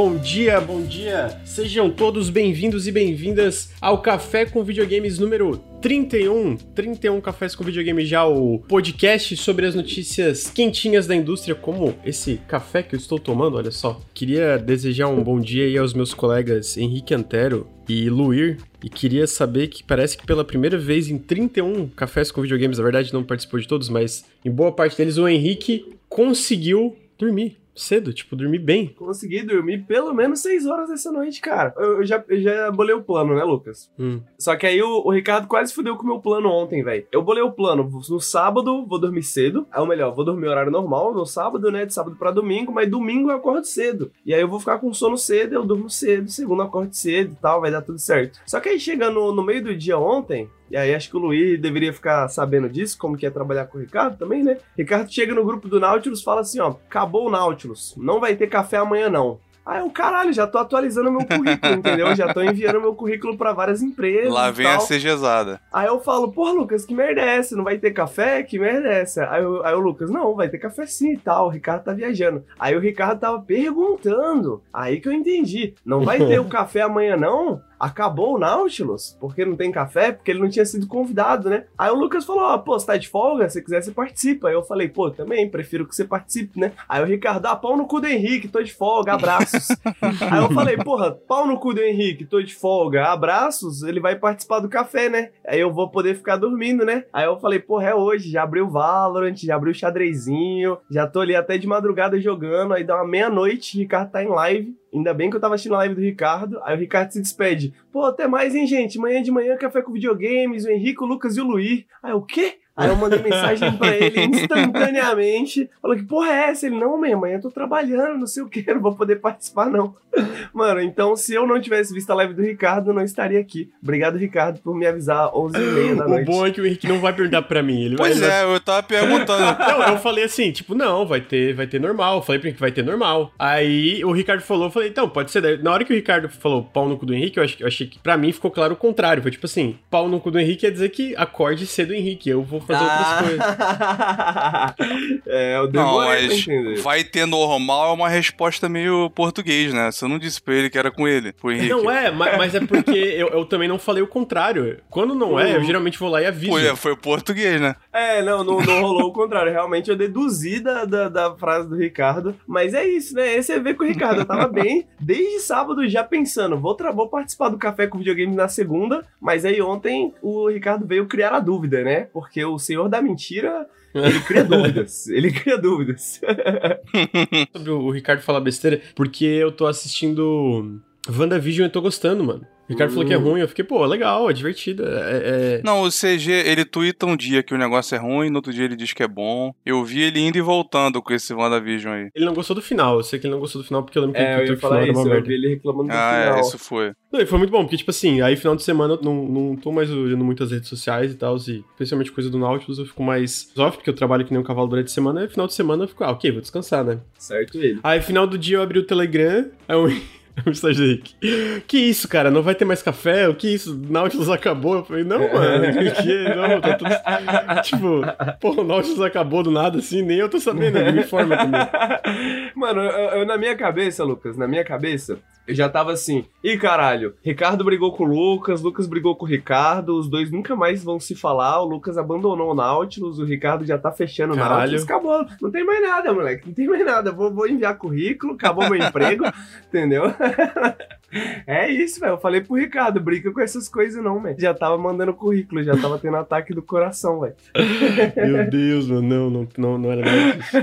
bom dia, bom dia. Sejam todos bem-vindos e bem-vindas ao Café com Videogames número 31. 31 Cafés com Videogame já, o podcast sobre as notícias quentinhas da indústria, como esse café que eu estou tomando, olha só. Queria desejar um bom dia aí aos meus colegas Henrique Antero e Luir, e queria saber que parece que pela primeira vez em 31 cafés com videogames, na verdade não participou de todos, mas em boa parte deles o Henrique conseguiu dormir cedo, tipo, dormir bem. Consegui dormir pelo menos 6 horas essa noite, cara. Eu, eu já, eu já bolei o plano, né, Lucas? Hum. Só que aí o, o Ricardo quase fudeu com o meu plano ontem, velho. Eu bolei o plano no sábado, vou dormir cedo. Ou melhor, vou dormir horário normal no sábado, né? De sábado pra domingo, mas domingo eu acordo cedo. E aí eu vou ficar com sono cedo, eu durmo cedo, segundo eu acordo cedo e tal, vai dar tudo certo. Só que aí chegando no meio do dia ontem, e aí acho que o Luiz deveria ficar sabendo disso, como que é trabalhar com o Ricardo também, né? Ricardo chega no grupo do Nautilus fala assim, ó, acabou o Nautilus, não vai ter café amanhã não. Aí eu, caralho, já tô atualizando meu currículo, entendeu? Já tô enviando meu currículo para várias empresas. Lá vem a CGzada. Aí eu falo, porra, Lucas, que merda é essa? Não vai ter café? Que merda é essa? Aí, eu, aí o Lucas, não, vai ter café sim e tal. O Ricardo tá viajando. Aí o Ricardo tava perguntando. Aí que eu entendi. Não vai ter o café amanhã, não? Acabou o Nautilus, porque não tem café, porque ele não tinha sido convidado, né? Aí o Lucas falou, ó, oh, pô, você tá de folga? Se quiser, você participa. Aí eu falei, pô, também, prefiro que você participe, né? Aí o Ricardo, ah, pau no cu do Henrique, tô de folga, abraços. Aí eu falei, porra, pau no cu do Henrique, tô de folga, abraços, ele vai participar do café, né? Aí eu vou poder ficar dormindo, né? Aí eu falei, porra, é hoje, já abriu o Valorant, já abriu o xadrezinho, já tô ali até de madrugada jogando, aí dá uma meia-noite, Ricardo tá em live, Ainda bem que eu tava assistindo a live do Ricardo. Aí o Ricardo se despede. Pô, até mais, hein, gente? Manhã de manhã, café com videogames, o Henrique, o Lucas e o Luiz. Aí o quê? Aí eu mandei mensagem pra ele instantaneamente. Falou que porra é essa? Ele, não, minha mãe, eu tô trabalhando, não sei o que, não vou poder participar, não. Mano, então se eu não tivesse visto a live do Ricardo, eu não estaria aqui. Obrigado, Ricardo, por me avisar 11h30 da noite. O bom é que o Henrique não vai perguntar pra mim. Ele pois vai, é, eu tava perguntando. não, eu falei assim, tipo, não, vai ter, vai ter normal. Eu falei pra ele que vai ter normal. Aí o Ricardo falou, eu falei, então, pode ser. Na hora que o Ricardo falou pau no cu do Henrique, eu achei, eu achei que pra mim ficou claro o contrário. Foi tipo assim, pau no cu do Henrique quer dizer que acorde cedo, Henrique. Eu vou fazer ah. outras coisas. é, eu Não, mas vai ter normal é uma resposta meio português, né? Você não disse pra ele que era com ele, pro Henrique. Não é, mas, mas é porque eu, eu, também não falei o contrário. Quando não é, eu geralmente vou lá e aviso. Foi, foi português, né? É, não, não, não rolou o contrário. Realmente eu deduzi da, da, da, frase do Ricardo. Mas é isso, né? Esse é ver com o Ricardo. Eu tava bem desde sábado já pensando, vou, vou participar do Café com Videogame na segunda, mas aí ontem o Ricardo veio criar a dúvida, né? Porque o senhor da mentira ele cria dúvidas. Ele cria dúvidas. Sobre o Ricardo falar besteira, porque eu tô assistindo WandaVision e eu tô gostando, mano. O Ricardo falou que é hum. ruim, eu fiquei, pô, legal, é divertida. É, é... Não, o CG, ele twitta um dia que o negócio é ruim, no outro dia ele diz que é bom. Eu vi ele indo e voltando com esse WandaVision aí. Ele não gostou do final, eu sei que ele não gostou do final porque eu lembro que é, ele que o final isso, eu vi ele reclamando do ah, final. Ah, é, isso foi. Não, e foi muito bom, porque, tipo assim, aí final de semana eu não, não tô mais olhando muitas redes sociais e tal, e especialmente coisa do Nautilus, eu fico mais off, porque eu trabalho que nem um cavalo durante a semana, e final de semana eu fico, ah, ok, vou descansar, né? Certo ele. Aí final do dia eu abri o Telegram, aí eu Mensagem Que isso, cara? Não vai ter mais café? O que isso? Nautilus acabou? Eu falei, não, mano. Que? Não, tá tudo... Tipo, pô, o Nautilus acabou do nada assim, nem eu tô sabendo. Me informa também. Mano, eu, eu, na minha cabeça, Lucas, na minha cabeça, eu já tava assim, ih caralho, Ricardo brigou com o Lucas, Lucas brigou com o Ricardo, os dois nunca mais vão se falar, o Lucas abandonou o Nautilus, o Ricardo já tá fechando caralho. o Nautilus, acabou, não tem mais nada, moleque, não tem mais nada, vou, vou enviar currículo, acabou meu emprego, entendeu? é isso, velho, eu falei pro Ricardo, briga com essas coisas não, velho, já tava mandando currículo, já tava tendo ataque do coração, velho. Meu Deus, mano, não, não, não, não era nada disso.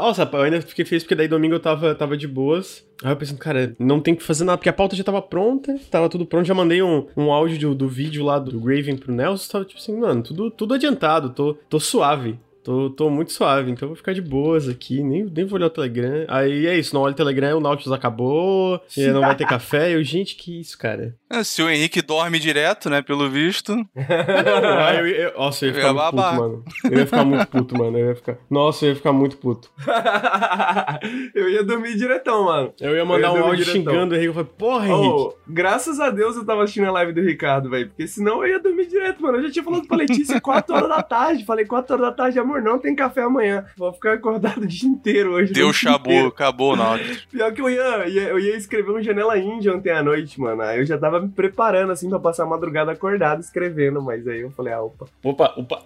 Nossa, eu ainda fiquei feliz porque daí domingo eu tava, tava de boas, aí eu pensei, cara, não tem que fazer nada, porque a pauta já tava pronta, tava tudo pronto. Já mandei um, um áudio do, do vídeo lá do Graven pro Nelson, tava tipo assim, mano, tudo, tudo adiantado, tô, tô suave. Tô, tô muito suave, então vou ficar de boas aqui, nem, nem vou olhar o Telegram. Aí é isso, não olha o Telegram, o Nautilus acabou, não vai ter café. Eu, gente, que isso, cara? É, se o Henrique dorme direto, né, pelo visto. ah, eu, eu, nossa, eu ia ficar eu ia muito puto, mano. Eu ia ficar muito puto, mano. Eu ia ficar... Nossa, eu ia ficar muito puto. eu ia dormir diretão, mano. Eu ia mandar eu ia um áudio diretão. xingando o Henrique. Eu falei, porra, Henrique. Oh, graças a Deus eu tava assistindo a live do Ricardo, velho. Porque senão eu ia dormir direto, mano. Eu já tinha falado pra Letícia 4 horas da tarde. Falei 4 horas da tarde, amor amor, não tem café amanhã. Vou ficar acordado o dia inteiro hoje. Deu chabu, acabou não. Nautilus. Pior que eu ia, ia- eu ia escrever um Janela Índia ontem à noite, mano. Aí eu já tava me preparando, assim, pra passar a madrugada acordado escrevendo. Mas aí eu falei, ah, opa. Opa, opa.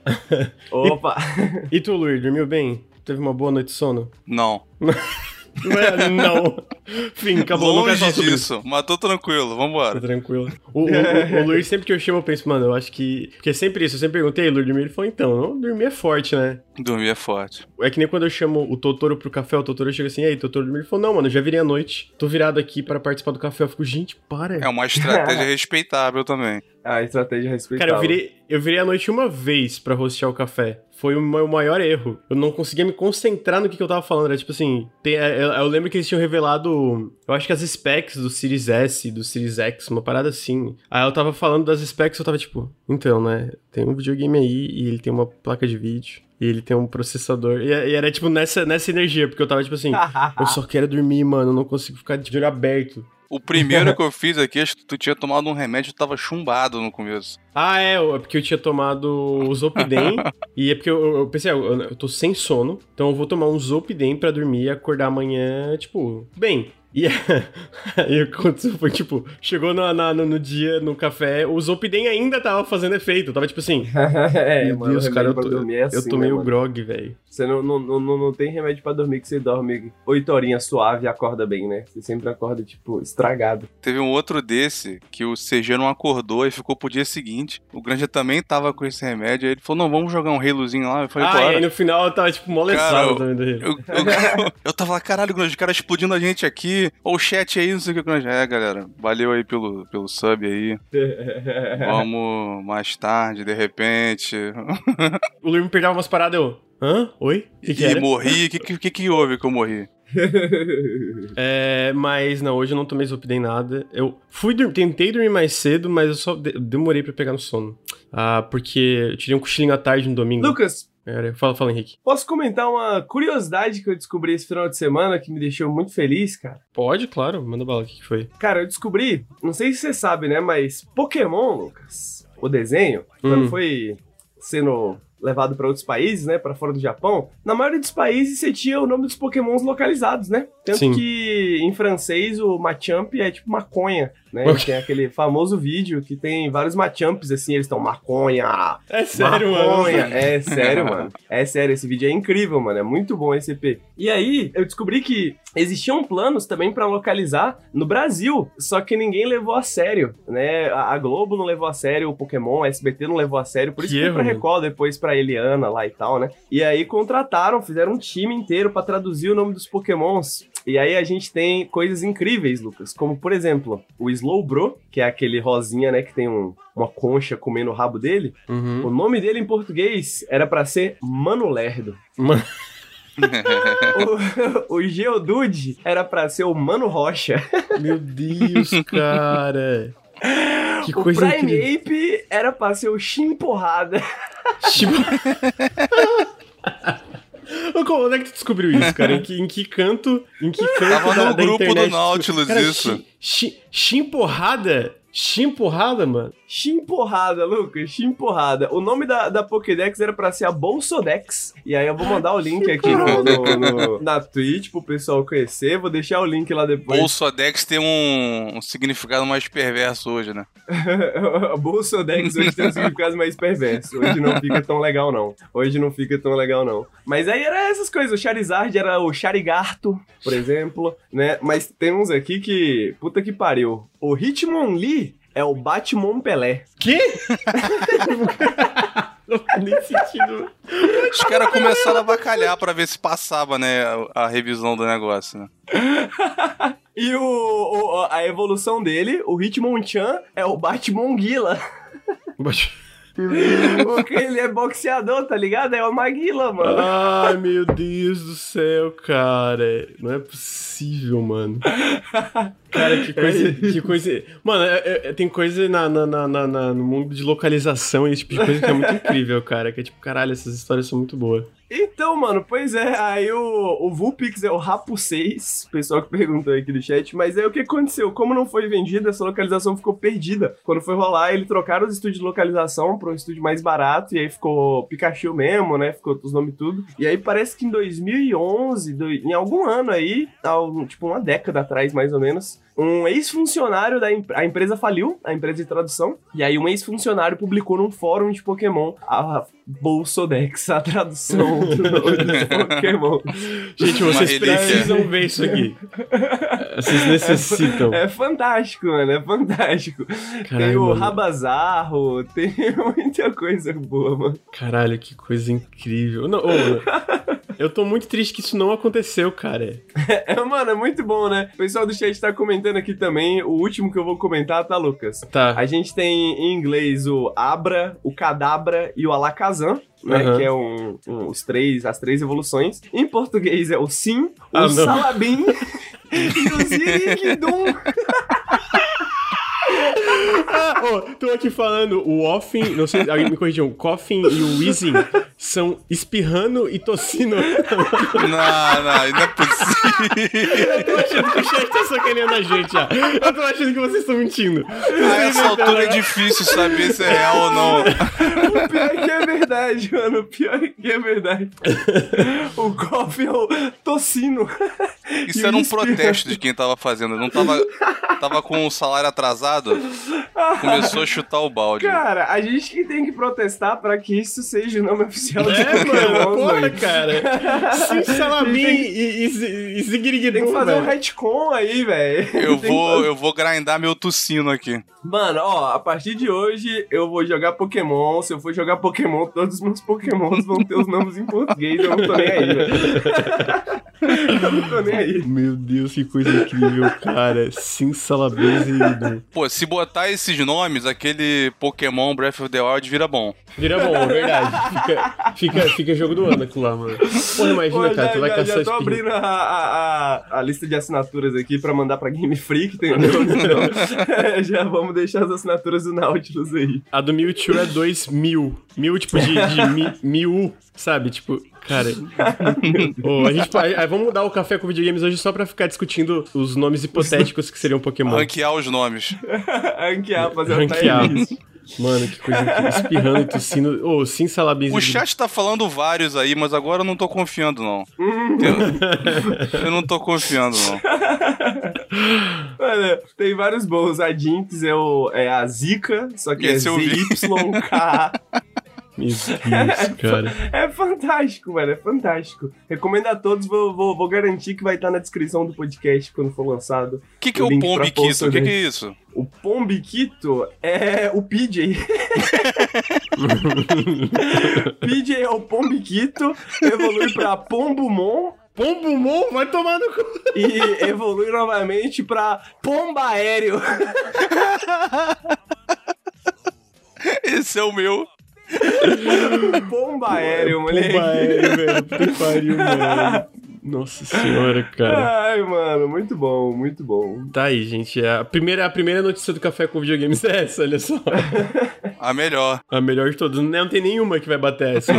Opa. E tu, Luiz, dormiu bem? Teve uma boa noite de sono? Não. Não é, não. Fim, acabou, não quero falar Longe isso. disso. Mas tô tranquilo, vambora. tranquilo. O, o, o, o Luiz, sempre que eu chamo, eu penso, mano, eu acho que. Porque é sempre isso, eu sempre perguntei, Luiz, dormir? Ele falou, então, não, dormir é forte, né? Dormir é forte. É que nem quando eu chamo o Totoro pro café, o Totoro chega assim, e aí, Totoro dormir? Ele falou, não, mano, eu já virei à noite. Tô virado aqui para participar do café. Eu fico, gente, para. É uma estratégia respeitável também. A estratégia respeitável. Cara, eu virei, eu virei à noite uma vez pra rostear o café. Foi o meu maior erro. Eu não conseguia me concentrar no que, que eu tava falando. Era tipo assim. tem- é, eu, eu lembro que eles tinham revelado. Eu acho que as specs do Series S, do Series X, uma parada assim. Aí eu tava falando das specs eu tava tipo. Então, né? Tem um videogame aí e ele tem uma placa de vídeo. E ele tem um processador. E, e era tipo nessa, nessa energia, porque eu tava tipo assim. eu só quero dormir, mano. Eu não consigo ficar de olho aberto. O primeiro que eu fiz aqui, acho que tu tinha tomado um remédio e tava chumbado no começo. Ah, é, é porque eu tinha tomado o Zopidem, e é porque eu, eu pensei, eu, eu tô sem sono, então eu vou tomar um Zopidem pra dormir e acordar amanhã, tipo, bem. E aí o que aconteceu foi, tipo, chegou na, na- no, no dia, no café, o Zopidem ainda tava fazendo efeito, tava tipo assim, é, meu mano, Deus, cara, eu, tô, é eu assim, tomei né, o grog, velho. Você não, não, não, não tem remédio pra dormir que você dorme oito horinhas suave e acorda bem, né? Você sempre acorda, tipo, estragado. Teve um outro desse que o CG não acordou e ficou pro dia seguinte. O Granja também tava com esse remédio. Aí ele falou: Não, vamos jogar um Halozinho lá. Eu falei: Ah, e Bora. aí no final eu tava, tipo, molestado eu- também do Rio. Eu, eu, eu tava lá, caralho, Granja, o cara explodindo a gente aqui. Ou o chat aí, não sei o que, Granja. É, galera, valeu aí pelo, pelo sub aí. Vamos mais tarde, de repente. O Luiz me pegava umas paradas, eu, hã? Oi? Que, que e era? morri. O que, que, que, que houve que eu morri? É, mas não, hoje eu não tomei Zopidem nada. Eu fui dur- tentei dormir mais cedo, mas eu só de- demorei pra pegar no sono. Ah, porque eu tirei um cochilinho à tarde no domingo. Lucas, Era- Fala, fala, Henrique. posso comentar uma curiosidade que eu descobri esse final de semana que me deixou muito feliz, cara? Pode, claro, manda bala, o que, que foi? Cara, eu descobri, não sei se você sabe, né, mas Pokémon, Lucas, o desenho, quando Hum. foi sendo levado pra outros países, né, Pra fora do Japão, na maioria dos países você tinha o nome dos Pokémons localizados, né? Tanto Sim. que em francês o Machamp é tipo maconha, né? Tem aquele famoso vídeo que tem vários Machamps assim, eles estão maconha, É sério, Maconha. mano. É sério, mano. É sério, esse vídeo é incrível, mano. É muito bom esse EP. E aí, eu descobri que existiam planos também pra localizar no Brasil, só que ninguém levou a sério, né? A Globo não levou a sério o Pokémon, a SBT não levou a sério, por isso Que que pra Record, depois pra Eliana lá e tal, né? E aí contrataram, fizeram um time inteiro pra traduzir o nome dos Pokémons. E aí a gente tem coisas incríveis, Lucas, como por exemplo, o Slowbro, que é aquele rosinha, né, que tem um- uma concha comendo o rabo dele. Uhum. O nome dele em português era pra ser Mano Lerdo. Mano, O, o Geodude era pra ser o Mano Rocha. meu Deus, cara. Que o coisa Prime incrível. Ape era pra ser o Shin Porrada. Onde é que tu descobriu isso, cara? Em que, em que canto? Em que canto Tava da, no da grupo do internet? Nautilus, Cara, isso. Shin, Shin, Shin porrada? Shin porrada, mano? Shin Porrada, Lucas, Shin Porrada. O nome da, da Pokédex era pra ser a Bolsodex. E aí eu vou mandar o link aqui no, no- no- na Twitch pro pessoal conhecer. Vou deixar o link lá depois. Bolsodex tem um, um significado mais perverso hoje, né? a Bolsodex hoje tem um significado mais perverso. Hoje não fica tão legal, não. Hoje não fica tão legal, não. Mas aí era essas coisas. O Charizard era o Charigarto, por exemplo, né? Mas tem uns aqui que. Puta que pariu. O Hitmonlee é o Batmon Pelé. Quê? Não faz nem sentido. Os caras começaram a avacalhar pra ver se passava, né, a, revisão do negócio, né? E o, o- a evolução dele, o Hitmonchan, é o Batmonguila. Porque ele é boxeador, tá ligado? É o Maguila, mano. Ai, meu Deus do céu, cara. Não é possível, mano. Cara, que coisa. Que coisa... Mano, é- é- tem coisa na- na- na- na- no mundo de localização e esse tipo de coisa que é muito incrível, cara. Que é tipo, caralho, essas histórias são muito boas. Então, mano, pois é, aí o, o Vulpix é o Rapo 6, o pessoal que perguntou aqui do chat, mas aí o que aconteceu? Como não foi vendida, essa localização ficou perdida. Quando foi rolar, ele trocaram os estúdios de localização para um estúdio mais barato, e aí ficou Pikachu mesmo, né? Ficou os nomes tudo. E aí parece que em 2011, do, em algum ano aí, tipo uma década atrás mais ou menos, um ex-funcionário da a empresa faliu, a empresa de tradução, e aí um ex-funcionário publicou num fórum de Pokémon a Bolsodex, a tradução do nome Pokémon. Gente, vocês precisam ver isso aqui. Vocês necessitam. É, é fantástico, mano, é fantástico. Caralho, tem o mano. Rabazarro, tem muita coisa boa, mano. Caralho, que coisa incrível. Não, oh, eu tô muito triste que isso não aconteceu, cara. É, mano, é muito bom, né? O pessoal do chat tá comentando aqui também. O último que eu vou comentar, tá, Lucas? Tá. A gente tem em inglês o Abra, o Cadabra e o Alakazam. Né, uhum. Que é um, um, os três, as três evoluções. Em português é o Sim, o ah, Salabim e o Zirigdum. ah, oh, tô aqui falando, o Offin, não sei, alguém me corrigiu, o Coffin e o Wheezing são espirrando e tossindo. Não, não, não é possível. Eu tô achando que o chat tá sacaneando a gente já. Eu tô achando que vocês estão mentindo. A essa altura é difícil saber se é real ou não. O pior é que é verdade, mano. O pior é que é verdade. O Coffin é o tossino. Isso era um protesto de quem tava fazendo. Não tava, tava com o salário atrasado, começou a chutar o balde. Cara, a gente que tem que protestar pra que isso seja o nome oficial de É, mano, porra, cara. Sim, Salamin e, e, e Tem que fazer um retcon aí, velho. Eu vou, eu vou grindar meu tossino aqui. Mano, ó, a partir de hoje eu vou jogar Pokémon. Se eu for jogar Pokémon, todos os meus Pokémons vão ter os nomes em português. Eu não tô nem aí, velho. eu não tô nem aí. Meu Deus, que coisa incrível, cara. Sim, Salabase e Pô, se botar esses nomes, aquele Pokémon Breath of the Wild vira bom. Vira bom, é verdade. Fica, fica, fica jogo do ano aquilo lá, mano. Pô, imagina, Pô, cara, já, tu vai já, caçar Já tô abrindo a, a, a, lista de assinaturas aqui pra mandar pra Game Freak, entendeu? Então, é, já vamos deixar as assinaturas do Nautilus aí. A do Mewtwo é 2 mil. Mil, tipo, de, de mi, mil, sabe? Tipo, Cara, oh, a gente aí, vamos mudar o café com videogames hoje só pra ficar discutindo os nomes hipotéticos que seriam Pokémon. Ranquear os nomes. Ranquear, fazer Ranquear. Mano, que coisa incrível. Espirrando e tossindo. Ô, oh, sim, salabins. O chat tá falando vários aí, mas agora eu não tô confiando, não. eu, eu não tô confiando, não. Mano, tem vários bons. A Jinx é, o, é a Zika, só que Esse é ZYK. Meu Deus, cara. É, é, fantástico, velho. É fantástico. Recomendo a todos, vou, vou, vou, garantir que vai estar na descrição do podcast quando for lançado. O que, que é o Pombiquito? O que, que é isso? O Pombiquito é o PJ. PJ é o Pombiquito, evolui pra Pombumon. Pombumon vai tomar no cu. E evolui novamente pra Pomba Aéreo. Esse é o meu. Pomba aéreo, moleque. Pomba aéreo, velho. Puta pariu, mano. Nossa senhora, cara. Ai, mano, muito bom, muito bom. Tá aí, gente. A primeira, a primeira notícia do Café com Videogames é essa, olha só. A melhor. A melhor de todas. Não tem nenhuma que vai bater essa.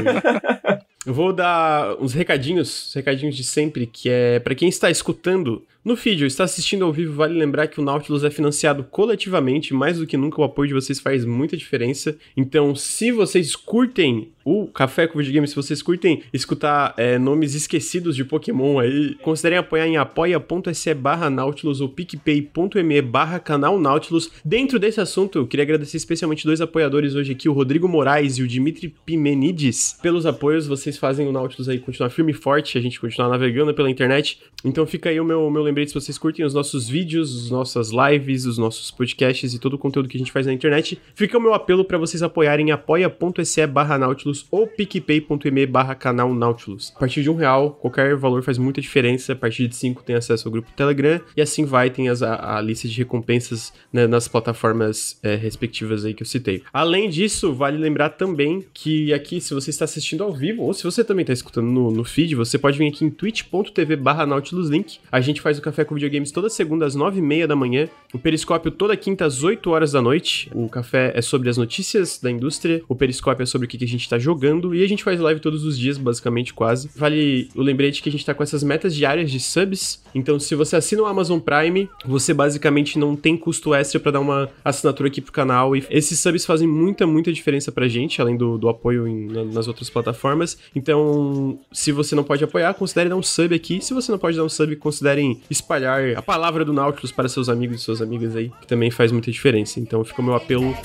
Eu vou dar uns recadinhos, recadinhos de sempre, que é para quem está escutando no ou está assistindo ao vivo, vale lembrar que o Nautilus é financiado coletivamente, mais do que nunca o apoio de vocês faz muita diferença. Então, se vocês curtem o Café com Videogame, se vocês curtem escutar é, nomes esquecidos de Pokémon aí, considerem apoiar em apoia.se barra Nautilus ou picpay.me barra canal Nautilus. Dentro desse assunto, eu queria agradecer especialmente dois apoiadores hoje aqui, o Rodrigo Moraes e o Dimitri Pimenides. Pelos apoios, vocês fazem o Nautilus aí continuar firme e forte, a gente continuar navegando pela internet. Então fica aí o meu, meu lembrete se vocês curtem os nossos vídeos, as nossas lives, os nossos podcasts e todo o conteúdo que a gente faz na internet. Fica o meu apelo para vocês apoiarem apoia.se barra Nautilus ou picpay.me barra canal Nautilus. A partir de um real, qualquer valor faz muita diferença. A partir de cinco tem acesso ao grupo Telegram e assim vai, tem as, a, a lista de recompensas né, nas plataformas é, respectivas aí que eu citei. Além disso, vale lembrar também que aqui, se você está assistindo ao vivo ou se se você também tá escutando no, no feed, você pode vir aqui em twitch.tv barra nautiluslink. A gente faz o Café com Videogames toda segunda às nove e meia da manhã. O Periscópio toda quinta às 8 horas da noite. O café é sobre as notícias da indústria. O Periscópio é sobre o que, que a gente tá jogando. E a gente faz live todos os dias, basicamente, quase. Vale o lembrete que a gente tá com essas metas diárias de subs. Então, se você assina o Amazon Prime, você basicamente não tem custo extra para dar uma assinatura aqui pro canal. E esses subs fazem muita, muita diferença pra gente, além do, do apoio em, na, nas outras plataformas. Então, se você não pode apoiar, considere dar um sub aqui. Se você não pode dar um sub, considerem espalhar a palavra do Nautilus para seus amigos e suas amigas aí, que também faz muita diferença. Então, fica o meu apelo.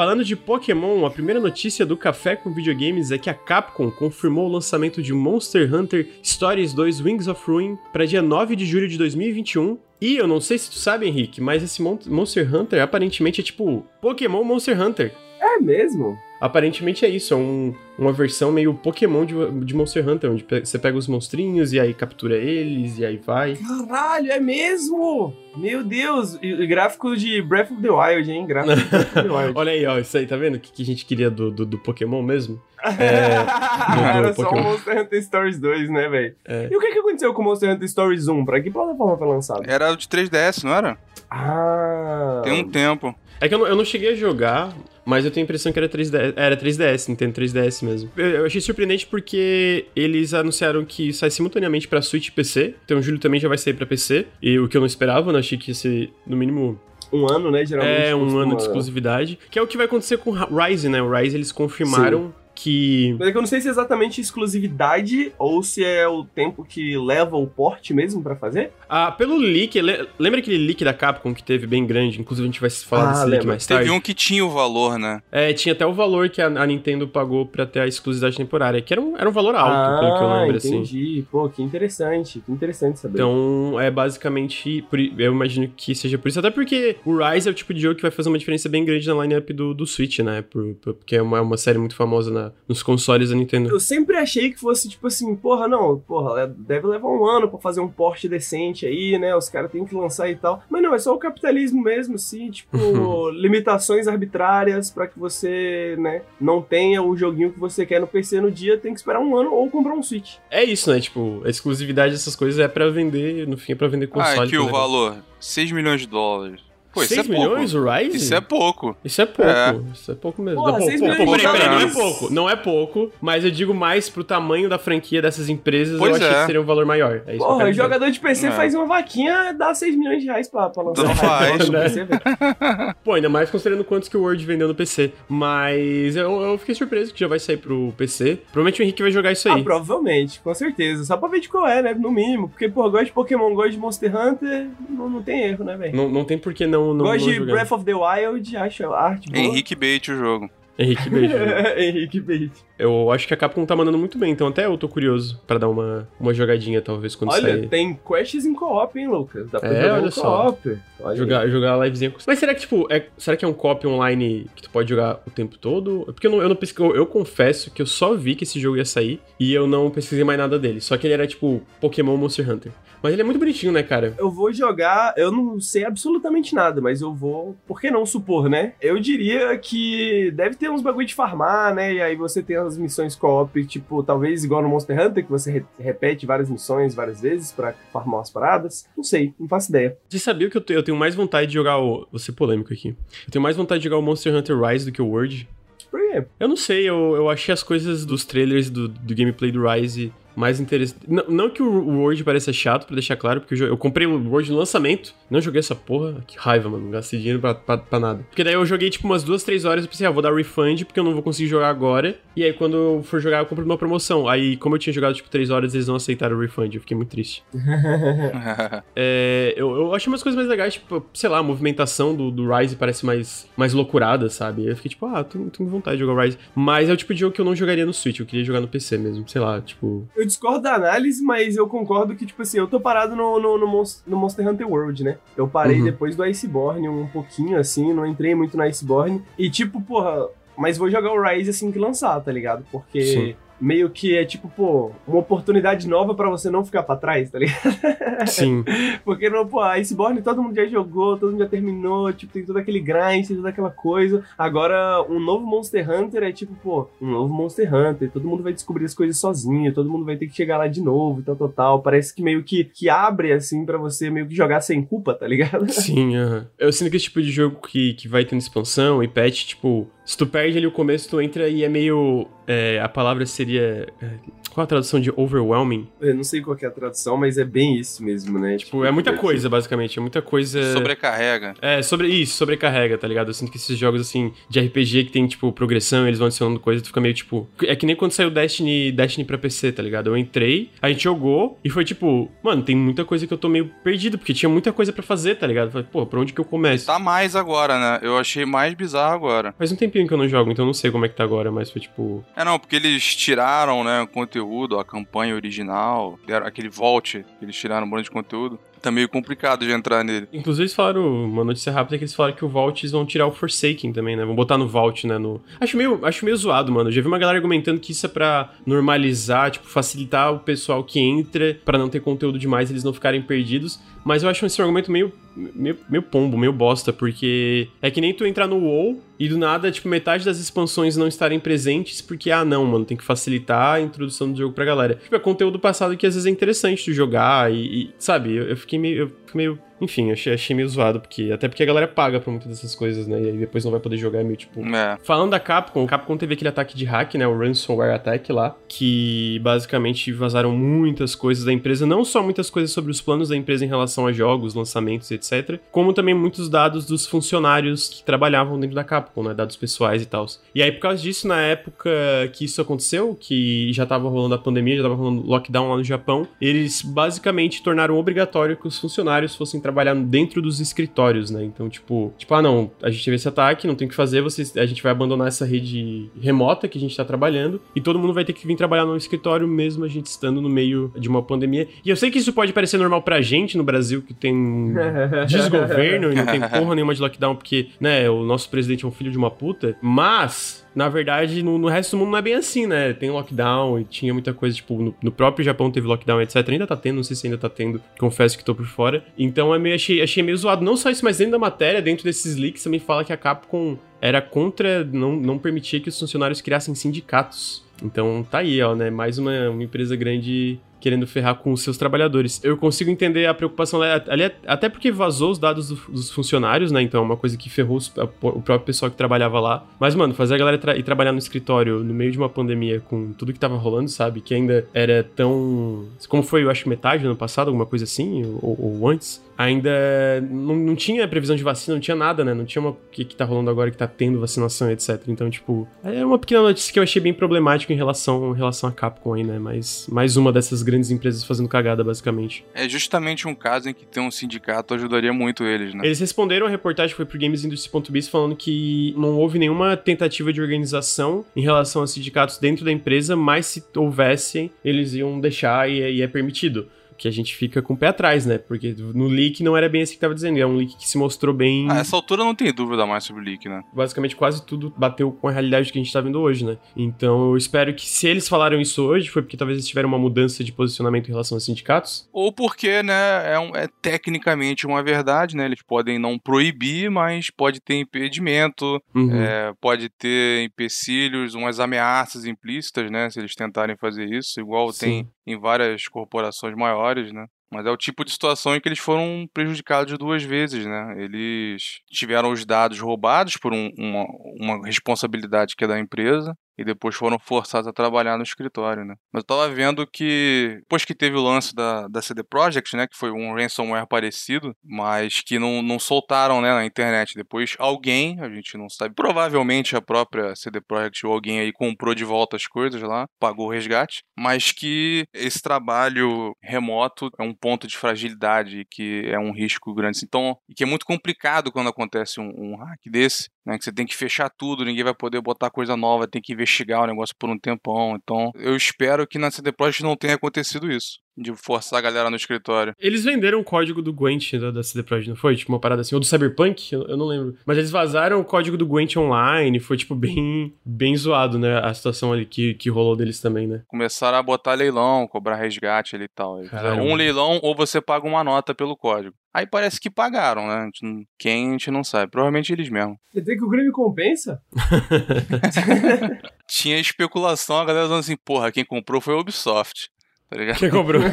Falando de Pokémon, a primeira notícia do Café com Videogames é que a Capcom confirmou o lançamento de Monster Hunter Stories 2 Wings of Ruin para dia 9 de julho de 2021. E eu não sei se tu sabe, Henrique, mas esse Mon- Monster Hunter aparentemente é tipo Pokémon Monster Hunter. É mesmo? Aparentemente é isso, é um- uma versão meio Pokémon de, de Monster Hunter, onde pe- você pega os monstrinhos e aí captura eles e aí vai. Caralho, é mesmo? Meu Deus, gráfico de Breath of the Wild, hein? Gráfico de Breath of the Wild. Olha aí, ó, isso aí, tá vendo o que, que a gente queria do, do, do Pokémon mesmo? É, Era do só o Pokémon. Monster Hunter Stories 2, né, velho? É. E o que, que aconteceu com o Monster Hunter Stories 1? Pra que plataforma foi lançado? Era o de 3DS, não era? Ah. Tem um tempo. É que eu não, eu não cheguei a jogar, mas eu tenho a impressão que era 3DS. Era 3DS, Nintendo 3DS mesmo. Eu, eu achei surpreendente porque eles anunciaram que sai simultaneamente pra Switch e PC. Então o Júlio também já vai sair pra PC. E o que eu não esperava, né? Achei que ia ser, no mínimo, Um ano, né? Geralmente. é um ano de exclusividade. Que é o que vai acontecer com o Rise, né? O Rise eles confirmaram que. Mas é que eu não sei se é exatamente exclusividade ou se é o tempo que leva o porte mesmo pra fazer. Ah, pelo leak, le- lembra aquele leak da Capcom que teve bem grande? Inclusive a gente vai falar Ah, desse leak lembro. mais tarde. Teve um que tinha o valor, né? É, tinha até o valor que a, a Nintendo pagou pra ter a exclusividade temporária, que era um, era um valor alto, pelo que eu lembro, assim. Ah, entendi. Pô, que interessante. Que interessante saber. Então, é basicamente. eu imagino que seja por isso. Até porque o Rise é o tipo de jogo que vai fazer uma diferença bem grande na lineup do, do Switch, né? Por- por- porque é uma, é uma série muito famosa na- nos consoles da Nintendo. Eu sempre achei que fosse tipo assim, porra, não, porra, é- deve levar um ano pra fazer um porte decente aí, né? Os caras têm que lançar e tal. Mas não, é só o capitalismo mesmo, assim, tipo, limitações arbitrárias pra que você, né, não tenha o joguinho que você quer no PC no dia, tem que esperar um ano ou comprar um Switch. É isso, né? Tipo, a exclusividade dessas coisas é pra vender, no fim é pra vender console. ah, aqui tá o valor: 6 milhões de dólares. Pô, isso 6 é pouco. milhões o Rise? Isso é pouco. Isso é pouco, É. isso é pouco mesmo. Porra, Não, pô, 6 pô, milhões pô, de peraí, peraí, não é pouco, não é pouco, mas eu digo mais pro tamanho da franquia dessas empresas, Pois eu achei é. que seria um valor maior. É isso que eu Porra, o jogador de PC É. faz uma vaquinha, dá 6 milhões de reais pra, pra lançar Não um faz, né? PC, velho. Pô, ainda mais considerando quantos que o Word vendeu no PC. Mas eu, eu fiquei surpreso que já vai sair pro PC. Provavelmente o Henrique vai jogar isso aí. Ah, provavelmente, com certeza. Só pra ver de qual é, né? No mínimo. Porque, pô, gosto de Pokémon, gosto de Monster Hunter, não, não tem erro, né, velho? não, não tem por que não, não, Gosto não de jogar. Breath of the Wild, acho a arte boa. Henrique Bait o jogo. Henrique, beijo. Henrique Bait. eu acho que a Capcom tá mandando muito bem, então até eu tô curioso pra dar uma, uma jogadinha, talvez, quando Olha, sair. tem quests em co-op, hein, Lucas? Dá pra É, jogar olha em só. co-op. Olha Jogar, jogar a livezinha. Mas será que, tipo, é, será que é um copy online que tu pode jogar o tempo todo? Porque eu não, eu não pesquei, eu, eu confesso que eu só vi que esse jogo ia sair e eu não pesquisei mais nada dele. Só que ele era, tipo, Pokémon Monster Hunter. Mas ele é muito bonitinho, né, cara? Eu vou jogar, eu não sei absolutamente nada, mas eu vou, por que não supor, né? Eu diria que deve ter uns bagulho de farmar, né? E aí você tem as missões co-op, tipo, talvez igual no Monster Hunter, que você re- repete várias missões várias vezes pra farmar umas paradas. Não sei, não faço ideia. Você sabia que eu, te- eu tenho mais vontade de jogar o. Vou ser polêmico aqui. Eu tenho mais vontade de jogar o Monster Hunter Rise do que o World. Por quê? Eu não sei, eu, eu achei as coisas dos trailers do, do gameplay do Rise mais interessantes. Não, não que o World pareça chato, pra deixar claro, porque eu, eu comprei o World no lançamento, não joguei essa porra. Que raiva, mano, não gastei dinheiro pra, pra, pra nada. Porque daí eu joguei tipo umas duas, três horas, eu pensei, ah, vou dar refund, porque eu não vou conseguir jogar agora. E aí quando eu for jogar, eu compro numa promoção. Aí, como eu tinha jogado tipo três horas, eles não aceitaram o refund, eu fiquei muito triste. É, eu, eu achei umas coisas mais legais, tipo, sei lá, a movimentação do, do Rise parece mais, mais loucurada, sabe? Eu fiquei tipo, ah, tô, tô com vontade de jogar o Rise. Mas é o tipo de jogo que eu não jogaria no Switch, eu queria jogar no PC mesmo, sei lá, tipo. Eu discordo da análise, mas eu concordo que, tipo assim, eu tô parado no, no, no, Monst- no Monster Hunter World, né? Eu parei Uhum. depois do Iceborne um pouquinho, assim, não entrei muito no Iceborne. E, tipo, porra, mas vou jogar o Rise assim que lançar, tá ligado? Porque. Sim. Meio que é tipo, pô, uma oportunidade nova pra você não ficar pra trás, tá ligado? Sim. Porque, não, pô, a Iceborne todo mundo já jogou, todo mundo já terminou, tipo, tem todo aquele grind, tem toda aquela coisa. Agora, um novo Monster Hunter é tipo, pô, um novo Monster Hunter, todo mundo vai descobrir as coisas sozinho, todo mundo vai ter que chegar lá de novo e tal, tal, tal. Parece que meio que, que abre, assim, pra você meio que jogar sem culpa, tá ligado? Sim, aham. Eu sinto que esse tipo de jogo que, que vai tendo expansão e patch, tipo, se tu perde ali o começo, tu entra e é meio. é, a palavra seria. é, qual a tradução de overwhelming? Eu não sei qual que é a tradução, mas é bem isso mesmo, né? Tipo, é muita coisa, basicamente. É muita coisa. Sobrecarrega. É, sobre isso, sobrecarrega, tá ligado? Eu sinto que esses jogos, assim, de RPG que tem, tipo, progressão, eles vão adicionando coisa, tu fica meio, tipo... É que nem quando saiu Destiny, Destiny pra PC, tá ligado? Eu entrei, a gente jogou, e foi tipo... Mano, tem muita coisa que eu tô meio perdido, porque tinha muita coisa pra fazer, tá ligado? Falei, pô, pra onde que eu começo? Tá mais agora, né? Eu achei mais bizarro agora. Faz um tempinho que eu não jogo, então não sei como é que tá agora, mas foi tipo... É, não, porque eles tiraram, né, o conteúdo, a campanha original, deram aquele vault, que eles tiraram um monte de conteúdo. Tá meio complicado de entrar nele. Inclusive eles falaram, uma notícia rápida, que eles falaram que o Vault eles vão tirar o Forsaken também, né? Vão botar no Vault, né? No... Acho, meio, acho meio zoado, mano. Eu já vi uma galera argumentando que isso é pra normalizar, tipo, facilitar o pessoal que entra pra não ter conteúdo demais, eles não ficarem perdidos. Mas eu acho esse argumento meio, meio, meio pombo, meio bosta, porque é que nem tu entrar no WoW e do nada, tipo, metade das expansões não estarem presentes porque, ah, não, mano, tem que facilitar a introdução do jogo pra galera. Tipo, é conteúdo passado que às vezes é interessante tu jogar e, e, sabe, eu, eu fiquei meio... Eu fiquei meio enfim, achei, achei meio zoado, porque até porque a galera paga pra muitas dessas coisas, né? E aí depois não vai poder jogar, é meio tipo. É. Falando da Capcom, o Capcom teve aquele ataque de hack, né? O Ransomware Attack lá, que basicamente vazaram muitas coisas da empresa, não só muitas coisas sobre os planos da empresa em relação a jogos, lançamentos, etc., como também muitos dados dos funcionários que trabalhavam dentro da Capcom, né? Dados pessoais e tal. E aí, por causa disso, na época que isso aconteceu, que já tava rolando a pandemia, já tava rolando lockdown lá no Japão, eles basicamente tornaram obrigatório que os funcionários fossem trabalhar dentro dos escritórios, né? Então, tipo, tipo, ah, não, a gente teve esse ataque, não tem o que fazer, vocês, a gente vai abandonar essa rede remota que a gente tá trabalhando e todo mundo vai ter que vir trabalhar no escritório mesmo a gente estando no meio de uma pandemia. E eu sei que isso pode parecer normal pra gente no Brasil, que tem desgoverno e não tem porra nenhuma de lockdown, porque, né, o nosso presidente é um filho de uma puta, mas na verdade, no, no resto do mundo não é bem assim, né? Tem lockdown e tinha muita coisa, tipo, no, no próprio Japão teve lockdown, etc. Ainda tá tendo, não sei se ainda tá tendo, confesso que tô por fora. Então é meio, achei, achei meio zoado. Não só isso, mas dentro da matéria, dentro desses leaks, também fala que a Capcom era contra, não, não permitia que os funcionários criassem sindicatos. Então tá aí, ó, né? Mais uma, uma empresa grande querendo ferrar com os seus trabalhadores. Eu consigo entender a preocupação ali, até porque vazou os dados do, dos funcionários, né? Então é uma coisa que ferrou o próprio pessoal que trabalhava lá. Mas, mano, fazer a galera tra ir trabalhar no escritório no meio de uma pandemia com tudo que tava rolando, sabe? Que ainda era tão. Como foi, eu acho, metade do ano passado, alguma coisa assim, ou, ou antes. Ainda não, não tinha previsão de vacina, não tinha nada, né? Não tinha uma que, que tá rolando agora que tá tendo vacinação, etc. Então, tipo, é uma pequena notícia que eu achei bem problemática em relação, em relação a Capcom aí, né? Mas mais uma dessas grandes empresas fazendo cagada, basicamente. É justamente um caso em que ter um sindicato ajudaria muito eles, né? Eles responderam a reportagem que foi pro GamesIndustry.biz falando que não houve nenhuma tentativa de organização em relação a sindicatos dentro da empresa, mas se houvessem, eles iam deixar e, e é permitido que a gente fica com o pé atrás, né? Porque no leak não era bem assim que tava dizendo, é um leak que se mostrou bem. A essa altura não tem dúvida mais sobre o leak, né? Basicamente quase tudo bateu com a realidade que a gente tá vendo hoje, né? Então eu espero que se eles falaram isso hoje, foi porque talvez eles tiveram uma mudança de posicionamento em relação aos sindicatos. Ou porque, né, é, um, é tecnicamente uma verdade, né? Eles podem não proibir, mas pode ter impedimento, Uhum. é, pode ter empecilhos, umas ameaças implícitas, né? Se eles tentarem fazer isso, igual Sim. tem em várias corporações maiores, né? Mas é o tipo de situação em que eles foram prejudicados duas vezes, né? Eles tiveram os dados roubados por um- uma, uma responsabilidade que é da empresa e depois foram forçados a trabalhar no escritório, né? Mas eu tava vendo que depois que teve o lance da, da CD Projekt, né? Que foi um ransomware parecido, mas que não, não soltaram né, na internet. Depois alguém, a gente não sabe, provavelmente a própria CD Projekt ou alguém aí comprou de volta as coisas lá, pagou o resgate, mas que esse trabalho remoto é um ponto de fragilidade que é um risco grande. Então, e que é muito complicado quando acontece um, um hack desse, né? Que você tem que fechar tudo, ninguém vai poder botar coisa nova, tem que investigar o negócio por um tempão. Então, eu espero que na CD Projekt não tenha acontecido isso. De forçar a galera no escritório. Eles venderam o código do Gwent da, da CD Projekt, não foi? Tipo, uma parada assim. Ou do Cyberpunk? Eu, eu não lembro. Mas eles vazaram o código do Gwent online. Foi, tipo, bem, bem zoado, né? A situação ali que, que rolou deles também, né? Começaram a botar leilão, cobrar resgate ali e tal. Caralho. Um leilão ou você paga uma nota pelo código. Aí parece que pagaram, né? A gente não- Quem a gente não sabe. Provavelmente eles mesmos. Quer dizer que o Grêmio compensa? Tinha especulação, a galera falando assim, porra, quem comprou foi a Ubisoft. Tá ligado? Quem cobrou?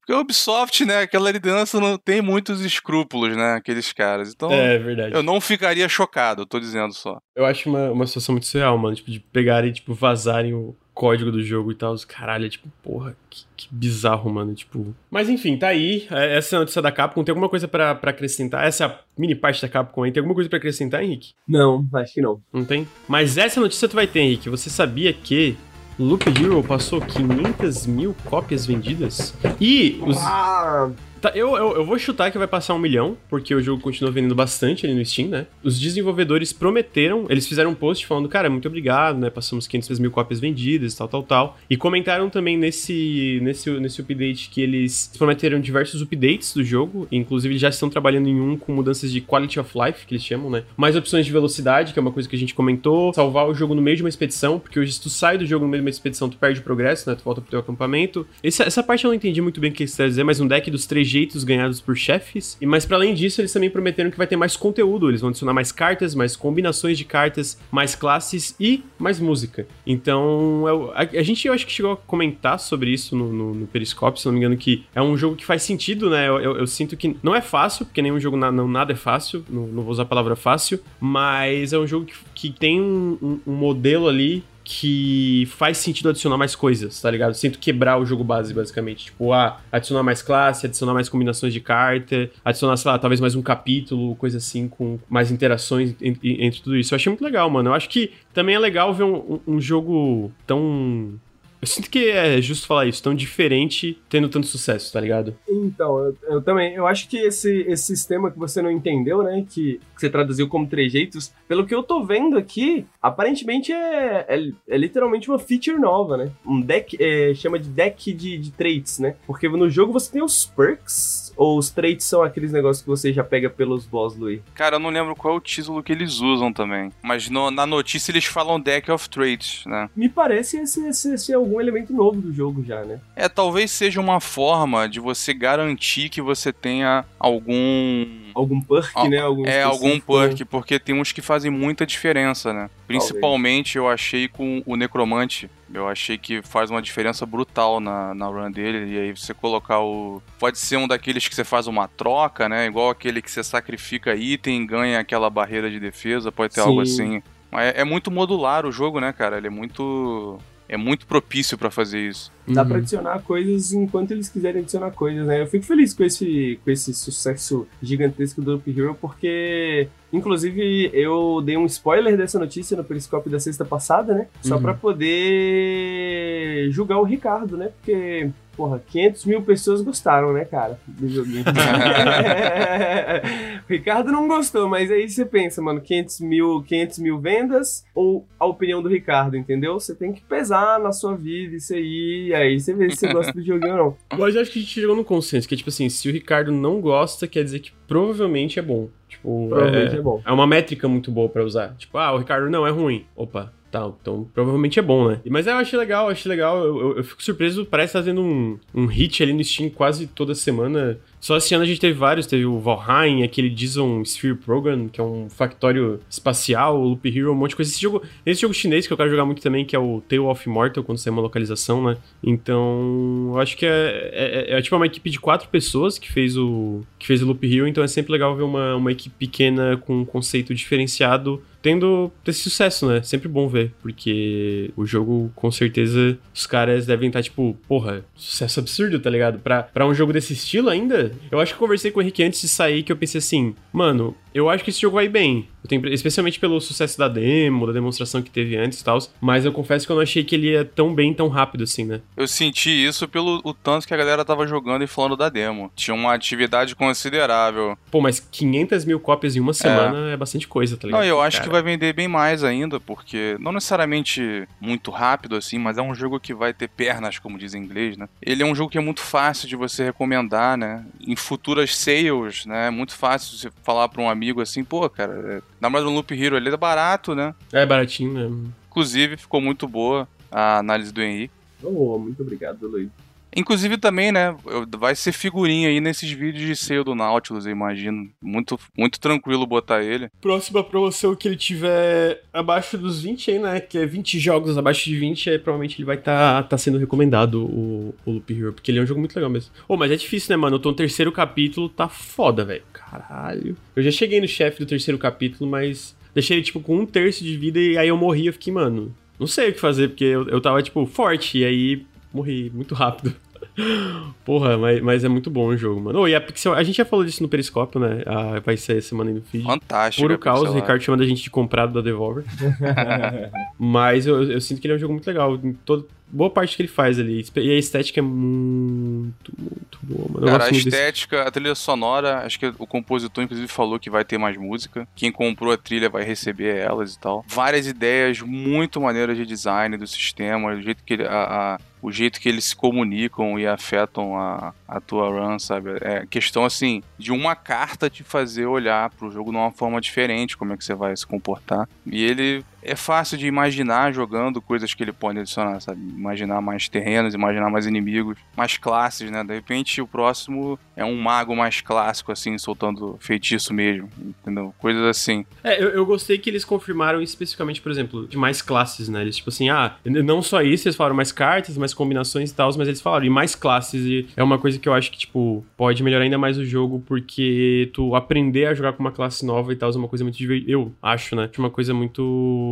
Porque a Ubisoft, né, aquela liderança não tem muitos escrúpulos, né, aqueles caras. Então, é, verdade. eu não ficaria chocado, eu tô dizendo só. Eu acho uma, uma situação muito surreal, mano. Tipo, de pegarem e, tipo, vazarem o código do jogo e tal. Os Caralho, é tipo, porra, que, que bizarro, mano. Tipo. Mas enfim, tá aí. É, Essa é a notícia da Capcom. Tem alguma coisa pra, pra acrescentar? Essa é a mini parte da Capcom aí. Tem alguma coisa pra acrescentar, Henrique? Não, acho que não. Não tem? Mas essa notícia tu vai ter, Henrique. Você sabia que Loop Hero passou 500 mil cópias vendidas? E os, Ah, Tá, eu, eu, eu vou chutar que vai passar um milhão, porque o jogo continua vendendo bastante ali no Steam, né? Os desenvolvedores prometeram, eles fizeram um post falando, cara, muito obrigado, né? Passamos 500 mil cópias vendidas, tal, tal, tal. E comentaram também nesse, nesse, nesse update que eles prometeram diversos updates do jogo, inclusive já estão trabalhando em um com mudanças de quality of life, que eles chamam, né? Mais opções de velocidade, que é uma coisa que a gente comentou, salvar o jogo no meio de uma expedição, porque hoje se tu sai do jogo no meio de uma expedição, tu perde o progresso, né? Tu volta pro teu acampamento. Essa, essa parte eu não entendi muito bem o que eles querem dizer, mas um deck dos três jeitos ganhados por chefes. E mas para além disso, eles também prometeram que vai ter mais conteúdo. Eles vão adicionar mais cartas, mais combinações de cartas, mais classes e mais música. Então, eu- a, a gente eu acho que chegou a comentar sobre isso no, no, no Periscope, se não me engano, que é um jogo que faz sentido, né? Eu, eu- eu sinto que não é fácil, porque nenhum jogo na- não, nada é fácil, não, não vou usar a palavra fácil, mas é um jogo que, que tem um- um- um modelo ali que faz sentido adicionar mais coisas, tá ligado? Sinto quebrar o jogo base, basicamente. Tipo, ah, adicionar mais classe, adicionar mais combinações de carta, adicionar, sei lá, talvez mais um capítulo, coisa assim, com mais interações entre, entre tudo isso. Eu achei muito legal, mano. Eu acho que também é legal ver um, um- um jogo tão. Eu sinto que é justo falar isso, tão diferente, tendo tanto sucesso, tá ligado? Então, eu, eu também, eu acho que esse, esse sistema que você não entendeu, né, que, que você traduziu como trejeitos, pelo que eu tô vendo aqui, aparentemente é, é, é literalmente uma feature nova, né? Um deck, é, chama de deck de, de traits, né? Porque no jogo você tem os perks, ou os traits são aqueles negócios que você já pega pelos boss, Luiz? Cara, eu não lembro qual é o título que eles usam também. Mas no- na notícia eles falam Deck of Traits, né? Me parece esse, esse, esse é algum elemento novo do jogo já, né? É, talvez seja uma forma de você garantir que você tenha algum. Algum perk, Ah, né? Algum É, algum perk, porque tem uns que fazem muita diferença, né? Principalmente eu achei com o Necromante. Eu achei que faz uma diferença brutal na, na run dele. E aí você colocar o. Pode ser um daqueles que você faz uma troca, né? Igual aquele que você sacrifica item e ganha aquela barreira de defesa. Pode ter Sim. algo assim. É, é muito modular o jogo, né, cara? Ele é muito. É muito propício pra fazer isso. Dá Uhum. pra adicionar coisas enquanto eles quiserem adicionar coisas, né? Eu fico feliz com esse, com esse sucesso gigantesco do Loop Hero, porque, inclusive, eu dei um spoiler dessa notícia no Periscope da sexta passada, né? Só Uhum. pra poder julgar o Ricardo, né? Porque, porra, 500 mil pessoas gostaram, né, cara? Do joguinho. o Ricardo não gostou, mas aí você pensa, mano, 500 mil, 500 mil vendas ou a opinião do Ricardo, entendeu? Você tem que pesar na sua vida isso aí, e aí você vê se você gosta do joguinho ou não. Mas eu acho que a gente chegou num consenso, que é tipo assim, se o Ricardo não gosta, quer dizer que provavelmente é bom. Tipo, Provavelmente é, é bom. é uma métrica muito boa pra usar. Tipo, ah, o Ricardo não é ruim. Opa, tá, então provavelmente é bom, né? Mas eu achei legal, achei legal. Eu, eu- eu fico surpreso, parece que tá um, um hit ali no Steam quase toda semana. Só esse ano a gente teve vários, teve o Valheim, aquele Dizon Sphere Program, que é um factório espacial, o Loop Hero, um monte de coisa. Esse jogo, esse jogo chinês que eu quero jogar muito também, que é o Tale of Immortal, quando sai uma localização, né? Então, eu acho que é, é, é- é tipo uma equipe de quatro pessoas que fez o, que fez o Loop Hero, então é sempre legal ver uma, uma equipe pequena com um conceito diferenciado tendo esse sucesso, né? Sempre bom ver, porque o jogo, com certeza, os caras devem estar, tipo, porra, sucesso absurdo, tá ligado? Pra, pra um jogo desse estilo ainda, eu acho que eu conversei com o Henrique antes de sair, que eu pensei assim, mano, Eu acho que esse jogo vai bem. Eu tenho- especialmente pelo sucesso da demo, da demonstração que teve antes e tal. Mas eu confesso que eu não achei que ele ia tão bem, tão rápido assim, né? Eu senti isso pelo o tanto que a galera tava jogando e falando da demo. Tinha uma atividade considerável. Pô, mas 500 mil cópias em uma semana é, bastante coisa, tá ligado? Não, eu acho Cara, que vai vender bem mais ainda, porque não necessariamente muito rápido assim, mas é um jogo que vai ter pernas, como diz em inglês, né? Ele é um jogo que é muito fácil de você recomendar, né? Em futuras sales, né? É muito fácil você falar pra um amigo assim, pô, cara, é... na mais do Loop Hero ele é barato, né? É baratinho, né? Inclusive ficou muito boa a análise do Henrique. Oh, muito obrigado, Luiz. Inclusive também, né, vai ser figurinha aí nesses vídeos de sale do Nautilus, eu imagino. Muito, muito tranquilo botar ele. Próxima promoção que ele tiver abaixo dos 20 aí, né? Que é 20 jogos abaixo de 20, aí provavelmente ele vai estar tá, sendo recomendado o, o Loop Hero, porque ele é um jogo muito legal mesmo. Ô, mas é difícil, né, mano? Eu tô no terceiro capítulo, tá foda, velho. Caralho. Eu já cheguei no chefe do terceiro capítulo, mas deixei ele, tipo, com um terço de vida e aí eu morri. Eu fiquei, mano, não sei o que fazer, porque eu, eu tava, tipo, forte, e aí morri muito rápido. Porra, mas, mas é muito bom o jogo, mano. Ô, e a Pixel, a gente já falou disso no Periscópio, né? Ah, vai ser semana aí no feed. Fantástico. Puro a caos, o. Ricardo chamando a gente de comprado da Devolver. Mas eu, eu sinto que ele é um jogo muito legal. Todo, boa parte que ele faz ali. E a estética é muito, muito boa, mano. Eu Cara, a muito desse- estética, a trilha sonora, acho que o compositor, inclusive, falou que vai ter mais música. Quem comprou a trilha vai receber elas e tal. Várias ideias muito maneiras de design do sistema, o jeito que ele, a- a- o jeito que eles se comunicam e afetam a, a tua run, sabe? É questão, assim, de uma carta te fazer olhar pro jogo de uma forma diferente, como é que você vai se comportar. E ele é fácil de imaginar jogando coisas que ele pode adicionar, sabe? Imaginar mais terrenos, imaginar mais inimigos, mais classes, né? De repente o próximo é um mago mais clássico, assim, soltando feitiço mesmo, entendeu? Coisas assim. É, eu, eu gostei que eles confirmaram especificamente, por exemplo, de mais classes, né? Eles, tipo assim, ah, não só isso, eles falaram mais cartas, mais combinações e tal, mas eles falaram, e mais classes. E é uma coisa que eu acho que, tipo, pode melhorar ainda mais o jogo, porque tu aprender a jogar com uma classe nova e tal é uma coisa muito divertida. Eu acho, né? Uma coisa muito,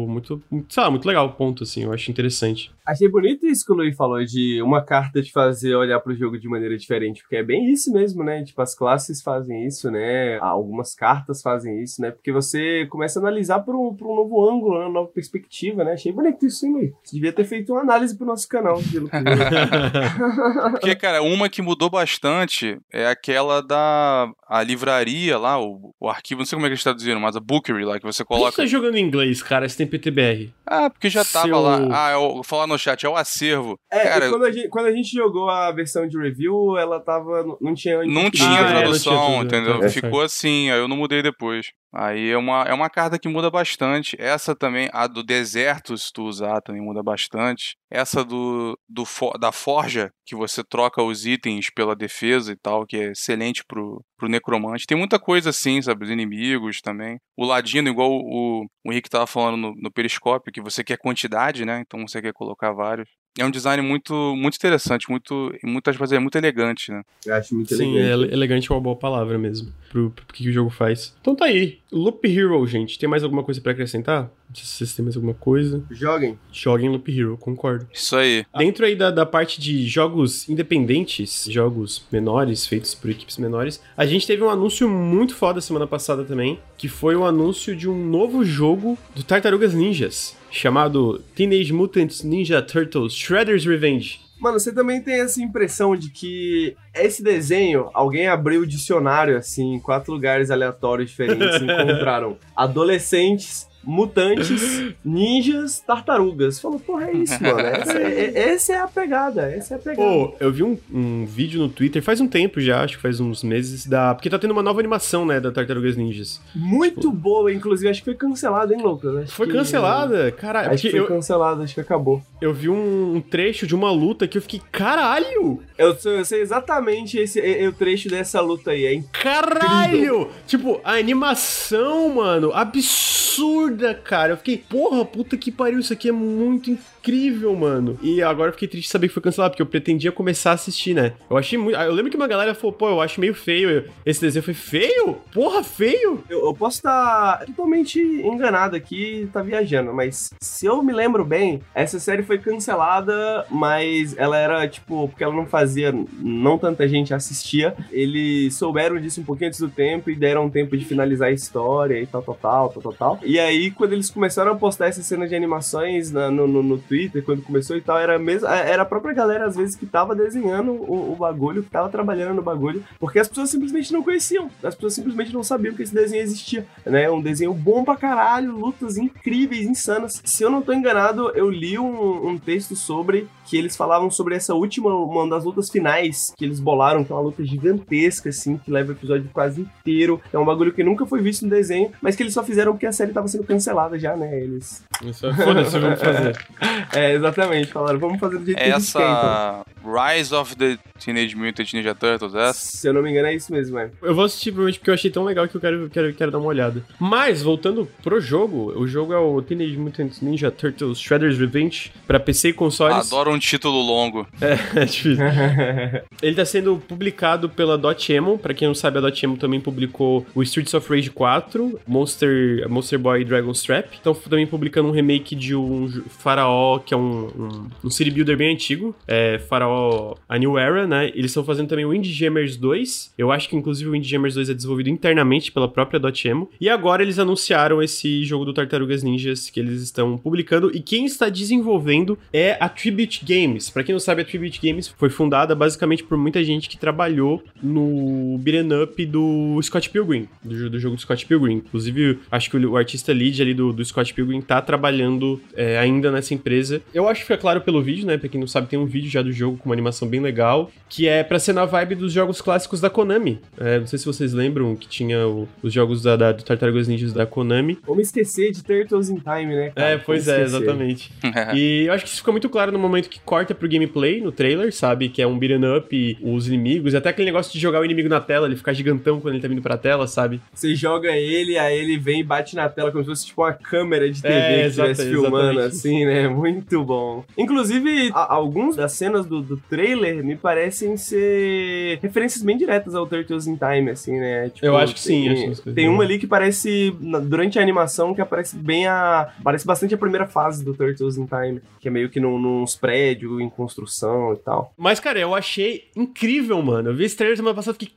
muito, sei lá, muito legal, ponto, assim. Eu acho interessante. Achei bonito isso que o Luiz falou, de uma carta te fazer olhar pro jogo de maneira diferente, porque é bem isso mesmo, né? Tipo, as classes fazem isso, né? Algumas cartas fazem isso, né? Porque você começa a analisar por um, por um novo ângulo, né? uma nova perspectiva, né? Achei bonito isso, hein, Luiz? Você devia ter feito uma análise pro nosso canal. de. Porque, cara, uma que mudou bastante é aquela da a livraria lá, o, o arquivo, não sei como é que eles traduziram, mas a bookery lá, que você Por que você coloca. tá jogando em inglês, cara? Você tem PTBR. Ah, porque já tava Seu- lá. Ah, eu, falar no chat, é o acervo. É, Cara, quando a, gente, quando a gente jogou a versão de review, ela tava. não- Não tinha. Não Ah, tinha ela tradução, tinha tudo, entendeu? tá, Ficou assim, aí eu não mudei depois. Aí é uma, é uma carta que muda bastante. Essa também, a do deserto, se tu usar, também muda bastante. Essa do, do da forja, que você troca os itens pela defesa e tal, que é excelente pro, pro necromante. Tem muita coisa assim, sabe? Os inimigos também. O ladino, igual o, o Henrique tava falando no, no periscópio, que você quer quantidade, né? Então você quer colocar vários. É um design muito, muito interessante, muito, muitas vezes é muito elegante, né? Eu acho muito Sim, elegante. é ele- elegante é uma boa palavra mesmo. Pro, pro que o jogo faz. Então tá aí. Loop Hero, gente. Tem mais alguma coisa pra acrescentar? Não sei se vocês têm mais alguma coisa. Joguem. Joguem Loop Hero, concordo. Isso aí. Dentro aí da, da parte de jogos independentes, jogos menores, feitos por equipes menores, a gente teve um anúncio muito foda semana passada também, que foi o anúncio de um novo jogo do Tartarugas Ninjas, chamado Teenage Mutant Ninja Turtles Shredder's Revenge. Mano, você também tem essa impressão de que esse desenho, alguém abriu o dicionário, assim, em quatro lugares aleatórios diferentes e encontraram adolescentes, mutantes, ninjas, tartarugas. Falou, porra, é isso, mano. Essa é, é- essa é a pegada, essa é a pegada. Pô, eu vi um, um vídeo no Twitter faz um tempo já, acho que faz uns meses, da. Porque tá tendo uma nova animação, né, da Tartarugas Ninjas. Muito boa, inclusive, acho que foi cancelado, hein, Lucas? Acho Foi que- cancelada, caralho. Acho que foi eu, cancelado, acho que acabou. eu vi um, trecho de uma luta que eu fiquei, caralho! Eu, sei- eu sei exatamente esse é- é o trecho dessa luta aí, hein? Caralho! tipo, a animação, mano, absurda, cara. Eu fiquei, porra, puta que pariu, isso aqui é muito incrível. mano. E agora eu fiquei triste de saber que foi cancelado, porque eu pretendia começar a assistir, né? Eu achei muito. Eu lembro que uma galera falou, pô, eu acho meio feio. Esse desenho foi feio? Porra, feio? Eu, eu posso estar totalmente enganado aqui, tá viajando, mas se eu me lembro bem, essa série foi cancelada, mas ela era tipo, porque ela não fazia, não tanta gente assistia. Eles souberam disso um pouquinho antes do tempo e deram tempo de finalizar a história e tal, tal, tal, tal, tal, tal. E aí, quando eles começaram a postar essas cenas de animações na- no, no, no Twitter, quando começou e tal, era mesmo, era a própria galera, às vezes, que tava desenhando o, o bagulho, que tava trabalhando no bagulho, porque as pessoas simplesmente não conheciam. As pessoas simplesmente não sabiam que esse desenho existia, né? Um desenho bom pra caralho, lutas incríveis, insanas. Se eu não tô enganado, eu li um, um texto sobre que eles falavam sobre essa última, uma das lutas finais que eles bolaram, que é uma luta gigantesca, assim, que leva o episódio quase inteiro. É um bagulho que nunca foi visto no desenho, mas que eles só fizeram porque a série tava sendo cancelada já, né? Eles. Isso, Foda-se, vamos fazer. É, exatamente, falaram, vamos fazer do jeito que a gente quer, então. Essa Rise of the Teenage Mutant Ninja Turtles, essa? Se eu não me engano, é isso mesmo, é. Eu vou assistir provavelmente porque eu achei tão legal que eu quero, quero, quero dar uma olhada. Mas, voltando pro jogo, o jogo é o Teenage Mutant Ninja Turtles Shredder's Revenge pra PC e consoles. Adoro um título longo. É difícil. Ele tá sendo publicado pela Dotemu. Pra quem não sabe, a Dotemu também publicou o Streets of Rage 4, Monster, Monster Boy Dragon's Trap. Estão também publicando um remake de um jo- Que é um, um, um city builder bem antigo. É Faraó A New Era, né? Eles estão fazendo também o Indie Jammers 2. Eu acho que, inclusive, o Indie Jammers 2 é desenvolvido internamente pela própria Dotemu. E agora eles anunciaram esse jogo do Tartarugas Ninjas que eles estão publicando. E quem está desenvolvendo é a Tribute Games. Pra quem não sabe, a Tribute Games foi fundada basicamente por muita gente que trabalhou no beat'em up do Scott Pilgrim, do, do jogo do Scott Pilgrim. Inclusive, acho que o, o artista lead ali do, do Scott Pilgrim tá trabalhando é, ainda nessa empresa. Eu acho que fica claro pelo vídeo, né? Pra quem não sabe, tem um vídeo já do jogo com uma animação bem legal, que é pra ser na vibe dos jogos clássicos da Konami. É, não sei se vocês lembram que tinha o- os jogos da, da, do Tartarugas Ninjas da Konami. Vamos esquecer de Turtles in Time, né? cara? É, pois Vamos é, esquecer. exatamente. E eu acho que isso fica muito claro no momento que corta pro gameplay, no trailer, sabe? Que é um beat'em up, e os inimigos, e até aquele negócio de jogar o inimigo na tela, ele ficar gigantão quando ele tá vindo pra tela, sabe? Você joga ele, aí ele vem e bate na tela como se fosse tipo uma câmera de TV É, que estivesse filmando exatamente. assim, né? Muito bom. Inclusive, a- alguns das cenas do, do trailer me parecem ser referências bem diretas ao Turtles in Time, assim, né? Tipo, Eu acho que sim, tem- acho que Tem uma ali que parece, durante a animação, que aparece bem a. Parece bastante a primeira fase do Turtles in Time, que é meio que num, prédios, em construção e tal. Mas, cara, eu achei incrível, mano. Eu vi esse trailer semana passada e fiquei,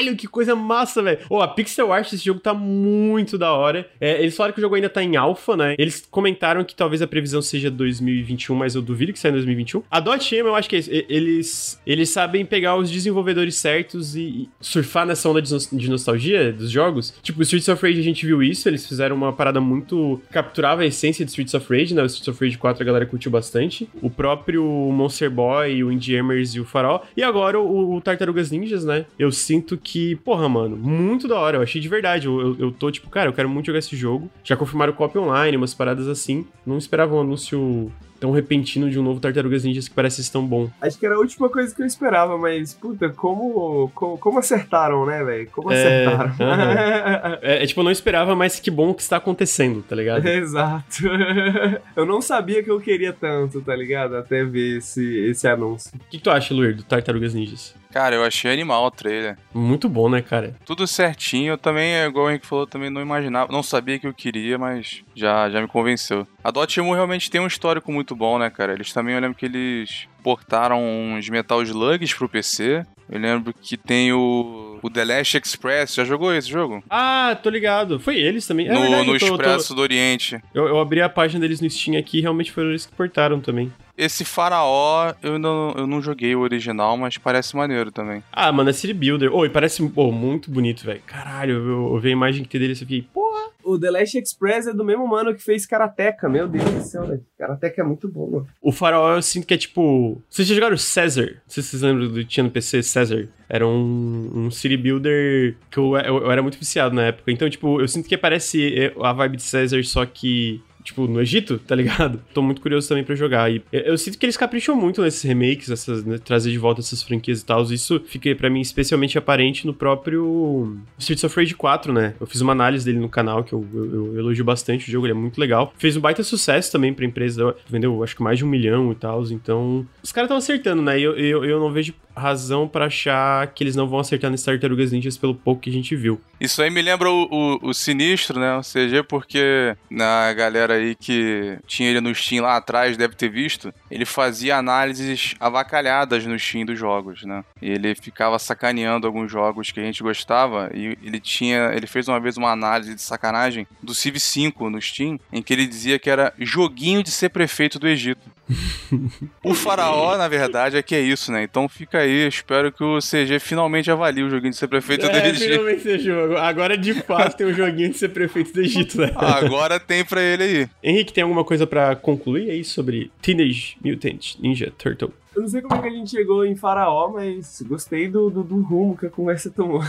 caralho, que coisa massa, velho. Ô, a pixel art desse jogo tá muito da hora. É, eles falaram que o jogo ainda tá em alpha, né? Eles comentaram que talvez a previsão seja 2021, mas eu duvido que saia em 2021. A Dotemu, eu acho que é isso. Eles, eles sabem pegar os desenvolvedores certos e surfar nessa onda de nostalgia dos jogos. Tipo, Streets of Rage a gente viu isso, eles fizeram uma parada muito... capturava a essência de Streets of Rage, né? O Streets of Rage 4 a galera curtiu bastante. O próprio Monster Boy, o Indie Hammers e o Farol. E agora o, o Tartarugas Ninjas, né? Eu sinto que, porra, mano, muito da hora. Eu achei de verdade. Eu, eu, eu tô tipo, cara, eu quero muito jogar esse jogo. Já confirmaram copy online, umas paradas assim. Não esperava um anúncio tão repentino de um novo Tartarugas Ninjas que parece tão bom. Acho que era a última coisa que eu esperava, mas, puta, como, como, como acertaram, né, velho? Como É, acertaram. É, é, tipo, eu não esperava, mas que bom que está acontecendo, tá ligado? Exato. Eu não sabia que eu queria tanto, tá ligado? Até ver esse, esse anúncio. O que, que tu acha, Luir, do Tartarugas Ninjas? Cara, eu achei animal o trailer. Muito bom, né, cara? Tudo certinho. Eu também, é igual o Henrique falou, também não imaginava. Não sabia que eu queria, mas já, já me convenceu. A Dotemu realmente tem um histórico muito bom, né, cara? Eles também, eu lembro que eles portaram uns Metal Slugs pro PC. Eu lembro que tem o, o The Last Express. Já jogou esse jogo? Ah, tô ligado. Foi eles também. É no verdade, no tô- tô- Expresso do Oriente. Eu, eu abri a página deles no Steam aqui e realmente foram eles que portaram também. Esse Faraó, eu não, eu não joguei o original, mas parece maneiro também. Ah, mano, é City Builder. Ô, e parece pô, muito bonito, velho. Caralho, eu, eu vi a imagem que tem dele e fiquei, porra. O The Last Express é do mesmo mano que fez Karateka. Meu Deus do céu, velho. Karateka é muito bom, mano. O farol eu sinto que é tipo. Vocês já jogaram Caesar? Não sei se vocês lembram do que tinha no PC, Caesar. Era um, um city builder que eu, eu, eu era muito viciado na época. Então, tipo, eu sinto que parece a vibe de Caesar, só que tipo, no Egito, tá ligado? Tô muito curioso também pra jogar. E eu, eu sinto que eles capricham muito nesses remakes, essas, né, trazer de volta essas franquias e tal. Isso fica pra mim especialmente aparente no próprio Streets of Rage 4, né? Eu fiz uma análise dele no canal que eu, eu, eu elogio bastante o jogo, ele é muito legal. Fez um baita sucesso também pra empresa, vendeu acho que mais de um milhão e tal. Então, os caras estão acertando, né? E eu, eu, eu não vejo razão pra achar que eles não vão acertar nesse Tartarugas Ninjas pelo pouco que a gente viu. Isso aí me lembra o, o- o Sinistro, né? O CG, porque na galera aí que tinha ele no Steam lá atrás, deve ter visto, ele fazia análises avacalhadas no Steam dos jogos, né? Ele ficava sacaneando alguns jogos que a gente gostava e ele tinha, ele fez uma vez uma análise de sacanagem do Civ 5 no Steam, em que ele dizia que era joguinho de ser prefeito do Egito. O faraó, na verdade, é que é isso, né? Então fica aí, espero que o CG finalmente avalie o joguinho de ser prefeito do É, Egito. finalmente esse jogo. Agora de fato tem um joguinho de ser prefeito do Egito, né? Agora tem pra ele aí. Henrique, tem alguma coisa pra concluir aí sobre Teenage Mutant Ninja Turtle? Eu não sei como é que a gente chegou em Faraó, mas gostei do, do, do rumo que a conversa tomou.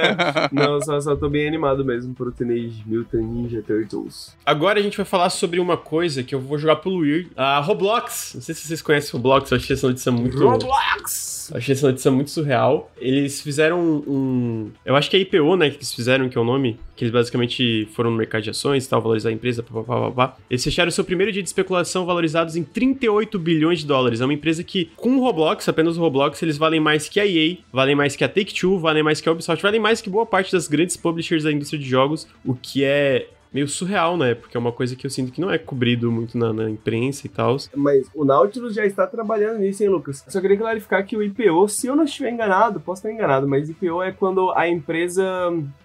não, só, só tô bem animado mesmo pro Teenage Mutant Ninja Turtles. Agora a gente vai falar sobre uma coisa que eu vou jogar pelo Weird. A Roblox. Não sei se vocês conhecem Roblox, eu achei essa notícia muito. Roblox! Eu achei essa notícia muito surreal. Eles fizeram um. Eu acho que é IPO, né? Que eles fizeram, que é o nome. Que eles basicamente foram no mercado de ações e tal, valorizar a empresa, papapá. Eles fecharam seu primeiro dia de especulação valorizados em 38 bilhões de dólares. É uma empresa que, com o Roblox, apenas o Roblox, eles valem mais que a EA, valem mais que a Take-Two, valem mais que a Ubisoft, valem mais que boa parte das grandes publishers da indústria de jogos, o que é meio surreal, né? Porque é uma coisa que eu sinto que não é cobrido muito na, na imprensa e tal. Mas o Nautilus já está trabalhando nisso, hein, Lucas? Só queria clarificar que o IPO, se eu não estiver enganado, posso estar enganado, mas IPO é quando a empresa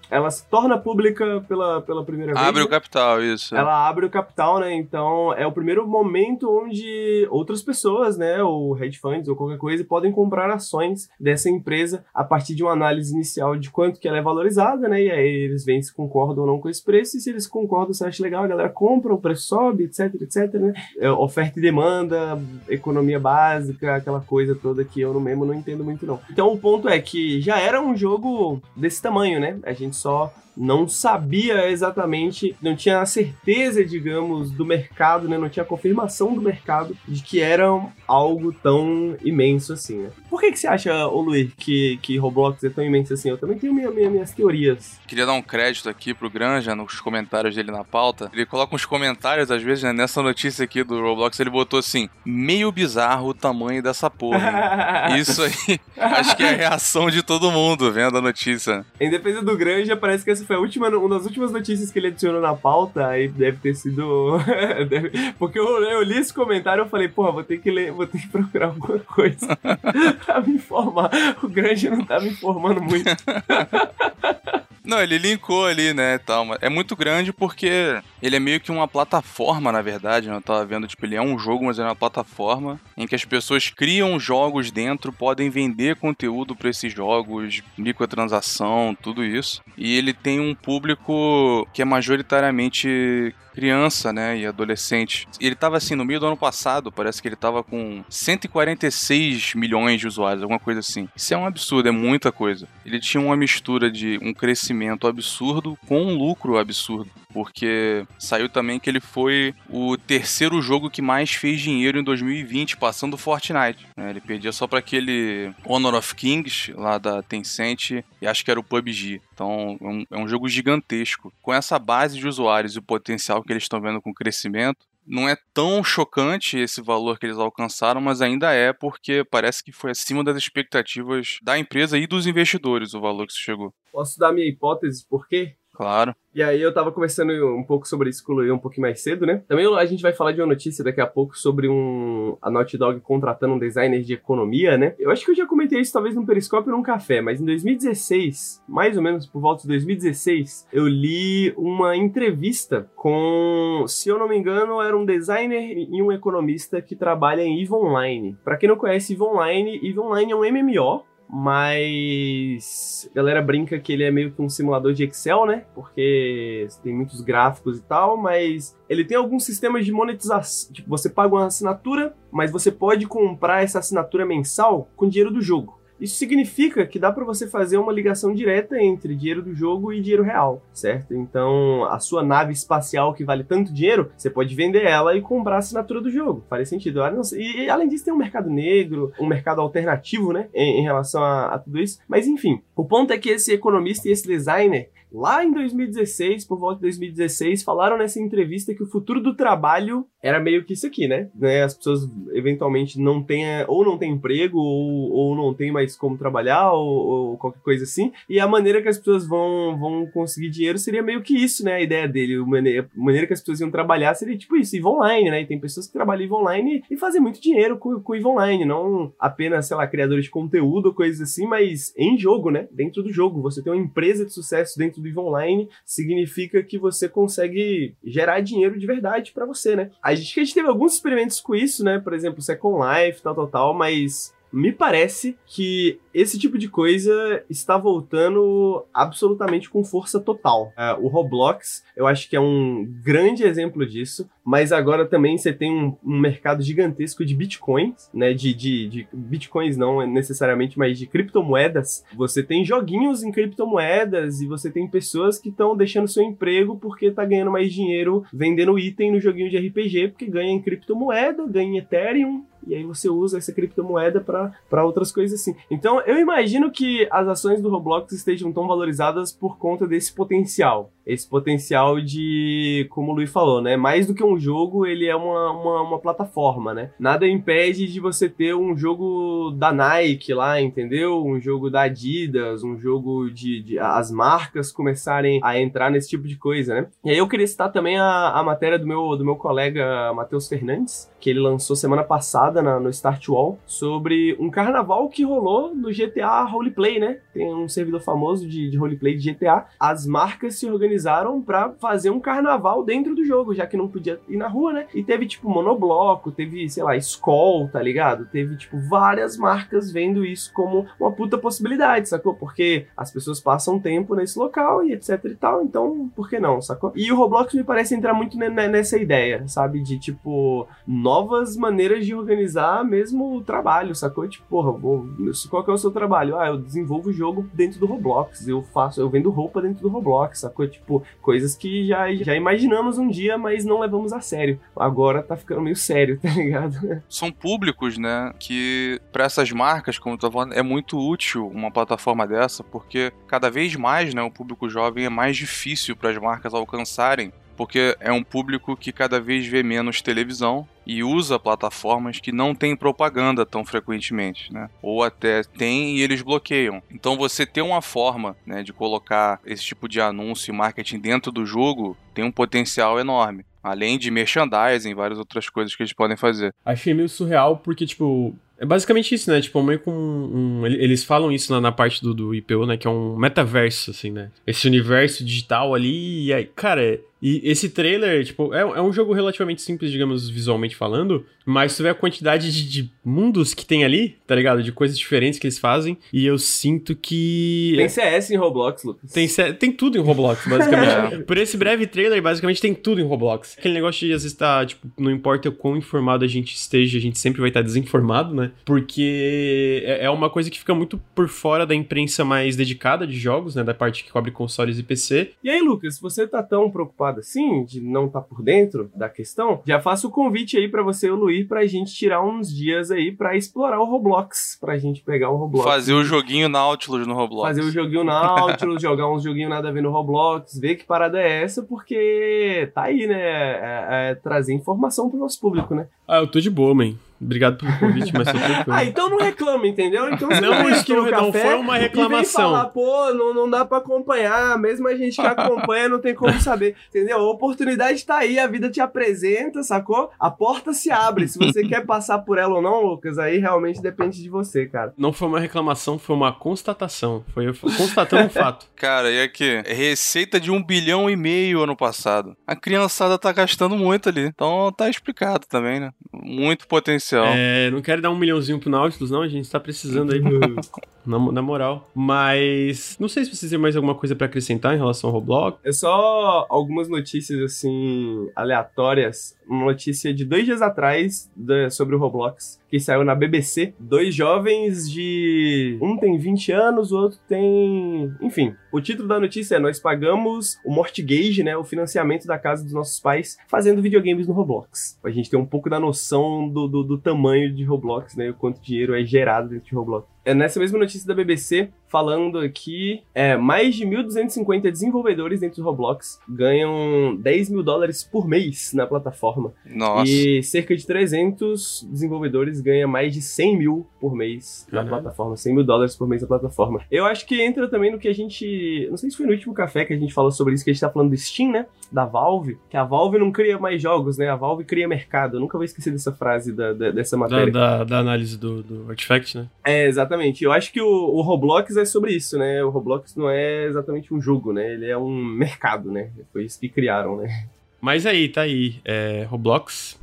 ela se torna pública pela, pela primeira vez. Abre o né? capital, isso. Ela abre o capital, né? Então é o primeiro momento onde outras pessoas, né, ou hedge funds ou qualquer coisa, podem comprar ações dessa empresa a partir de uma análise inicial de quanto que ela é valorizada, né? E aí eles veem se concordam ou não com esse preço. E se eles concordam, se acha legal, a galera compra, o preço sobe, etc, etc, né? É, oferta e demanda, economia básica, aquela coisa toda que eu no mesmo não entendo muito não. Então o ponto é que já era um jogo desse tamanho, né? A gente só não sabia exatamente, não tinha a certeza, digamos, do mercado, né? Não tinha a confirmação do mercado de que era algo tão imenso assim, né? Por que, que você acha, ô Luiz, que, que Roblox é tão imenso assim? Eu também tenho minha, minha- minhas teorias. Queria dar um crédito aqui pro Granja nos comentários dele na pauta. Ele coloca uns comentários, às vezes, né, nessa notícia aqui do Roblox, ele botou assim: meio bizarro o tamanho dessa porra. hein?" Isso aí, acho que é a reação de todo mundo vendo a notícia. Em defesa do Granja, parece que essa foi a última, uma das últimas notícias que ele adicionou na pauta, aí deve ter sido. deve- Porque eu, eu li esse comentário e falei, porra, vou ter que ler, vou ter que procurar alguma coisa pra me informar. O Granja não tá me informando muito. Não, ele linkou ali, né, tal, mas é muito grande porque ele é meio que uma plataforma, na verdade, né? Eu tava vendo, tipo, ele é um jogo, mas é uma plataforma em que as pessoas criam jogos dentro, podem vender conteúdo pra esses jogos, microtransação, tudo isso. E ele tem um público que é majoritariamente criança, né, e adolescente. Ele tava assim no meio do ano passado, parece que ele tava com 146 milhões de usuários, alguma coisa assim. Isso é um absurdo, é muita coisa. Ele tinha uma mistura de um crescimento absurdo com um lucro absurdo. Porque saiu também que ele foi o terceiro jogo que mais fez dinheiro em 2020, passando o Fortnite. né? Ele perdia só para aquele Honor of Kings, lá da Tencent, e acho que era o PUBG. Então é um, é um jogo gigantesco. Com essa base de usuários e o potencial que eles estão vendo com o crescimento, não é tão chocante esse valor que eles alcançaram, mas ainda é porque parece que foi acima das expectativas da empresa e dos investidores o valor que isso chegou. Posso dar minha hipótese por quê? Claro. E aí eu tava conversando um pouco sobre isso com o Luiz um pouquinho mais cedo, né? Também a gente vai falar de uma notícia daqui a pouco sobre um a Naughty Dog contratando um designer de economia, né? Eu acho que eu já comentei isso talvez num periscópio ou num café, mas em 2016, mais ou menos por volta de 2016, eu li uma entrevista com, se eu não me engano, era um designer e um economista que trabalha em EVE Online. Pra quem não conhece EVE Online, EVE Online é um MMO mas a galera brinca que ele é meio que um simulador de Excel, né? Porque tem muitos gráficos e tal, mas ele tem alguns sistemas de monetização. Tipo, você paga uma assinatura, mas você pode comprar essa assinatura mensal com dinheiro do jogo. Isso significa que dá pra você fazer uma ligação direta entre dinheiro do jogo e dinheiro real, certo? Então, a sua nave espacial que vale tanto dinheiro, você pode vender ela e comprar a assinatura do jogo. Faria sentido. Ah. E, e, além disso, tem um mercado negro, um mercado alternativo, né? Em, em relação a, a tudo isso. Mas enfim, o ponto é que esse economista e esse designer Lá em 2016, por volta de 2016, falaram nessa entrevista que o futuro do trabalho era meio que isso aqui, né? né? As pessoas eventualmente não têm, ou não têm emprego, ou, ou não têm mais como trabalhar, ou, ou, qualquer coisa assim. E a maneira que as pessoas vão, vão conseguir dinheiro seria meio que isso, né? A ideia dele. A maneira, que as pessoas iam trabalhar seria tipo isso, ir online, né? E tem pessoas que trabalham em online e fazem muito dinheiro com, com o online, não apenas, sei lá, criadores de conteúdo coisas assim, mas em jogo, né? Dentro do jogo. Você tem uma empresa de sucesso dentro do EVE Online, significa que você consegue gerar dinheiro de verdade para você, né? A gente, a gente teve alguns experimentos com isso, né? Por exemplo, Second Life, tal, tal, tal, mas me parece que esse tipo de coisa está voltando absolutamente com força total. Uh, o Roblox, eu acho que é um grande exemplo disso, mas agora também você tem um, um mercado gigantesco de bitcoins, né? De, de, de, bitcoins não necessariamente, mas de criptomoedas. Você tem joguinhos em criptomoedas e você tem pessoas que estão deixando seu emprego porque tá ganhando mais dinheiro vendendo item no joguinho de RPG, porque ganha em criptomoeda, ganha em Ethereum, e aí você usa essa criptomoeda para outras coisas assim. Então eu imagino que as ações do Roblox estejam tão valorizadas por conta desse potencial. Esse potencial de, como o Luiz falou, né? Mais do que um jogo, ele é uma, uma, uma plataforma, né? Nada impede de você ter um jogo da Nike lá, entendeu? Um jogo da Adidas, um jogo de, de as marcas começarem a entrar nesse tipo de coisa, né? E aí eu queria citar também a, a matéria do meu, do meu colega Matheus Fernandes, que ele lançou semana passada na, no Start Wall sobre um carnaval que rolou no GTA Roleplay, né? Tem um servidor famoso de, de roleplay de GTA. As marcas se organizaram para fazer um carnaval dentro do jogo, já que não podia ir na rua, né? E teve, tipo, monobloco, teve, sei lá, Skoll, tá ligado? Teve, tipo, várias marcas vendo isso como uma puta possibilidade, sacou? Porque as pessoas passam tempo nesse local e etc e tal, então por que não, sacou? E o Roblox me parece entrar muito nessa ideia, sabe? De, tipo, novas maneiras de organizar mesmo o trabalho, sacou? Tipo, porra, vou, qual que é o seu trabalho? Ah, eu desenvolvo o jogo dentro do Roblox, eu faço, eu vendo roupa dentro do Roblox, sacou? Tipo, coisas que já, já imaginamos um dia, mas não levamos a sério. Agora tá ficando meio sério, tá ligado? São públicos, né, que para essas marcas, como eu tô falando, é muito útil uma plataforma dessa, porque cada vez mais, né, o público jovem é mais difícil para as marcas alcançarem porque é um público que cada vez vê menos televisão e usa plataformas que não têm propaganda tão frequentemente, né? Ou até tem e eles bloqueiam. Então você ter uma forma né, de colocar esse tipo de anúncio e marketing dentro do jogo tem um potencial enorme. Além de merchandising várias outras coisas que eles podem fazer. Achei meio surreal porque, tipo, é basicamente isso, né? Tipo, meio com um, um, Eles falam isso na, na parte do, do IPO, né? Que é um metaverso, assim, né? Esse universo digital ali. E aí, cara, e esse trailer, tipo, é, é, um jogo relativamente simples, digamos, visualmente falando, mas tu vê a quantidade de, de, mundos que tem ali, tá ligado? De coisas diferentes que eles fazem, e eu sinto que... Tem CS em Roblox, Lucas. Tem, tem tudo em Roblox, basicamente. Por esse breve trailer, basicamente tem tudo em Roblox. Aquele negócio de, às vezes, tá, tipo, não importa o quão informado a gente esteja, a gente sempre vai estar desinformado, né? Porque é, é uma coisa que fica muito por fora da imprensa mais dedicada de jogos, né? Da parte que cobre consoles e PC. E aí, Lucas, você tá tão preocupado assim, de não estar tá por dentro da questão, já faço o convite aí para você e o Luiz pra gente tirar uns dias aí para explorar o Roblox, pra gente pegar um Roblox. Fazer o joguinho Nautilus no Roblox. Fazer o joguinho Nautilus, jogar uns joguinhos nada a ver no Roblox, ver que parada é essa, porque tá aí, né? É, é, trazer informação pro nosso público, né? Ah, eu tô de boa, man. Obrigado pelo convite, mas ah, então não reclama, entendeu? Então você não, estou, no não foi uma reclamação. falar, pô, não, não dá pra acompanhar, mesmo a gente que acompanha não tem como saber, entendeu? A oportunidade tá aí, a vida te apresenta, sacou? A porta se abre. Se você quer passar por ela ou não, Lucas, aí realmente depende de você, cara. Não foi uma reclamação, foi uma constatação. Foi eu constatando um fato. Cara, e aqui? Receita de um bilhão e meio ano passado. A criançada tá gastando muito ali. Então tá explicado também, né? Muito potencial é, não quero dar um milhãozinho pro Nautilus, não. A gente tá precisando aí. na, na moral. Mas não sei se vocês têm mais alguma coisa pra acrescentar em relação ao Roblox. É só algumas notícias, assim, aleatórias. Uma notícia de dois dias atrás sobre o Roblox, que saiu na BBC. Dois jovens de. Um tem 20 anos, o outro tem. Enfim, o título da notícia é: Nós pagamos o mortgage, né? O financiamento da casa dos nossos pais, fazendo videogames no Roblox. Pra gente ter um pouco da noção do, do, do tamanho de Roblox, né? O quanto dinheiro é gerado dentro de Roblox. É nessa mesma notícia da BBC, falando aqui, é, mais de 1.250 desenvolvedores dentro do Roblox ganham 10 mil dólares por mês na plataforma. Nossa. E cerca de 300 desenvolvedores ganham mais de 100 mil por mês na Uhum. plataforma. 100 mil dólares por mês na plataforma. Eu acho que entra também no que a gente... Não sei se foi no último café que a gente falou sobre isso, que a gente tá falando do Steam, né? Da Valve. Que a Valve não cria mais jogos, né? A Valve cria mercado. Eu nunca vou esquecer dessa frase, da, da- dessa Da, matéria. da, da análise do, do Artifact, né? É, exatamente. Eu acho que o, o Roblox é sobre isso, né? O Roblox não é exatamente um jogo, né? Ele é um mercado, né? Foi isso que criaram, né? Mas aí, tá aí, é, Roblox.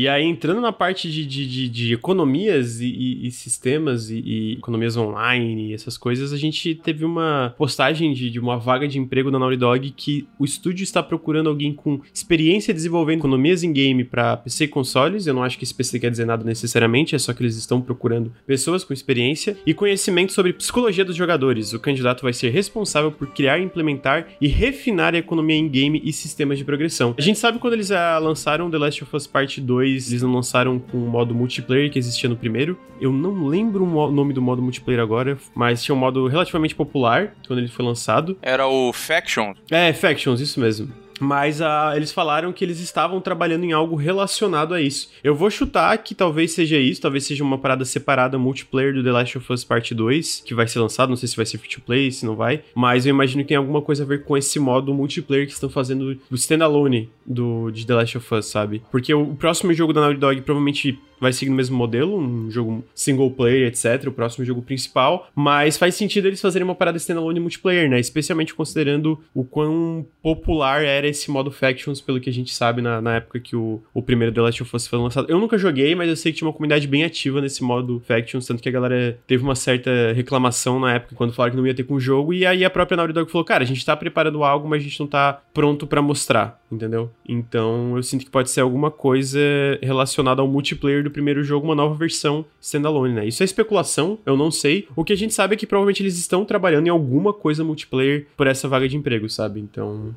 E aí, entrando na parte de, de, de, de economias e, e- e sistemas e, e economias online e essas coisas, a gente teve uma postagem de, de uma vaga de emprego na Naughty Dog que o estúdio está procurando alguém com experiência desenvolvendo economias em game para PC e consoles. Eu não acho que esse PC quer dizer nada necessariamente, é só que eles estão procurando pessoas com experiência e conhecimento sobre psicologia dos jogadores. O candidato vai ser responsável por criar, implementar e refinar a economia em game e sistemas de progressão. A gente sabe quando eles lançaram The Last of Us Part 2, eles não lançaram com o modo multiplayer que existia no primeiro. Eu não lembro o nome do modo multiplayer agora, mas tinha um modo relativamente popular quando ele foi lançado. Era o Faction. É, Factions, isso mesmo. Mas ah, eles falaram que eles estavam trabalhando em algo relacionado a isso. Eu vou chutar que talvez seja isso, talvez seja uma parada separada multiplayer do The Last of Us Part 2, que vai ser lançado, não sei se vai ser free to play, se não vai, mas eu imagino que tem alguma coisa a ver com esse modo multiplayer que estão fazendo do standalone do de The Last of Us, sabe? Porque o, próximo jogo da Naughty Dog provavelmente vai seguir no mesmo modelo, um jogo single player, etc, o próximo jogo principal, mas faz sentido eles fazerem uma parada standalone multiplayer, né? Especialmente considerando o quão popular era esse modo Factions, pelo que a gente sabe na, na época que o, o primeiro The Last of Us foi lançado. Eu nunca joguei, mas eu sei que tinha uma comunidade bem ativa nesse modo Factions, tanto que a galera teve uma certa reclamação na época quando falaram que não ia ter com o jogo, e aí a própria Naughty Dog falou, cara, a gente tá preparando algo, mas a gente não tá pronto pra mostrar, entendeu? Então eu sinto que pode ser alguma coisa relacionada ao multiplayer do primeiro jogo, uma nova versão standalone, né? Isso é especulação, eu não sei. O que a gente sabe é que provavelmente eles estão trabalhando em alguma coisa multiplayer por essa vaga de emprego, sabe? Então.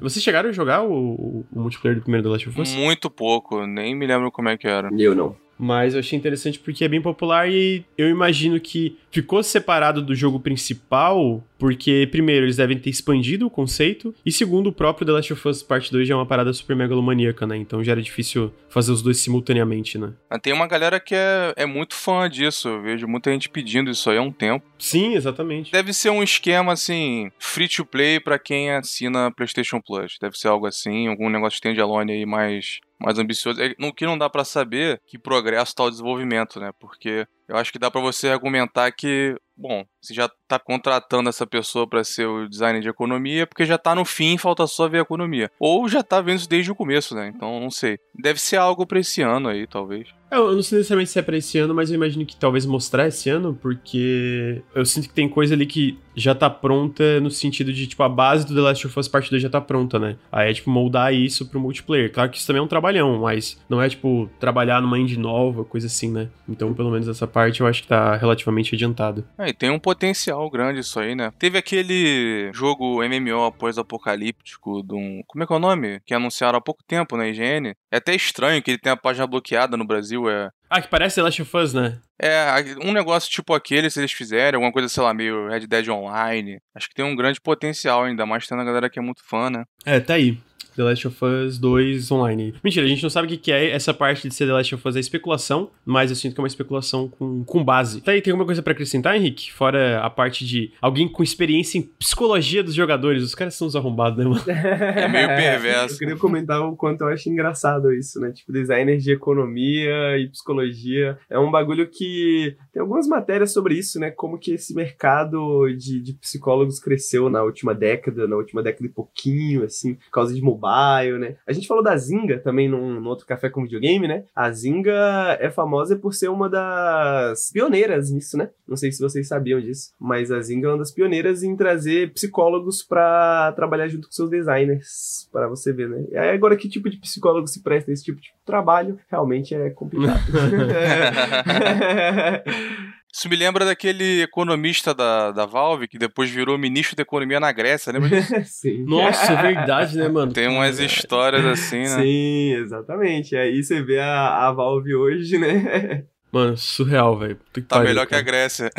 Vocês chegaram a jogar o, o- o multiplayer do primeiro The Last of Us? Muito pouco, nem me lembro como é que era. Eu não. Mas eu achei interessante porque é bem popular e eu imagino que ficou separado do jogo principal porque, primeiro, eles devem ter expandido o conceito e, segundo, o próprio The Last of Us Part 2 já é uma parada super megalomaníaca, né? Então já era difícil fazer os dois simultaneamente, né? Mas Tem uma galera que é, é muito fã disso, eu vejo muita gente pedindo isso aí há um tempo. Sim, exatamente. Deve ser um esquema assim, free to play pra quem assina PlayStation Plus. Deve ser algo assim, algum negócio standalone aí mais mais ambicioso. É, no que não dá pra saber que progresso tá o desenvolvimento, né? Porque eu acho que dá pra você argumentar que, bom, você já tá contratando essa pessoa pra ser o designer de economia, porque já tá no fim, falta só ver a economia. Ou já tá vendo isso desde o começo, né? Então, não sei. Deve ser algo pra esse ano aí, talvez. Eu eu não sei necessariamente se é pra esse ano, mas eu imagino que talvez mostrar esse ano, porque eu sinto que tem coisa ali que já tá pronta no sentido de, tipo, a base do The Last of Us Part 2 já tá pronta, né? Aí é, tipo, moldar isso pro multiplayer. Claro que isso também é um trabalhão, mas não é, tipo, trabalhar numa engine nova, coisa assim, né? Então, pelo menos essa parte eu acho que tá relativamente adiantada. É, e tem um potencial grande isso aí, né? Teve aquele jogo MMO pós-apocalíptico de um. Como é que é o nome? Que anunciaram há pouco tempo na IGN. É até estranho que ele tenha a página bloqueada no Brasil. É, Ah, que parece The Last of Us, né? é um negócio tipo aquele, se eles fizerem, alguma coisa, sei lá, meio Red Dead Online. Acho que tem um grande potencial, ainda mais tendo a galera que é muito fã, né? É, tá aí. The Last of Us 2 online. Mentira, a gente não sabe o que que é essa parte de ser The Last of Us, é especulação, mas eu sinto que é uma especulação com, com base. Tá aí, tem alguma coisa pra acrescentar, Henrique? Fora a parte de alguém com experiência em psicologia dos jogadores. Os caras são uns arrombados, né, mano? É meio perverso. Eu queria comentar o quanto eu acho engraçado isso, né? Tipo, designer de economia e psicologia. É um bagulho que tem algumas matérias sobre isso, né? Como que esse mercado de, de psicólogos cresceu na última década, na última década e pouquinho, assim, por causa de mobile mobile, né? A gente falou da Zynga também num, num outro café com videogame, né? A Zynga é famosa por ser uma das pioneiras nisso, né? Não sei se vocês sabiam disso, mas a Zynga é uma das pioneiras em trazer psicólogos pra trabalhar junto com seus designers, para você ver, né? E aí agora que tipo de psicólogo se presta a esse tipo de trabalho, realmente é complicado. Isso me lembra daquele economista da, da Valve que depois virou ministro da economia na Grécia, lembra disso? Sim. Nossa, é verdade, né, mano? Tem umas histórias assim, né? Sim, exatamente. Aí você vê a, a Valve hoje, né? Mano, surreal, velho. Tá pariu, melhor que a cara. Grécia.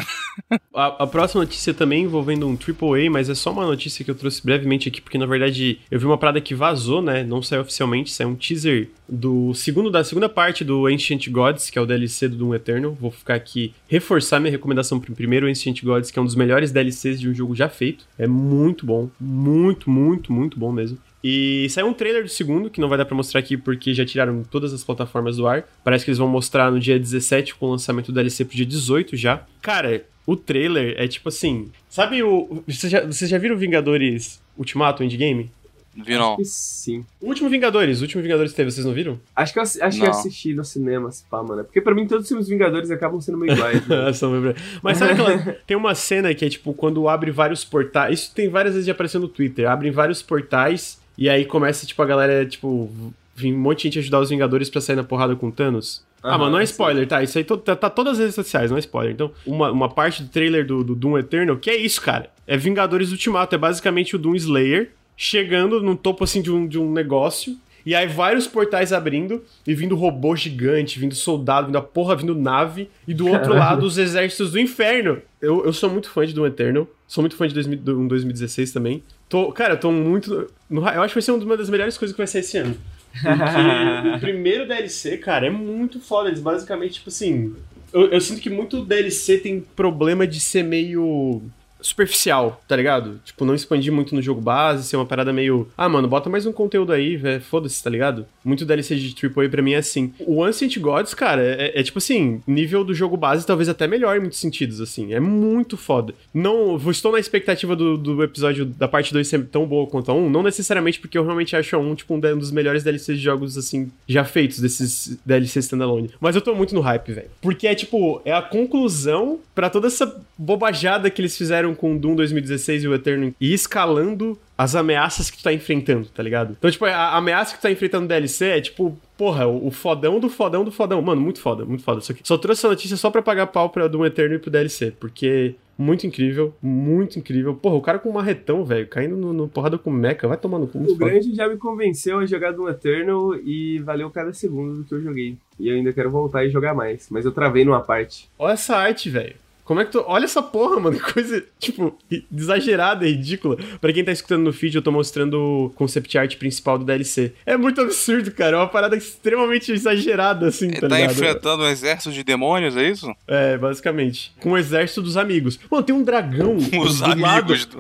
A, a próxima notícia também envolvendo um AAA, mas é só uma notícia que eu trouxe brevemente aqui, porque na verdade eu vi uma parada que vazou, né? Não saiu oficialmente, saiu um teaser do segundo da segunda parte do Ancient Gods, que é o DLC do Doom Eternal. Vou ficar aqui reforçar minha recomendação pro primeiro Ancient Gods, que é um dos melhores DLCs de um jogo já feito. É muito bom, muito, muito, muito bom mesmo. E saiu um trailer do segundo, que não vai dar pra mostrar aqui porque já tiraram todas as plataformas do ar. Parece que eles vão mostrar no dia 17 com o lançamento do DLC pro dia 18 já. Cara, o trailer é tipo assim. Sabe o. Vocês já, vocês já viram Vingadores Ultimato Endgame? Vi não. Sim. O último Vingadores, o último Vingadores que teve, vocês não viram? Acho que eu, acho que eu assisti no cinema, se pá, mano. Porque pra mim todos os filmes Vingadores acabam sendo meio iguais. né? São meio- Mas sabe aquela. tem uma cena que é tipo quando abre vários portais. Isso tem várias vezes já apareceu no Twitter. Abrem vários portais e aí começa, tipo, a galera, tipo, vir um monte de gente ajudar os Vingadores pra sair na porrada com o Thanos. ah, Aham, mano, não é sim. spoiler, tá? Isso aí to- tá, tá todas as redes sociais, não é spoiler. Então, uma, uma parte do trailer do, do Doom Eternal, que é isso, cara. É Vingadores Ultimato. É basicamente o Doom Slayer chegando no topo, assim, de um, de um negócio. E aí vários portais abrindo e vindo robô gigante, vindo soldado, vindo a porra, vindo nave. E do outro lado, os exércitos do inferno. Eu, eu sou muito fã de Doom Eternal. Sou muito fã de 2000 do 2016 também. Tô, cara, eu tô muito... no- eu acho que vai ser uma das melhores coisas que vai ser esse ano. Porque o primeiro DLC, cara, é muito foda. Eles basicamente, tipo assim. Eu, eu sinto que muito DLC tem problema de ser meio superficial, tá ligado? Tipo, não expandir muito no jogo base, ser uma parada meio. Ah, mano, bota mais um conteúdo aí, velho. Foda-se, tá ligado? Muito DLC de AAA pra mim é assim. O Ancient Gods, cara, é, é tipo assim, nível do jogo base talvez até melhor em muitos sentidos, assim. É muito foda. Não, estou na expectativa do, do episódio da parte 2 ser tão boa quanto a 1, não necessariamente porque eu realmente acho a 1, tipo, um da- um dos melhores DLCs de jogos, assim, já feitos, desses DLCs standalone. Mas eu tô muito no hype, velho. Porque é, tipo, é a conclusão pra toda essa bobajada que eles fizeram com o Doom 2016 e o Eternal e escalando as ameaças que tu tá enfrentando, tá ligado? Então, tipo, a ameaça que tu tá enfrentando no DLC é, tipo, porra, o fodão do fodão do fodão. Mano, muito foda, muito foda. Só, que, só trouxe essa notícia só pra pagar pau pra Doom Eternal e pro DLC, porque muito incrível, muito incrível. Porra, o cara com um marretão, velho, caindo no, no porrada com mecha, vai tomar no cu. O foda. grande já me convenceu a jogar Doom Eternal e valeu cada segundo do que eu joguei. E eu ainda quero voltar e jogar mais. Mas eu travei numa parte. Olha essa arte, velho. Como é que tu. Olha essa porra, mano. que Coisa, tipo, exagerada e ridícula. Pra quem tá escutando no feed, eu tô mostrando o concept art principal do DLC. É muito absurdo, cara. É uma parada extremamente exagerada, assim, Ele tá tá ligado? enfrentando um exército de demônios, é isso? É, basicamente. Com o exército dos amigos. Mano, tem um dragão. Os do lado- amigos.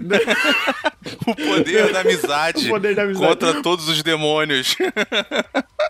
Do... o poder da amizade. O poder da amizade. Contra todos os demônios.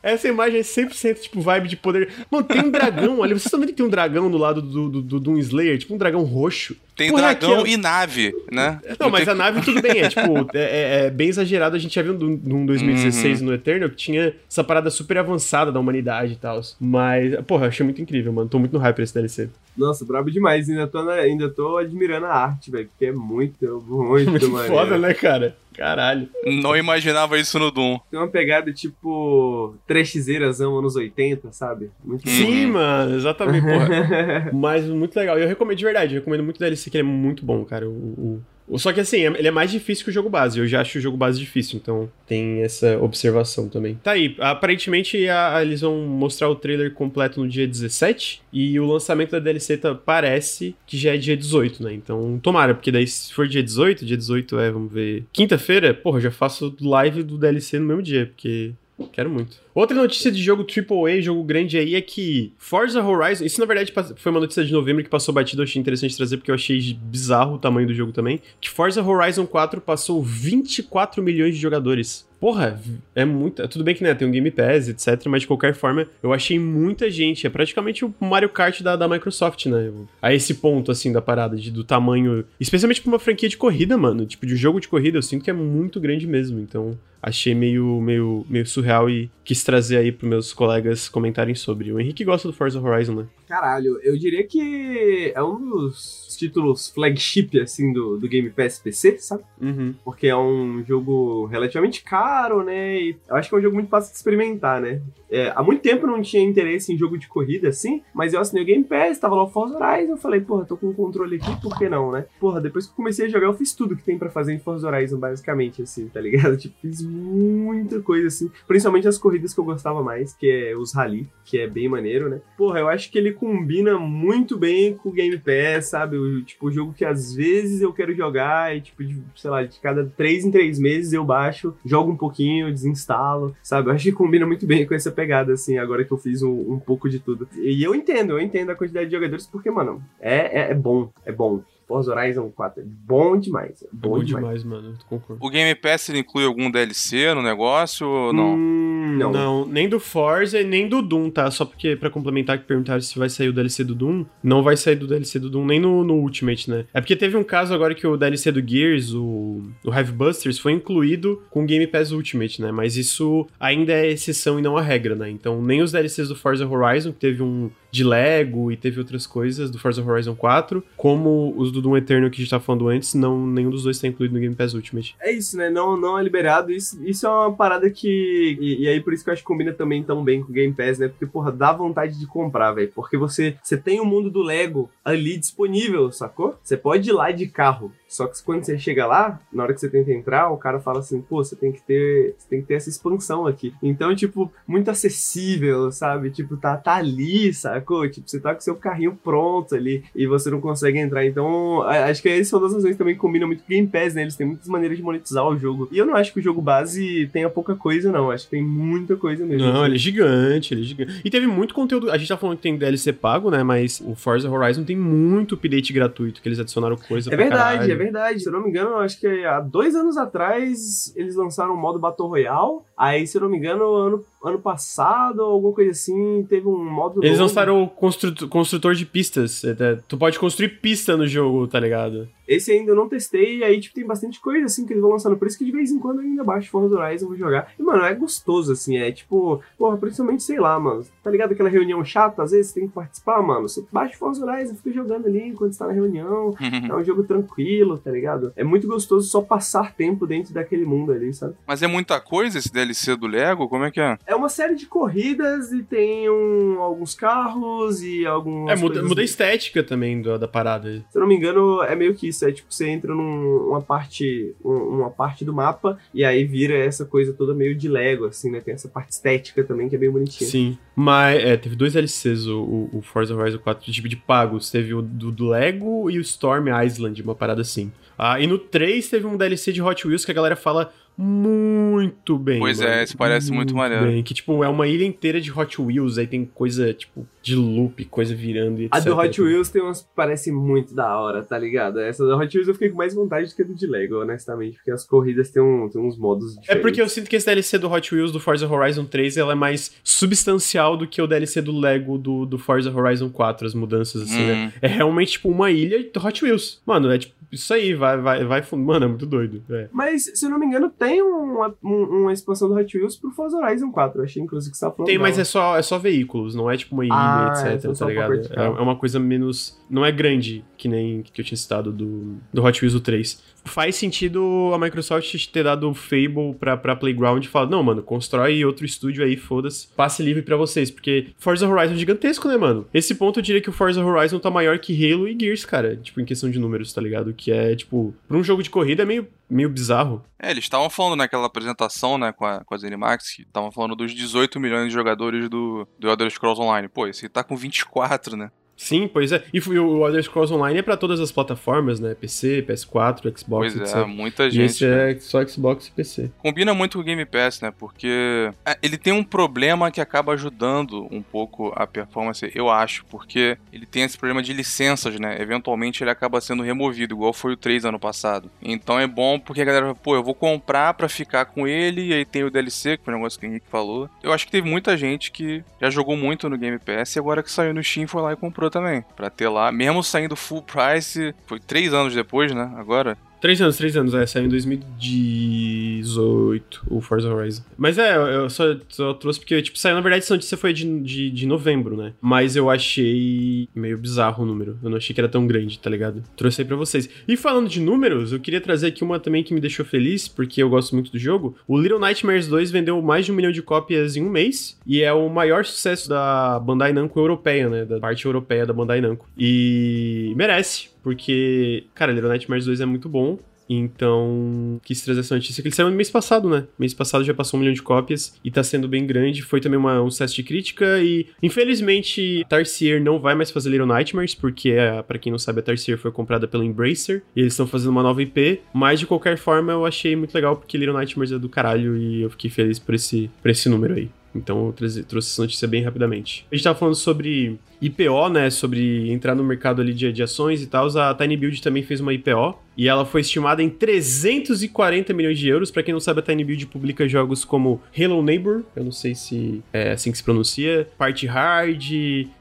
Essa imagem é 100% tipo vibe de poder. Mano, tem um dragão. Olha, vocês também tem um dragão do lado do, do, do Doom Slayer, tipo um dragão roxo. Tem Porra, dragão ó. e nave, né? Não, mas tem- a nave tudo bem, é tipo, é, é- é bem exagerado. A gente já viu num, num 2016 no Eternal que tinha essa parada super avançada da humanidade e tal. Mas, porra, eu achei muito incrível, mano. Tô muito no hype pra esse DLC. Nossa, brabo demais. Ainda tô, na- ainda tô admirando a arte, velho. Porque é muito, muito, Muito maneiro. foda, né, cara? Caralho. Não imaginava isso no Doom. Tem uma pegada tipo trashzeirazão anos 80, sabe? Muito Sim, Uhum. mano, exatamente, porra. Mas muito legal. E eu recomendo de verdade, eu recomendo muito o DLC, que ele é muito bom, cara. O, o- Só que assim, é- ele é mais difícil que o jogo base. Eu já acho o jogo base difícil, então tem essa observação também. Tá aí, aparentemente a- eles vão mostrar o trailer completo no dia 17 e o lançamento da DLC tá- parece que já é dia 18, né? Então tomara, porque daí se for dia 18, dia 18 é, vamos ver, quinta-feira, porra, já faço live do DLC no mesmo dia, porque Quero muito. Outra notícia de jogo AAA, jogo grande aí, é que Forza Horizon. Isso na verdade foi uma notícia de novembro que passou batido. Eu achei interessante trazer porque eu achei bizarro o tamanho do jogo também. Que Forza Horizon 4 passou 24 milhões de jogadores. Porra, é muita. Tudo bem que né, tem um Game Pass, etc. Mas de qualquer forma, eu achei muita gente. É praticamente o Mario Kart da, da Microsoft, né? A esse ponto, assim, da parada, de, do tamanho. Especialmente pra uma franquia de corrida, mano. Tipo, de jogo de corrida, eu sinto que é muito grande mesmo. Então, achei meio, meio, meio surreal e quis trazer aí pros meus colegas comentarem sobre. O Henrique gosta do Forza Horizon, né? Caralho, eu diria que é um dos títulos flagship, assim, do, do Game Pass PC, sabe? Uhum. Porque é um jogo relativamente caro, né? E eu acho que é um jogo muito fácil de experimentar, né? É, há muito tempo eu não tinha interesse em jogo de corrida, assim, mas eu assinei o Game Pass, tava lá o Forza Horizon, eu falei, porra, tô com um controle aqui, por que não, né? Porra, depois que eu comecei a jogar, eu fiz tudo que tem pra fazer em Forza Horizon, basicamente, assim, tá ligado? Tipo, fiz muita coisa, assim, principalmente as corridas que eu gostava mais, que é os rally, que é bem maneiro, né? Porra, eu acho que ele combina muito bem com o Game Pass, sabe? O, tipo, o jogo que às vezes eu quero jogar e, tipo, de, sei lá, de cada três em três meses eu baixo, jogo um pouquinho, desinstalo, sabe? Eu acho que combina muito bem com essa pegada, assim, agora que eu fiz um, um pouco de tudo. E eu entendo, eu entendo a quantidade de jogadores, porque, mano, é, é, é bom, é bom. Forza Horizon 4 é bom demais, é bom, Bom demais. demais, mano. Concordo. O Game Pass ele inclui algum DLC no negócio ou não? Hum, não. Não, nem do Forza e nem do Doom, tá? Só porque, pra complementar, que perguntaram se vai sair o DLC do Doom, não vai sair do DLC do Doom nem no, no Ultimate, né? É porque teve um caso agora que o DLC do Gears, o, o Hive Busters, foi incluído com o Game Pass Ultimate, né? Mas isso ainda é exceção e não a regra, né? Então, nem os DLCs do Forza Horizon, que teve um de Lego e teve outras coisas do Forza Horizon 4, como os do Doom Eternal que a gente tava falando antes, não, nenhum dos dois tá incluído no Game Pass Ultimate. É isso, né? Não, não é liberado. Isso, isso é uma parada que. E, e aí, por isso que eu acho que combina também tão bem com o Game Pass, né? Porque, porra, dá vontade de comprar, velho. Porque você, você tem o mundo do Lego ali disponível, sacou? Você pode ir lá de carro. Só que quando você chega lá, na hora que você tenta entrar, o cara fala assim, pô, você tem que ter. Você tem que ter essa expansão aqui. Então, tipo, muito acessível, sabe? Tipo, tá, tá ali, sacou? Tipo, você tá com seu carrinho pronto ali e você não consegue entrar. Então, acho que esse é uma das razões também que combina muito com o Game Pass, né? Eles têm muitas maneiras de monetizar o jogo. E eu não acho que o jogo base tenha pouca coisa, não. Acho que tem muita coisa mesmo. Não, assim. ele é gigante, ele é gigante. E teve muito conteúdo. A gente tá falando que tem DLC pago, né? Mas o Forza Horizon tem muito update gratuito, que eles adicionaram coisa É verdade, caralho. é verdade. Se eu não me engano, acho que há dois anos atrás eles lançaram o modo Battle Royale. Aí, se eu não me engano, ano, ano passado, alguma coisa assim, teve um modo. Eles novo. lançaram constru- construtor de pistas. É, é, Tu pode construir pista no jogo, tá ligado? Esse ainda eu não testei, e aí, tipo, tem bastante coisa, assim, que eles vão lançando. Por isso que de vez em quando eu ainda baixo Forza Horizon, vou jogar. E, mano, é gostoso, assim, é tipo, porra, principalmente, sei lá, mano, tá ligado aquela reunião chata, às vezes você tem que participar, mano, você baixa Forza Horizon, fica jogando ali enquanto você tá na reunião, é um jogo tranquilo, tá ligado? É muito gostoso só passar tempo dentro daquele mundo ali, sabe? Mas é muita coisa esse DLC do Lego? Como é que é? É uma série de corridas e tem um, alguns carros e alguns... É, muda, muda a estética também do- da parada. Se eu não me engano, é meio que isso. É tipo, você entra numa parte, um- uma parte do mapa e aí vira essa coisa toda meio de Lego, assim, né? Tem essa parte estética também que é bem bonitinha. Sim. Mas, é, teve dois DLCs, o, o- Forza Horizon 4 de tipo de pagos. Teve o do, do Lego e o Storm Island, uma parada assim. Ah, e no 3 teve um DLC de Hot Wheels que a galera fala muito bem. Pois é, mano. esse parece muito maneiro. bem, que, tipo, é uma ilha inteira de Hot Wheels, aí tem coisa, tipo, de loop, coisa virando e etc. A do Hot Wheels tem umas que parece muito da hora, tá ligado? Essa do Hot Wheels eu fiquei com mais vontade do que a do de Lego, honestamente, porque as corridas têm, um- tem uns modos diferentes. É porque eu sinto que esse DLC do Hot Wheels do Forza Horizon 3 ela é mais substancial do que o DLC do Lego do, do Forza Horizon 4, as mudanças, assim, né? Hum. É realmente, tipo, uma ilha do Hot Wheels. Mano, é tipo, isso aí, vai, vai, vai. fun- Mano, é muito doido. É. Mas, se eu não me engano, tem uma, um- uma expansão do Hot Wheels pro Forza Horizon 4. Eu achei, inclusive, que você tava falando Tem, mas é só, é só veículos, não é tipo uma ilha, Ah, etc, só tá ligado? É, é uma coisa menos. Não é grande, que nem que eu tinha citado do, do Hot Wheels do 3. Faz sentido a Microsoft ter dado o Fable pra, pra Playground e falar: não, mano, constrói outro estúdio aí, foda-se, passe livre pra vocês. Porque Forza Horizon é gigantesco, né, mano? Esse ponto eu diria que o Forza Horizon tá maior que Halo e Gears, cara. Tipo, em questão de números, tá ligado? Que é, tipo, pra um jogo de corrida é meio, meio bizarro. É, eles estavam falando naquela apresentação, né, com a, com a ZeniMax, que estavam falando dos 18 milhões de jogadores do, do Elder Scrolls Online. Pô, esse tá com 24, né? Sim, pois é. E o Elder Scrolls Online é pra todas as plataformas, né? PC, PS4, Xbox, Pois é, etc. muita E gente. esse né? é só Xbox e PC. Combina muito com o Game Pass, né? Porque é, ele tem um problema que acaba ajudando um pouco a performance, eu acho, porque ele tem esse problema de licenças, né? Eventualmente ele acaba sendo removido, igual foi o 3 ano passado. Então é bom porque a galera, fala, pô, eu vou comprar pra ficar com ele, e aí tem o DLC, que foi um negócio que o Henrique falou. Eu acho que teve muita gente que já jogou muito no Game Pass e agora que saiu no Steam foi lá e comprou também. Pra ter lá, mesmo saindo full price, foi três anos depois, né? Agora. Três anos, três anos, é, saiu em 2018 o Forza Horizon. Mas é, eu só, só trouxe porque, tipo, saiu, na verdade, essa notícia foi de, de, de novembro, né? Mas eu achei meio bizarro o número. Eu não achei que era tão grande, tá ligado? Trouxe aí pra vocês. E falando de números, eu queria trazer aqui uma também que me deixou feliz, porque eu gosto muito do jogo. O Little Nightmares 2 vendeu mais de um milhão de cópias em um mês e é o maior sucesso da Bandai Namco europeia, né? Da parte europeia da Bandai Namco. E merece, porque, cara, Little Nightmares 2 é muito bom. Então, quis trazer essa notícia que ele saiu no mês passado, né? Mês passado já passou um milhão de cópias e tá sendo bem grande. Foi também uma, um sucesso de crítica e, infelizmente, Tarsier não vai mais fazer Little Nightmares, porque, é, para quem não sabe, a Tarsier foi comprada pela Embracer e eles estão fazendo uma nova IP. Mas, de qualquer forma, eu achei muito legal porque Little Nightmares é do caralho e eu fiquei feliz por esse, por esse número aí. Então eu trouxe, trouxe essa notícia bem rapidamente. A gente tava falando sobre IPO, né? Sobre entrar no mercado ali de, de ações e tal. A Tiny Build também fez uma IPO. E ela foi estimada em 340 milhões de euros. Pra quem não sabe, a Tiny Build publica jogos como Hello Neighbor. Eu não sei se é assim que se pronuncia. Party Hard.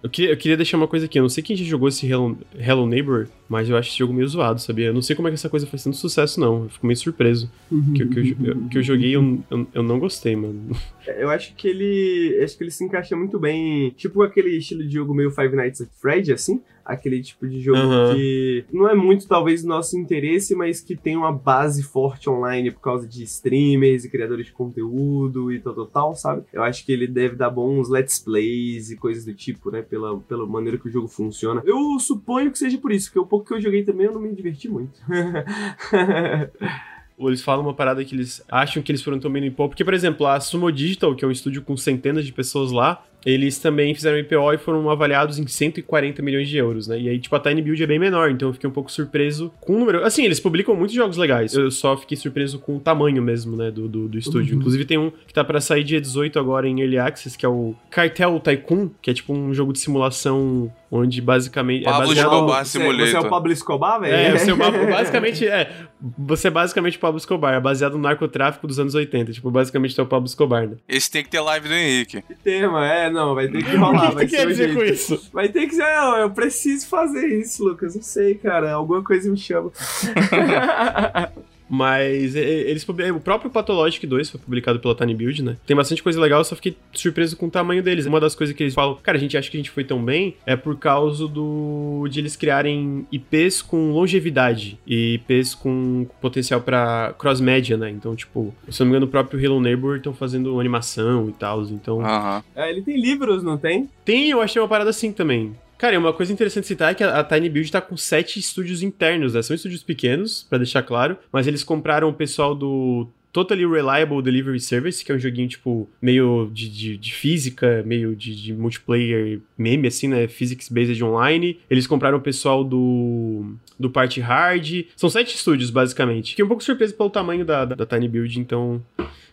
Eu queria, eu queria deixar uma coisa aqui. Eu não sei quem já jogou esse Hello, Hello Neighbor. Mas eu acho esse jogo meio zoado, sabia? Eu não sei como é que essa coisa faz tanto sucesso, não. Eu fico meio surpreso. que, que, eu, eu- que eu joguei, eu, eu, eu não gostei, mano. Eu acho que ele. Acho que ele se encaixa muito bem. Tipo aquele estilo de jogo meio Five Nights at Freddy, assim. Aquele tipo de jogo Aham. que não é muito, talvez, nosso interesse, mas que tem uma base forte online por causa de streamers e criadores de conteúdo e tal, tal, tal, sabe? Eu acho que ele deve dar bons let's plays e coisas do tipo, né? Pela, pela maneira que o jogo funciona. Eu suponho que seja por isso, porque o pouco que eu joguei também eu não me diverti muito. Eles falam uma parada que eles acham que eles foram tão bem no. Porque, por exemplo, a Sumo Digital, que é um estúdio com centenas de pessoas lá, eles também fizeram IPO e foram avaliados em 140 milhões de euros, né? E aí, tipo, a Tiny Build é bem menor, então eu fiquei um pouco surpreso com o número. Assim, eles publicam muitos jogos legais. Eu só fiquei surpreso com o tamanho mesmo, né, do, do, do estúdio. Inclusive, tem um que tá pra sair dia 18 agora em Early Access, que é o Cartel Tycoon, que é tipo um jogo de simulação onde basicamente. Pablo é baseado... Escobar você, Simulator. você é o Pablo Escobar, velho? É, o seu mapa, basicamente, é. Você é basicamente o Pablo Escobar, é baseado no narcotráfico dos anos 80. Tipo, basicamente é o Pablo Escobar, né? Esse tem que ter live do Henrique. Que tema, é, não, vai ter que O rolar, que vai tu ser quer o dizer jeito. com isso? Vai ter que ser, não, eu preciso fazer isso, Lucas, não sei, cara, alguma coisa me chama. Mas eles o próprio Pathologic 2 foi publicado pela Tiny Build, né? Tem bastante coisa legal, eu só fiquei surpreso com o tamanho deles. Uma das coisas que eles falam, cara, a gente acha que a gente foi tão bem, é por causa do de eles criarem IPs com longevidade e IPs com potencial pra cross-média, né? Então, tipo, se eu não me engano, o próprio Hello Neighbor estão fazendo animação e tal, então... Aham. É, ele tem livros, não tem? Tem, eu achei uma parada assim também. Cara, e uma coisa interessante citar é que a, Tiny Build tá com sete estúdios internos, né? São estúdios pequenos, pra deixar claro, mas eles compraram o pessoal do Totally Reliable Delivery Service, que é um joguinho, tipo, meio de, de, de física, meio de, de multiplayer meme, assim, né? Physics-based online. Eles compraram o pessoal do, do Party Hard. São sete estúdios, basicamente. Fiquei um pouco surpreso pelo tamanho da, da, da Tiny Build, então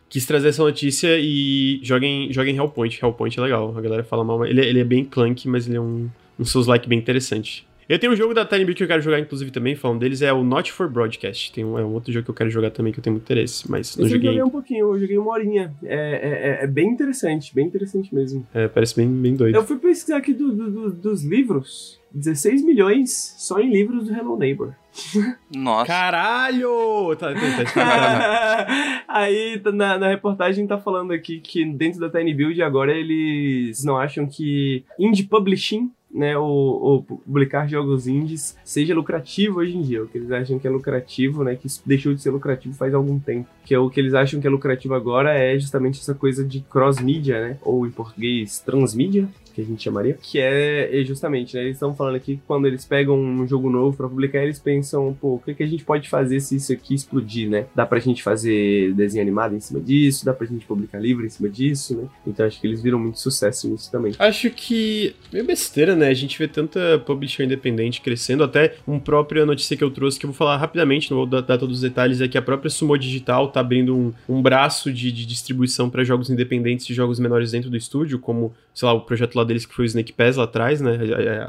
quis trazer essa notícia e joguem, joguem Hellpoint. Hellpoint é legal. A galera fala mal, ele, é- ele é bem clunky, mas ele é um, um Souls-like bem interessante. Eu tenho um jogo da Tiny Build que eu quero jogar, inclusive, também, falando deles, é o Not for Broadcast. Tem um, é um outro jogo que eu quero jogar também, que eu tenho muito interesse, mas não Esse eu joguei. joguei um pouquinho, eu joguei uma horinha. É, é- é- é bem interessante, bem interessante mesmo. É, parece bem, bem doido. Eu fui pesquisar aqui do- do- do- dos livros, 16 milhões só em livros do Hello Neighbor. Nossa. Caralho! Tá, tá, tá. Aí tá na, na reportagem tá falando aqui que dentro da Tiny Build agora eles não acham que indie publishing, né, ou publicar jogos indies seja lucrativo hoje em dia. O que eles acham que é lucrativo, né, que deixou de ser lucrativo faz algum tempo. Que é o que eles acham que é lucrativo agora é justamente essa coisa de cross-mídia, né, ou em português transmídia, que a gente chamaria, que é é justamente, né, eles estão falando aqui que quando eles pegam um jogo novo pra publicar, eles pensam, pô, o que, que a gente pode fazer se isso aqui explodir, né? Dá pra gente fazer desenho animado em cima disso, dá pra gente publicar livro em cima disso, né? Então acho que eles viram muito sucesso nisso também. Acho que meio besteira, né? A gente vê tanta publisher independente crescendo, até uma própria notícia que eu trouxe, que eu vou falar rapidamente, não vou dar, dar todos os detalhes, é que a própria Sumo Digital tá abrindo um, um braço de, de distribuição para jogos independentes e jogos menores dentro do estúdio, como, sei lá, o projeto lá deles que foi o Snake Pass lá atrás, né?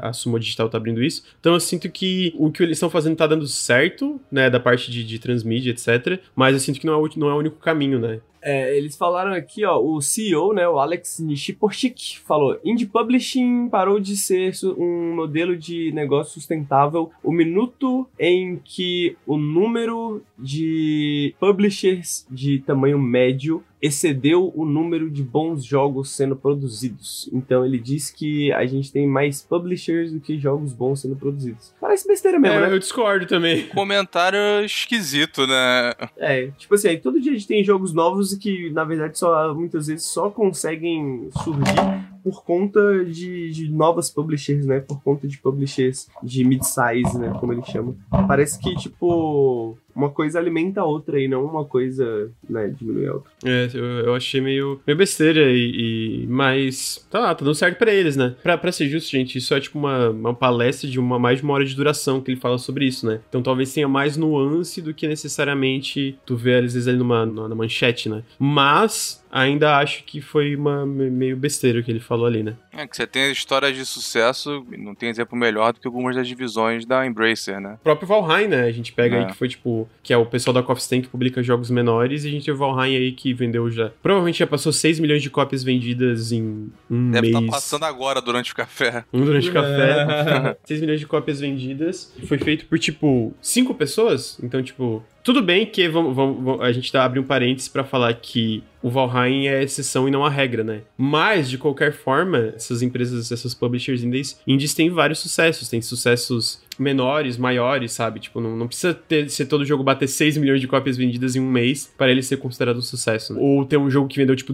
A, Sumo Digital tá abrindo isso. Então eu sinto que o que eles estão fazendo tá dando certo, né? Da parte de, de transmídia, etc. Mas eu sinto que não é, o, não é o único caminho, né? É, eles falaram aqui, ó, o CEO, né, o Alex Nishiposhik, falou: Indie Publishing parou de ser um modelo de negócio sustentável. O minuto em que o número de publishers de tamanho médio excedeu o número de bons jogos sendo produzidos. Então ele diz que a gente tem mais publishers do que jogos bons sendo produzidos. Parece besteira mesmo, É, né? eu discordo também. Comentário esquisito, né? É, tipo assim, aí todo dia a gente tem jogos novos que, na verdade, só muitas vezes só conseguem surgir por conta de, de novas publishers, né? Por conta de publishers de mid-size, né? Como eles chamam. Parece que, tipo, uma coisa alimenta a outra e não uma coisa, né, diminui a outra. É, eu, eu achei meio, meio besteira e, e- Mas. Tá lá, tá dando certo pra eles, né? Pra, pra ser justo, gente, isso é tipo uma, uma palestra de uma, mais de uma hora de duração que ele fala sobre isso, né? Então talvez tenha mais nuance do que necessariamente tu vê às vezes ali numa, numa manchete, né? Mas. Ainda acho que foi uma me- meio besteira o que ele falou ali, né? É que você tem histórias de sucesso, não tem exemplo melhor do que algumas das divisões da Embracer, né? O próprio Valheim, né? A gente pega É. aí que foi tipo. Que é o pessoal da Coffee Stain que publica jogos menores. E a gente tem o Valheim aí que vendeu já. Provavelmente já passou 6 milhões de cópias vendidas em um Deve mês. estar passando agora durante o café. Um durante o café. 6 milhões de cópias vendidas. Foi feito por, tipo, 5 pessoas. Então, tipo, tudo bem que vamos, vamos- a gente tá abrindo um parênteses pra falar que o Valheim é exceção e não a regra, né? Mas, de qualquer forma, essas empresas, essas publishers indies, indies têm vários sucessos. Tem sucessos menores, maiores, sabe? Tipo, não, não precisa ter, ser todo jogo bater 6 milhões de cópias vendidas em um mês para ele ser considerado um sucesso. né? Ou ter um jogo que vendeu, tipo,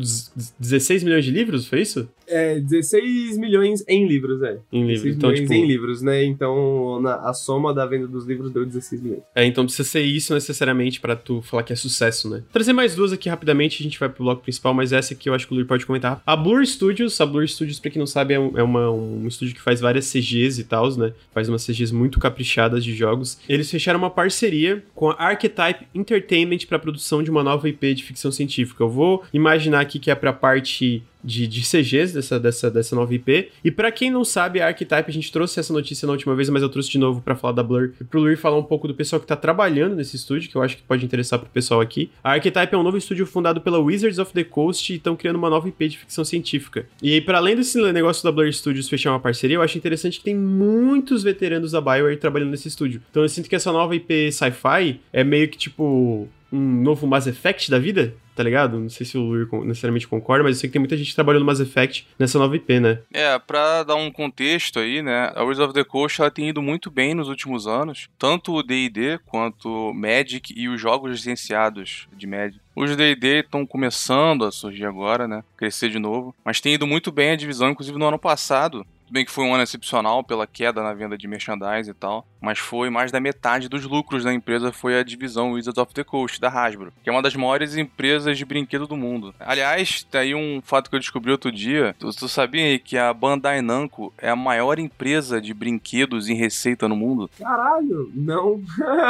16 milhões de livros, foi isso? É, 16 milhões em livros, é. Em livros. 16 Então, milhões tipo, em livros, né? Então, na- a soma da venda dos livros deu 16 milhões. É, então precisa ser isso necessariamente pra tu falar que é sucesso, né? Trazer mais duas aqui rapidamente, a gente vai pro bloco principal, mas essa aqui eu acho que o Lur pode comentar. A Blur Studios, a Blur Studios, pra quem não sabe, é, um, é uma- um estúdio que faz várias CGs e tals, né? Faz umas CGs muito caprichadas de jogos. Eles fecharam uma parceria com a Archetype Entertainment pra produção de uma nova IP de ficção científica. Eu vou imaginar aqui que é pra parte de, de CGs dessa, dessa, dessa nova IP. E pra quem não sabe, a Archetype, a gente trouxe essa notícia na última vez, mas eu trouxe de novo pra falar da Blur e pro Luir falar um pouco do pessoal que tá trabalhando nesse estúdio, que eu acho que pode interessar pro pessoal aqui. A Archetype é um novo estúdio fundado pela Wizards of the Coast e estão criando uma nova IP de ficção científica. E para além desse negócio da Blur Studios fechar uma parceria, eu acho interessante que tem muitos veteranos da BioWare trabalhando nesse estúdio. Então eu sinto que essa nova IP sci-fi é meio que tipo um novo Mass Effect da vida, tá ligado? Não sei se o Luir necessariamente concorda, mas eu sei que tem muita gente trabalhando no Mass Effect nessa nova IP, né? É, pra dar um contexto aí, né? A Wizards of the Coast ela tem ido muito bem nos últimos anos. Tanto o D&D quanto Magic e os jogos licenciados de Magic. Os D&D estão começando a surgir agora, né? Crescer de novo. Mas tem ido muito bem a divisão, inclusive no ano passado. Bem que foi um ano excepcional pela queda na venda de merchandise e tal, mas foi mais da metade dos lucros da empresa foi a divisão Wizards of the Coast, da Hasbro, que é uma das maiores empresas de brinquedo do mundo. Aliás, tem aí um fato que eu descobri outro dia. Tu, tu sabia aí que a Bandai Namco é a maior empresa de brinquedos em receita no mundo? Caralho, não.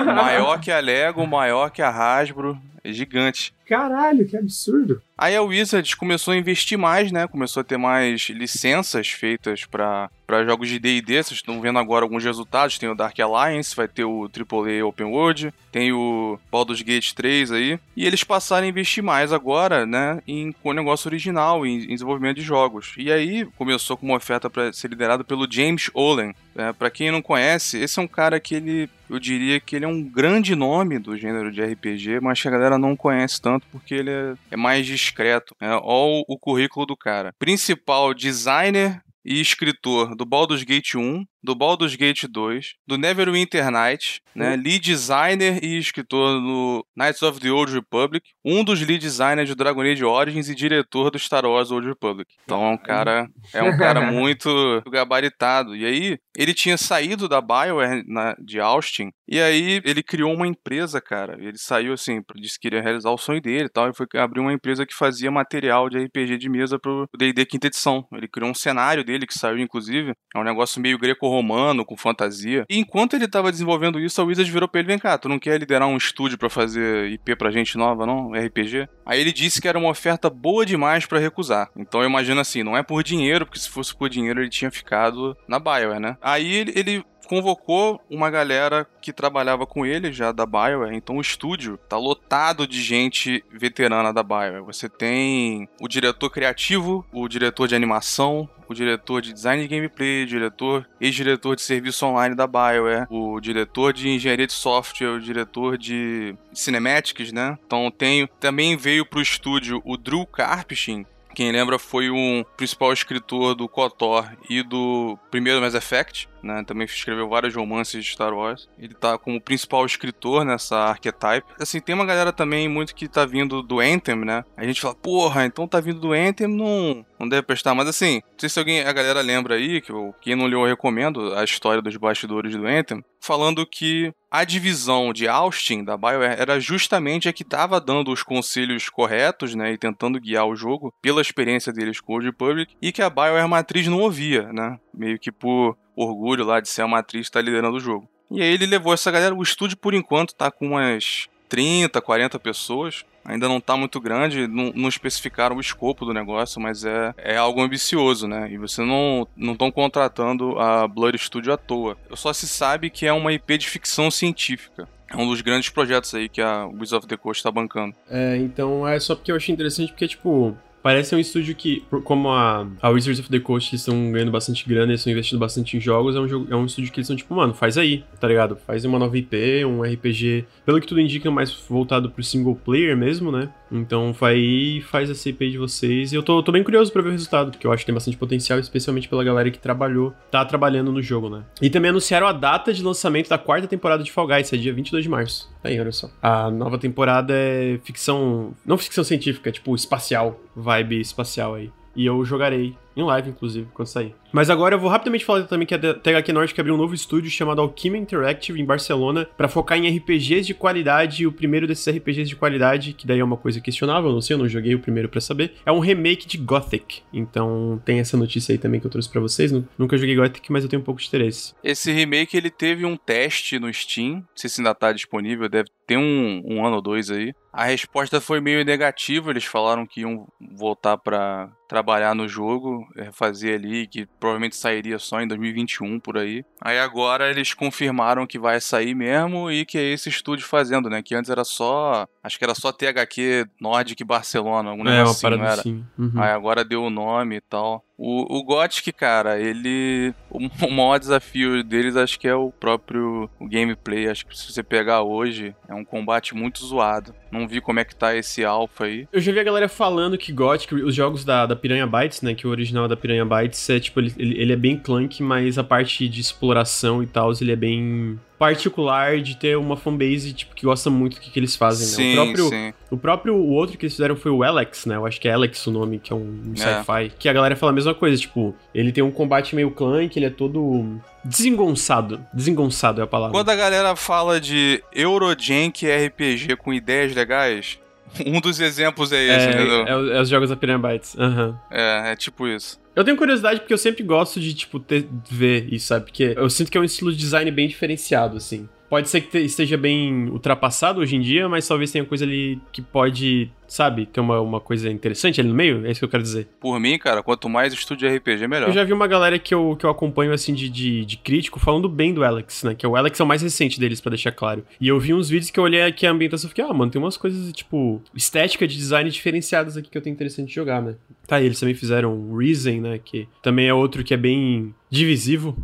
Maior que a Lego, maior que a Hasbro, é gigante. Caralho, que absurdo. Aí a Wizards começou a investir mais, né? Começou a ter mais licenças feitas para jogos de D&D. Vocês estão vendo agora alguns resultados. Tem o Dark Alliance, vai ter o AAA Open World, tem o Baldur's Gate 3 aí. E eles passaram a investir mais agora, né? Em com o negócio original, em, em desenvolvimento de jogos. E aí começou com uma oferta para ser liderado pelo James Olen. É, para quem não conhece, esse é um cara que ele, eu diria que ele é um grande nome do gênero de RPG, mas que a galera não conhece tanto porque ele é, é mais discreto. Né? Olha o currículo do cara. Principal designer e escritor do Baldur's Gate 1, do Baldur's Gate 2, do Neverwinter Nights, né? Lead designer e escritor no Knights of the Old Republic, um dos lead designers de Dragon Age Origins e diretor do Star Wars Old Republic. Então é um cara, é um cara muito gabaritado. E aí, ele tinha saído da BioWare na- de Austin, e aí ele criou uma empresa, cara. Ele saiu assim, disse que queria realizar o sonho dele e tal, e foi abrir uma empresa que fazia material de RPG de mesa pro D&D quinta edição. Ele criou um cenário dele que saiu, inclusive. É um negócio meio greco-romano, com fantasia. E enquanto ele tava desenvolvendo isso, a Wizards virou pra ele, vem cá, tu não quer liderar um estúdio pra fazer IP pra gente nova, não? RPG? Aí ele disse que era uma oferta boa demais pra recusar. Então eu imagino assim, não é por dinheiro, porque se fosse por dinheiro ele tinha ficado na BioWare, né? Aí ele, ele convocou uma galera que trabalhava com ele já da BioWare. Então o estúdio tá lotado de gente veterana da BioWare. Você tem o diretor criativo, o diretor de animação, o diretor de design de gameplay, diretor, ex-diretor de serviço online da BioWare, o diretor de engenharia de software, o diretor de cinematics, né? Então tem, também veio pro estúdio o Drew Karpyshyn, quem lembra foi um principal escritor do KOTOR e do primeiro Mass Effect, né? Também escreveu vários romances de Star Wars. Ele tá como principal escritor nessa archetype. Assim, tem uma galera também muito que tá vindo do Anthem, né? A gente fala, porra, então tá vindo do Anthem, não, não deve prestar. Mas assim, não sei se alguém, a galera lembra aí, que eu, quem não leu eu recomendo a história dos bastidores do Anthem, falando que a divisão de Austin da BioWare era justamente a que estava dando os conselhos corretos, né, e tentando guiar o jogo pela experiência deles com o Old Republic, e que a BioWare matriz não ouvia, né, meio que por orgulho lá de ser a matriz estar liderando o jogo. E aí ele levou essa galera, o estúdio por enquanto tá com umas 30, 40 pessoas, ainda não tá muito grande, não, não especificaram o escopo do negócio, mas é, é algo ambicioso, né? E você não não estão contratando a Blood Studio à toa. Só se sabe que é uma IP de ficção científica. É um dos grandes projetos aí que a Wizards of the Coast está bancando. É, então é só porque eu achei interessante, porque, tipo, parece um estúdio que, como a, a Wizards of the Coast estão ganhando bastante grana, eles estão investindo bastante em jogos, é um, jogo, é um estúdio que eles são tipo, mano, faz aí, tá ligado? Faz uma nova IP, um RPG, pelo que tudo indica, mais voltado pro single player mesmo, né? Então vai faz essa IP de vocês. E eu tô, tô bem curioso pra ver o resultado, porque eu acho que tem bastante potencial, especialmente pela galera que trabalhou, tá trabalhando no jogo, né? E também anunciaram a data de lançamento da quarta temporada de Fall Guys, é dia 22 de março. Aí, olha só. A nova temporada é ficção. Não ficção científica, é tipo espacial, vibe espacial aí. E eu jogarei em live, inclusive, quando sair. Mas agora eu vou rapidamente falar também que a THQ Nordic abriu um novo estúdio chamado Alchemy Interactive em Barcelona pra focar em RPGs de qualidade. E o primeiro desses RPGs de qualidade, que daí é uma coisa questionável, não sei, eu não joguei o primeiro pra saber, é um remake de Gothic. Então tem essa notícia aí também que eu trouxe pra vocês. Nu- Nunca joguei Gothic, mas eu tenho um pouco de interesse. Esse remake ele teve um teste no Steam, não sei se ainda tá disponível, deve ter um, um ano ou dois aí. A resposta foi meio negativa, eles falaram que iam voltar pra trabalhar no jogo, eh, fazer ali, que provavelmente sairia só em 2021 por aí. Aí agora eles confirmaram que vai sair mesmo e que é esse estúdio fazendo, né? Que antes era só, acho que era só THQ Nordic Barcelona, algum é, negócio assim, não era? assim. Uhum. Aí agora deu o nome e tal. O, o Gothic, cara, ele. O, o maior desafio deles acho que é o próprio o gameplay. Acho que se você pegar hoje, é um combate muito zoado. Não vi como é que tá esse alpha aí. Eu já vi a galera falando que Gothic, os jogos da, da Piranha Bytes, né? Que o original da Piranha Bytes é tipo, ele, ele ele é bem clunk, mas a parte de exploração e tal, ele é bem particular de ter uma fanbase tipo, que gosta muito do que, que eles fazem, né? sim, O próprio, sim. o próprio o outro que eles fizeram foi o Alex, né? Eu acho que é Alex o nome, que é um, um É. sci-fi. Que a galera fala a mesma coisa, tipo, ele tem um combate meio clunk, ele é todo desengonçado. Desengonçado é a palavra. Quando a galera fala de Eurojank RPG com ideias legais, um dos exemplos é esse, entendeu? é, é, os- é os jogos da Piranha Bytes. Aham. É, é tipo isso. Eu tenho curiosidade porque eu sempre gosto de, tipo, ter, ver isso, sabe? Porque eu sinto que é um estilo de design bem diferenciado, assim. Pode ser que te- esteja bem ultrapassado hoje em dia, mas talvez tenha coisa ali que pode, sabe, ter uma, uma coisa interessante ali no meio. É isso que eu quero dizer. Por mim, cara, quanto mais estúdio RPG, melhor. Eu já vi uma galera que eu, que eu acompanho, assim, de, de, de crítico falando bem do Alex, né? Que o Alex é o mais recente deles, pra deixar claro. E eu vi uns vídeos que eu olhei aqui a ambientação e fiquei, ah, mano, tem umas coisas, tipo, estética de design diferenciadas aqui que eu tenho interessante de jogar, né? Tá, e eles também fizeram o Reason, né? Que também é outro que é bem divisivo,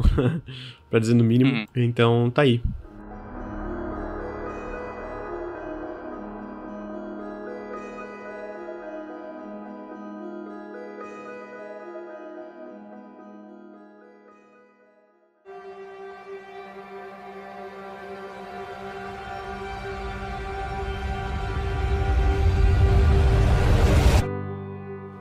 pra dizer no mínimo. Uhum. Então, tá aí.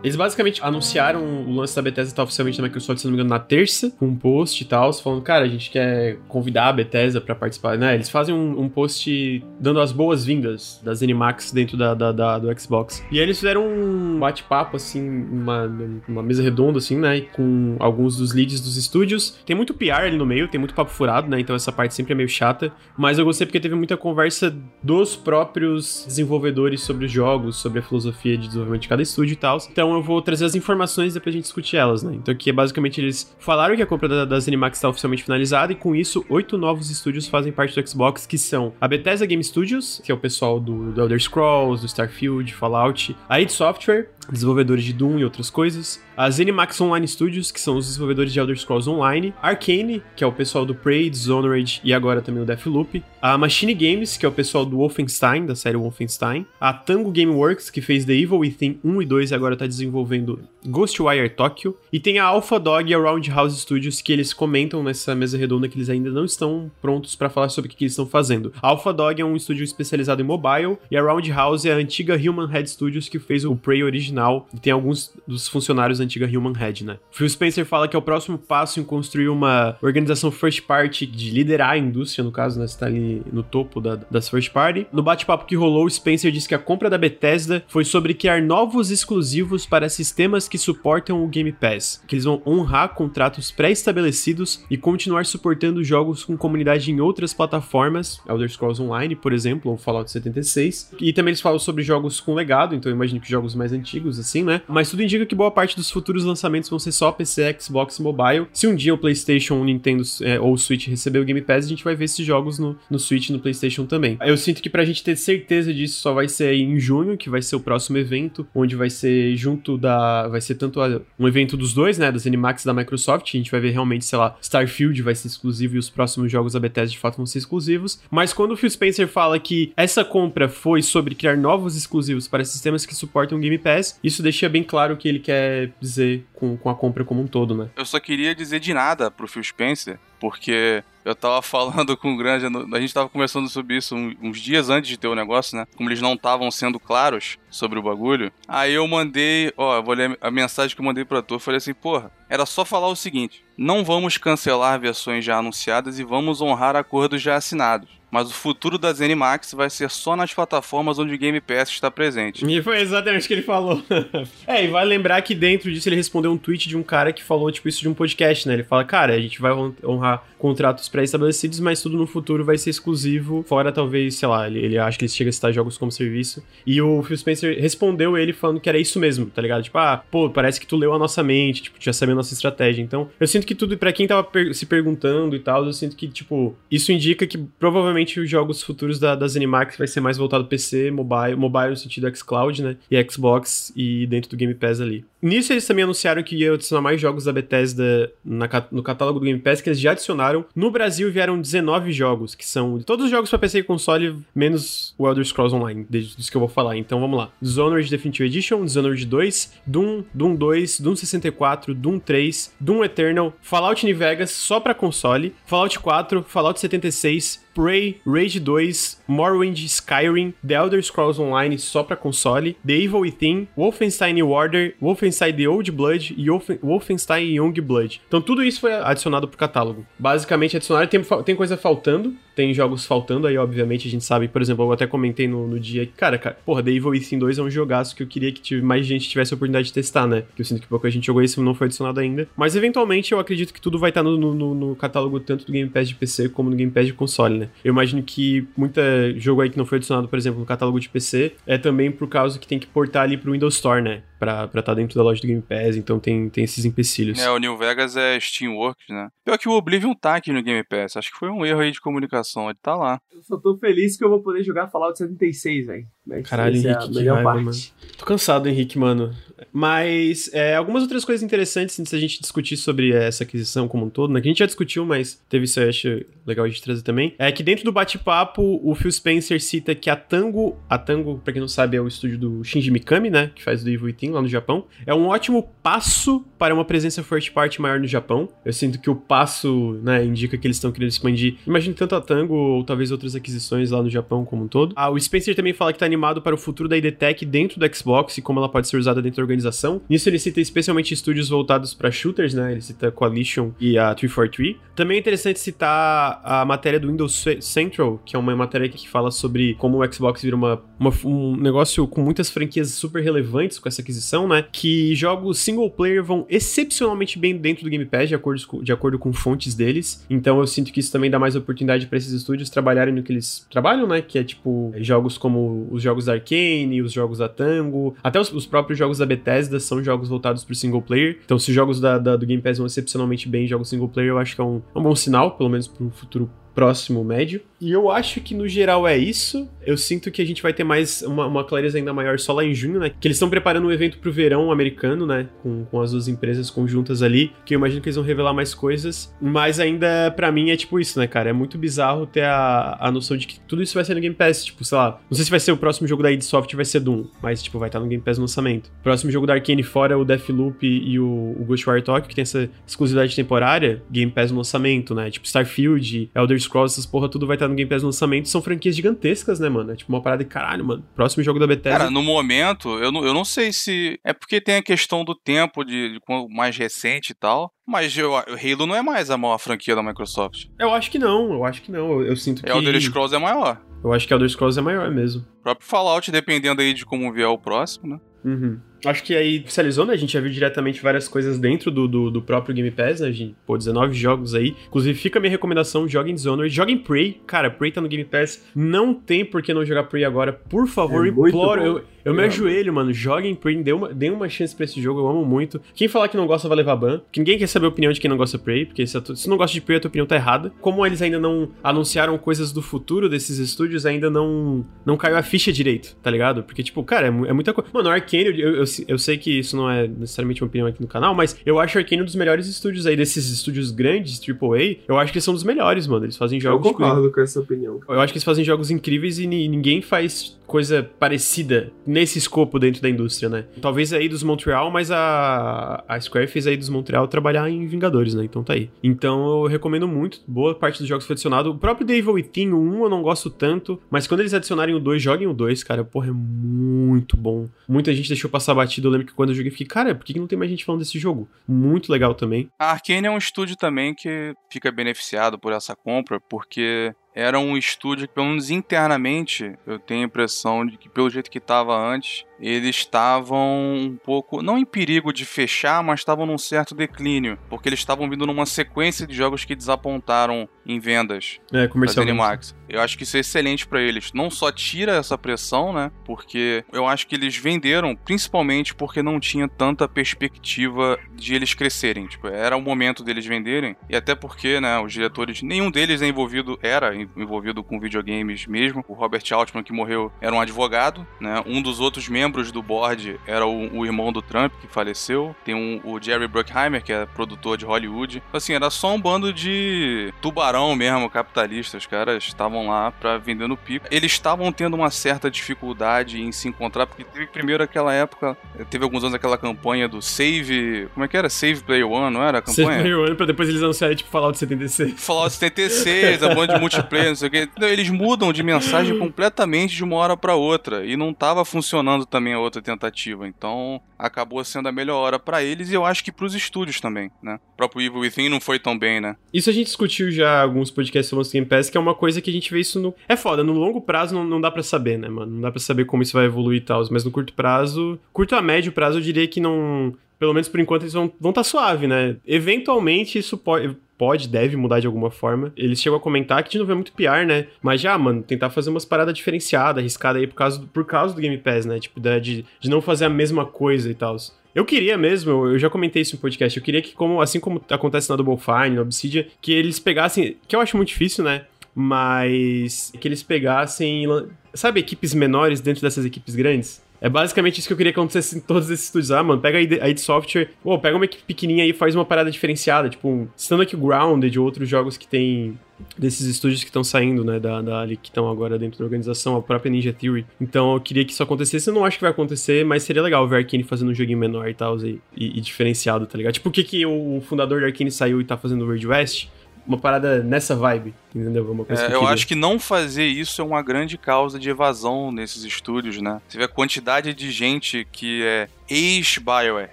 Eles basicamente anunciaram o lance da Bethesda tá oficialmente na Microsoft, se não me engano, na terça, com um post e tal, falando, cara, a gente quer convidar a Bethesda pra participar, né? Eles fazem um, um post dando as boas-vindas das Animax dentro da, da- da- do Xbox. E aí eles fizeram um bate-papo, assim, uma, uma mesa redonda, assim, né? Com alguns dos leads dos estúdios. Tem muito PR ali no meio, tem muito papo furado, né? Então essa parte sempre é meio chata. Mas eu gostei porque teve muita conversa dos próprios desenvolvedores sobre os jogos, sobre a filosofia de desenvolvimento de cada estúdio e tal. Então então eu vou trazer as informações e depois a gente discutir elas, né? Então aqui é basicamente eles falaram que a compra da, da ZeniMax está oficialmente finalizada e com isso oito novos estúdios fazem parte do Xbox, que são a Bethesda Game Studios, que é o pessoal do, do Elder Scrolls, do Starfield, Fallout, a id Software, desenvolvedores de Doom e outras coisas, a ZeniMax Online Studios, que são os desenvolvedores de Elder Scrolls Online, Arcane, que é o pessoal do Prey, Dishonored e agora também o Deathloop, a Machine Games, que é o pessoal do Wolfenstein, da série Wolfenstein, a Tango Gameworks, que fez The Evil Within 1 e 2 e agora tá desenvolvendo Ghostwire Tokyo, e tem a Alpha Dog e a Roundhouse Studios, que eles comentam nessa mesa redonda que eles ainda não estão prontos para falar sobre o que, eles estão fazendo. A Alpha Dog é um estúdio especializado em mobile, e a Roundhouse é a antiga Human Head Studios que fez o Prey original, e tem alguns dos funcionários da antiga Human Head, né? Phil Spencer fala que é o próximo passo em construir uma organização first party de liderar a indústria, no caso, né? Você tá ali no topo da, das first party. No bate-papo que rolou, Spencer disse que a compra da Bethesda foi sobre criar novos exclusivos para sistemas que suportam o Game Pass, que eles vão honrar contratos pré-estabelecidos e continuar suportando jogos com comunidade em outras plataformas, Elder Scrolls Online, por exemplo, ou Fallout 76. E também eles falam sobre jogos com legado, então eu imagino que jogos mais antigos, assim, né? Mas tudo indica que boa parte dos futuros lançamentos vão ser só PC, Xbox mobile. Se um dia o PlayStation, o Nintendo é, ou o Switch receber o Game Pass, a gente vai ver esses jogos no, no Switch e no PlayStation também. Eu sinto que pra gente ter certeza disso só vai ser em junho, que vai ser o próximo evento, onde vai ser junto da. Vai ser tanto a- um evento dos dois, né? Das Animax da Microsoft. A gente vai ver realmente, sei lá, Starfield vai ser exclusivo e os próximos jogos da Bethesda de fato vão ser exclusivos. Mas quando o Phil Spencer fala que essa compra foi sobre criar novos exclusivos para sistemas que suportam o Game Pass, isso deixa bem claro o que ele quer dizer com, com a compra como um todo, né? Eu só queria dizer de nada pro Phil Spencer, porque eu tava falando com o Granja, no- a gente tava conversando sobre isso uns dias antes de ter o negócio, né? Como eles não estavam sendo claros sobre o bagulho. Aí eu mandei, ó, eu vou ler a mensagem que eu mandei tu. Eu falei assim, porra, era só falar o seguinte: não vamos cancelar versões já anunciadas e vamos honrar acordos já assinados. Mas o futuro da ZeniMax vai ser só nas plataformas onde o Game Pass está presente. E foi exatamente o que ele falou. é, e vai lembrar que dentro disso ele respondeu um tweet de um cara que falou, tipo, isso de um podcast, né? Ele fala, cara, a gente vai hon- honrar contratos pré-estabelecidos, mas tudo no futuro vai ser exclusivo, fora talvez, sei lá, ele, ele acha que ele chega a citar jogos como serviço. E o Phil Spencer respondeu ele falando que era isso mesmo, tá ligado? Tipo, ah, pô, parece que tu leu a nossa mente, tipo, já sabia a nossa estratégia. Então, eu sinto que tudo, pra quem tava per- se perguntando e tal, eu sinto que, tipo, isso indica que provavelmente os jogos futuros da, da ZeniMax vai ser mais voltado PC, mobile, mobile no sentido xCloud, né? E Xbox e dentro do Game Pass ali. Nisso eles também anunciaram que ia adicionar mais jogos da Bethesda na no catálogo do Game Pass, que eles já adicionaram. No Brasil vieram 19 jogos, que são todos os jogos pra PC e console, menos o Elder Scrolls Online, dos que eu vou falar. Então vamos lá. Dishonored Definitive Edition, Dishonored 2, Doom, Doom 2, Doom 64, Doom 3, Doom Eternal, Fallout New Vegas só pra console, Fallout 4, Fallout 76, Prey, Rage 2, Morrowind, Skyrim, The Elder Scrolls Online só pra console, The Evil Within, Wolfenstein New Order, Wolfenstein The Old Blood e Wolfen- Wolfenstein Young Blood. Então tudo isso foi adicionado pro catálogo. Basicamente adicionaram, tem, tem coisa faltando, tem jogos faltando aí, obviamente, a gente sabe, por exemplo, eu até comentei no, no dia que, cara, cara, porra, The Evil Within 2 é um jogaço que eu queria que mais gente tivesse a oportunidade de testar, né? Que eu sinto que pouca gente jogou isso não foi adicionado ainda. Mas eventualmente eu acredito que tudo vai estar no, no- no- no catálogo tanto do Game Pass de PC como no Game Pass de console, né? Eu imagino que muita jogo aí que não foi adicionado, por exemplo, no catálogo de PC, é também por causa que tem que portar ali pro Windows Store, né? Pra estar tá dentro da loja do Game Pass, então tem, tem esses empecilhos. É, o New Vegas é Steamworks, né? Pior que o Oblivion tá aqui no Game Pass. Acho que foi um erro aí de comunicação. Ele tá lá. Eu só tô feliz que eu vou poder jogar Fallout 76, velho. Caralho, Essa é a Henrique, que melhor raiva, parte. mano. Tô cansado, Henrique, mano. Mas é, algumas outras coisas interessantes antes da gente discutir sobre essa aquisição como um todo, né? Que a gente já discutiu, mas teve isso eu acho legal gente trazer também. É que dentro do bate-papo, o Phil Spencer cita que a Tango, a Tango, pra quem não sabe, é o estúdio do Shinji Mikami, né? Que faz do Evil Within lá no Japão. É um ótimo passo para uma presença first party maior no Japão. Eu sinto que o passo, né, indica que eles estão querendo expandir. Imagino tanto a Tango ou talvez outras aquisições lá no Japão como um todo. Ah, o Spencer também fala que tá animado para o futuro da ID Tech dentro do Xbox e como ela pode ser usada dentro organização. Nisso ele cita especialmente estúdios voltados para shooters, né? Ele cita Coalition e a 343. Também é interessante citar a matéria do Windows Ce- Central, que é uma matéria que fala sobre como o Xbox vira uma, uma- um negócio com muitas franquias super relevantes com essa aquisição aquisição, né? Que jogos single player vão excepcionalmente bem dentro do Game Pass, de acordo com, de acordo com fontes deles. Então eu sinto que isso também dá mais oportunidade para esses estúdios trabalharem no que eles trabalham, né? Que é tipo jogos como os jogos da Arcane, os jogos da Tango, até os, os próprios jogos da Bethesda são jogos voltados pro single player. Então, se os jogos da, da- do Game Pass vão excepcionalmente bem em jogos single player, eu acho que é um, é um bom sinal, pelo menos pro futuro próximo médio. E eu acho que no geral é isso. Eu sinto que a gente vai ter mais uma, uma clareza ainda maior só lá em junho, né? Que eles estão preparando um evento pro verão americano, né? Com, com as duas empresas conjuntas ali. Que eu imagino que eles vão revelar mais coisas. Mas ainda, pra mim, é tipo isso, né, cara? É muito bizarro ter a, a noção de que tudo isso vai ser no Game Pass. Tipo, sei lá, não sei se vai ser o próximo jogo da id Software, vai ser Doom. Mas, tipo, vai estar no Game Pass no lançamento. O próximo jogo da Arkane fora o Deathloop e o, o Ghostwire Tokyo, que tem essa exclusividade temporária, Game Pass no lançamento, né? Tipo, Starfield, Elder Scrolls, essas porra tudo vai estar no Game Pass no lançamento. São franquias gigantescas, né, mano? É tipo uma parada de caralho, mano. Próximo jogo da Bethesda. Cara, no momento, eu não, eu não sei se. É porque tem a questão do tempo de, de mais recente e tal. Mas eu, Halo não é mais a maior franquia da Microsoft. Eu acho que não, eu acho que não. Eu, eu sinto que. Elder Scrolls é maior. Eu acho que Elder Scrolls é maior mesmo. O próprio Fallout, dependendo aí de como vier o próximo, né? Uhum. Acho que aí oficializou, né? A gente já viu diretamente várias coisas dentro do, do, do próprio Game Pass, né? A gente, pô, 19 jogos aí. Inclusive, fica a minha recomendação: joguem Dishonored, joguem Prey. Cara, Prey tá no Game Pass. Não tem por que não jogar Prey agora. Por favor, É imploro. Eu, eu me É. ajoelho, mano. Joguem Prey, dê uma, dê uma chance pra esse jogo. Eu amo muito. Quem falar que não gosta vai levar ban. Que ninguém quer saber a opinião de quem não gosta de Prey, porque se, tu- se não gosta de Prey, a tua opinião tá errada. Como eles ainda não anunciaram coisas do futuro desses estúdios, ainda não, não caiu a ficha direito, tá ligado? Porque, tipo, cara, é, é muita coisa. Mano, o Arcane, eu, eu, eu sei que isso não é necessariamente uma opinião aqui no canal, mas eu acho o Arcane um dos melhores estúdios aí, desses estúdios grandes, AAA. Eu acho que eles são dos melhores, mano. Eles fazem Eu jogos. tipo, concordo com essa opinião. eu acho que eles fazem jogos incríveis e ni- ninguém faz coisa parecida nesse escopo dentro da indústria, né? Talvez aí dos Montreal, mas a, a Square fez aí dos Montreal trabalhar em Vingadores, né? Então tá aí. Então eu recomendo muito. Boa parte dos jogos foi adicionado. O próprio Devil Within, o 1 eu não gosto tanto, mas quando eles adicionarem o 2, joguem o 2, cara. Porra, é muito bom. Muita gente deixou passar batido. Eu lembro que quando eu joguei, fiquei, cara, por que não tem mais gente falando desse jogo? Muito legal também. A Arkane é um estúdio também que fica beneficiado por essa compra, porque era um estúdio que, pelo menos internamente, eu tenho a impressão de que, pelo jeito que estava antes, eles estavam um pouco, não em perigo de fechar, mas estavam num certo declínio, porque eles estavam vindo numa sequência de jogos que desapontaram em vendas É, da comercial. Zenimax. Eu acho que isso é excelente pra eles. Não só tira essa pressão, né? Porque eu acho que eles venderam principalmente porque não tinha tanta perspectiva de eles crescerem. Tipo, era o momento deles venderem. E até porque, né, os diretores, nenhum deles é envolvido, era en- envolvido com videogames mesmo. O Robert Altman, que morreu, era um advogado, né? Um dos outros membros do board era o, o irmão do Trump, que faleceu. Tem um, o Jerry Bruckheimer, que é produtor de Hollywood. Assim, era só um bando de tubarão mesmo, capitalista. Os caras estavam lá pra vender no pico. Eles estavam tendo uma certa dificuldade em se encontrar, porque teve primeiro aquela época, teve alguns anos aquela campanha do Save. Como é que era? Save Player One, não era a campanha? ganhou ano pra depois eles anunciarem, tipo, Fallout 76. Fallout 76, a banda de multiplayer, não sei o quê. Eles mudam de mensagem completamente de uma hora pra outra. E não tava funcionando também a outra tentativa. Então acabou sendo a melhor hora pra eles e eu acho que pros estúdios também, né? O próprio Evil Within não foi tão bem, né? Isso a gente discutiu já alguns podcasts sobre o Game Pass, que é uma coisa que a gente vê isso no. É foda, no longo prazo não, não dá pra saber, né, mano? Não dá pra saber como isso vai evoluir e tal. Mas no curto prazo. Curto a médio prazo, eu diria que não. Pelo menos por enquanto eles vão estar tá suave, né? Eventualmente isso pode. Pode, deve mudar de alguma forma. Eles chegam a comentar que de novo é muito pior, né? Mas já, mano, tentar fazer umas paradas diferenciadas, arriscadas aí por causa, do, por causa do Game Pass, né? Tipo, da- de, de não fazer a mesma coisa e tal. Eu queria mesmo, eu já comentei isso no podcast, eu queria que, como, assim como acontece na Double Fine, na Obsidian, que eles pegassem, que eu acho muito difícil, né? Mas que eles pegassem, sabe, equipes menores dentro dessas equipes grandes? É basicamente isso que eu queria que acontecesse em todos esses estúdios. Ah, mano, pega a id Software, pô, pega uma equipe pequenininha aí e faz uma parada diferenciada, tipo, um Stand Up Grounded, outros jogos que tem desses estúdios que estão saindo, né, da, da ali que estão agora dentro da organização, a própria Ninja Theory. Então eu queria que isso acontecesse, eu não acho que vai acontecer, mas seria legal ver a Arkane fazendo um joguinho menor e tal, e, e, e diferenciado, tá ligado? Tipo, o que que o fundador da Arkane saiu e tá fazendo o Raid West? Uma parada nessa vibe, entendeu? Uma coisa É, que eu queria. acho que não fazer isso é uma grande causa de evasão nesses estúdios, né? Você vê a quantidade de gente que é ex-BioWare,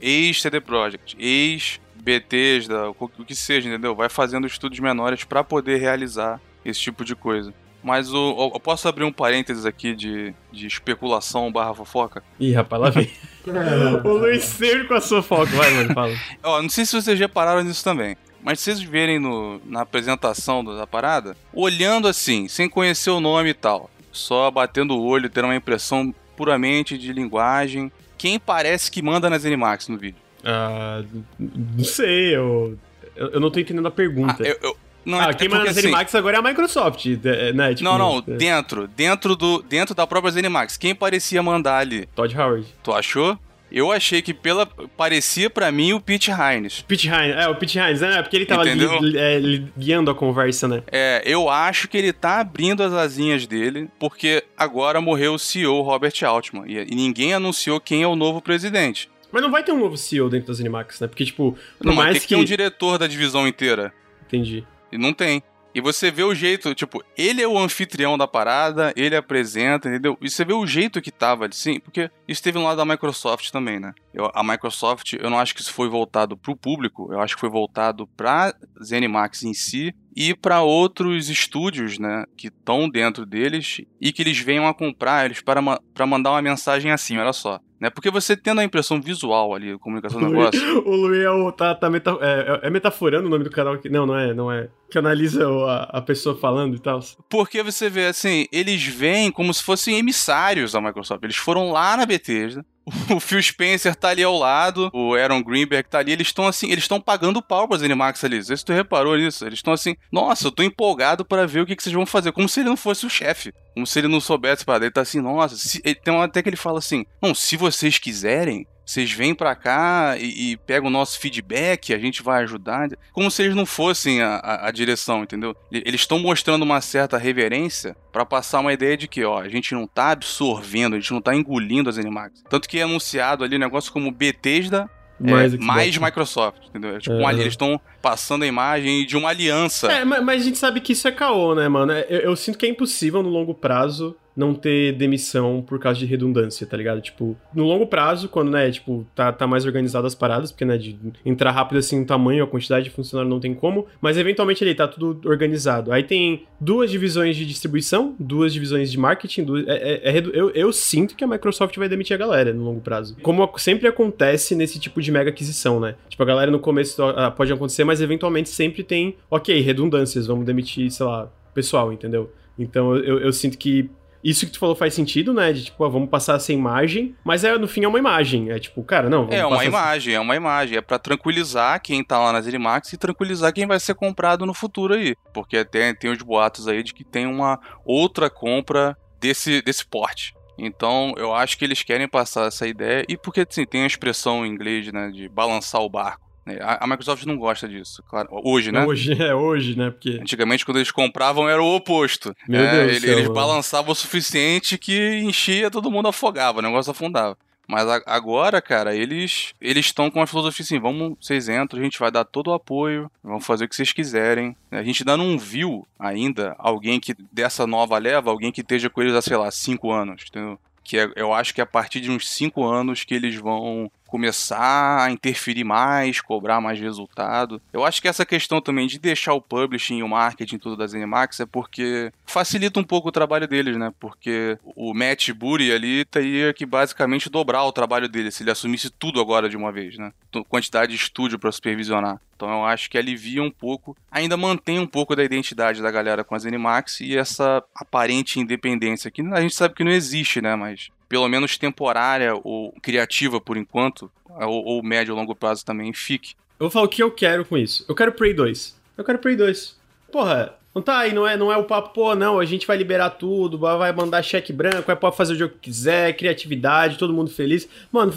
ex-CD Projekt, ex-Bethesda, o o que seja, entendeu? Vai fazendo estúdios menores pra poder realizar esse tipo de coisa. Mas o, eu posso abrir um parênteses aqui de, de especulação barra fofoca? Ih, rapaz, lá vem. o Luiz sempre com a sua foco. Vai, mano, fala. Ó, não sei se vocês repararam nisso também. Mas se vocês verem no- na apresentação da parada, olhando assim, sem conhecer o nome e tal, só batendo o olho, tendo uma impressão puramente de linguagem, quem parece que manda nas Animax no vídeo? Ah, não sei, eu, eu, não tô entendendo a Ah, pergunta. eu, eu- não, Ah, é quem porque, manda nas assim, Animax agora é a Microsoft, é, né? Tipo, Não, não, é, dentro, dentro do, dentro da própria Zenimax, quem parecia mandar ali? Todd Howard. Tu achou? Eu achei que pela parecia pra mim o Pete Hines. Pete Hines, é, o Pete Hines, né? Porque ele tava li- é, li- guiando a conversa, né? É, eu acho que ele tá abrindo as asinhas dele, porque agora morreu o CEO Robert Altman e, e ninguém anunciou quem é o novo presidente. Mas não vai ter um novo CEO dentro das Animax, né? Porque, tipo, por Não, mais tem que que... ter um diretor da divisão inteira. Entendi. E não tem. E você vê o jeito, tipo, ele é o anfitrião da parada, ele apresenta, entendeu? E você vê o jeito que tava assim, porque isso teve um lado da Microsoft também, né? Eu- a Microsoft, eu não acho que isso foi voltado pro público, eu acho que foi voltado pra ZeniMax em si e pra outros estúdios, né, que estão dentro deles e que eles venham a comprar eles para ma pra mandar uma mensagem assim, olha só. Né? Porque você tendo a impressão visual ali, comunicação do negócio, O Luiz é, tá, tá meta, é, é metaforando o nome do canal aqui. Não, não é, não é. Que analisa a, a pessoa falando e tal. Porque você vê assim, eles vêm como se fossem emissários da Microsoft. Eles foram lá na Bethesda. O Phil Spencer tá ali ao lado, o Aaron Greenberg tá ali, eles estão assim, eles estão pagando pau pras Animax ali. Não sei se tu reparou nisso. Eles estão assim, nossa, eu tô empolgado pra ver o que, que vocês vão fazer. Como se ele não fosse o chefe. Como se ele não soubesse para Ele tá assim, nossa. Se... Tem uma até que ele fala assim: Não, se vocês quiserem, vocês vêm pra cá e, e pegam o nosso feedback, a gente vai ajudar. Como se eles não fossem a, a- a direção, entendeu? Eles estão mostrando uma certa reverência pra passar uma ideia de que, ó, a gente não tá absorvendo, a gente não tá engolindo as Animax. Tanto que é anunciado ali negócio como Bethesda é, Mais mais, Xbox. Microsoft, entendeu? É tipo, um É. ali- eles estão passando a imagem de uma aliança. É, mas, mas a gente sabe que isso é caô, né, mano? É, Eu, eu sinto que é impossível no longo prazo não ter demissão por causa de redundância, tá ligado? Tipo, no longo prazo, quando, né, tipo, tá, tá mais organizado as paradas, porque, né, de entrar rápido assim, o tamanho, a quantidade de funcionário não tem como, mas eventualmente ali tá tudo organizado. Aí tem duas divisões de distribuição, duas divisões de marketing, duas, é, é- é eu, eu sinto que a Microsoft vai demitir a galera no longo prazo. Como sempre acontece nesse tipo de mega aquisição, né? Tipo, a galera no começo ah, pode acontecer, mas eventualmente sempre tem, ok, redundâncias, vamos demitir, sei lá, pessoal, entendeu? Então eu- eu sinto que isso que tu falou faz sentido, né? De tipo, ah, vamos passar essa imagem, mas é, no fim é uma imagem. É tipo, cara, não, É uma passar essa- imagem, é uma imagem. É pra tranquilizar quem tá lá nas Animax e tranquilizar quem vai ser comprado no futuro aí. Porque até tem os boatos aí de que tem uma outra compra desse, desse porte. Então, eu acho que eles querem passar essa ideia. E porque, assim, tem a expressão em inglês, né, de balançar o barco. Né? A, a Microsoft não gosta disso, claro. Hoje, né? Hoje, é hoje, né? Porque. Antigamente, quando eles compravam, era o oposto. Meu É, Deus ele- céu, eles mano. balançavam o suficiente que enchia, todo mundo afogava, o negócio afundava. Mas a- agora, cara, eles eles estão com a filosofia assim: vamos, vocês entram, a gente vai dar todo o apoio, vamos fazer o que vocês quiserem. A gente ainda não viu ainda alguém que dessa nova leva, alguém que esteja com eles há, sei lá, cinco anos, entendeu? Que é- eu acho que é a partir de uns cinco anos que eles vão começar a interferir mais, cobrar mais resultado. Eu acho que essa questão também de deixar o publishing e o marketing tudo da ZeniMax é porque facilita um pouco o trabalho deles, né? Porque o Matt Booty ali teria que basicamente dobrar o trabalho dele se ele assumisse tudo agora de uma vez, né? Quantidade de estúdio para supervisionar. Então eu acho que alivia um pouco, ainda mantém um pouco da identidade da galera com a ZeniMax e essa aparente independência que a gente sabe que não existe, né? Mas pelo menos temporária ou criativa por enquanto, ou, ou médio ou longo prazo também fique. Eu vou falar o que eu quero com isso. Eu quero Prey 2. Eu quero Prey 2. Porra, não tá aí, não é, não é o papo, pô, não, a gente vai liberar tudo, vai mandar cheque branco, vai poder fazer o jogo que quiser, criatividade, todo mundo feliz. Mano,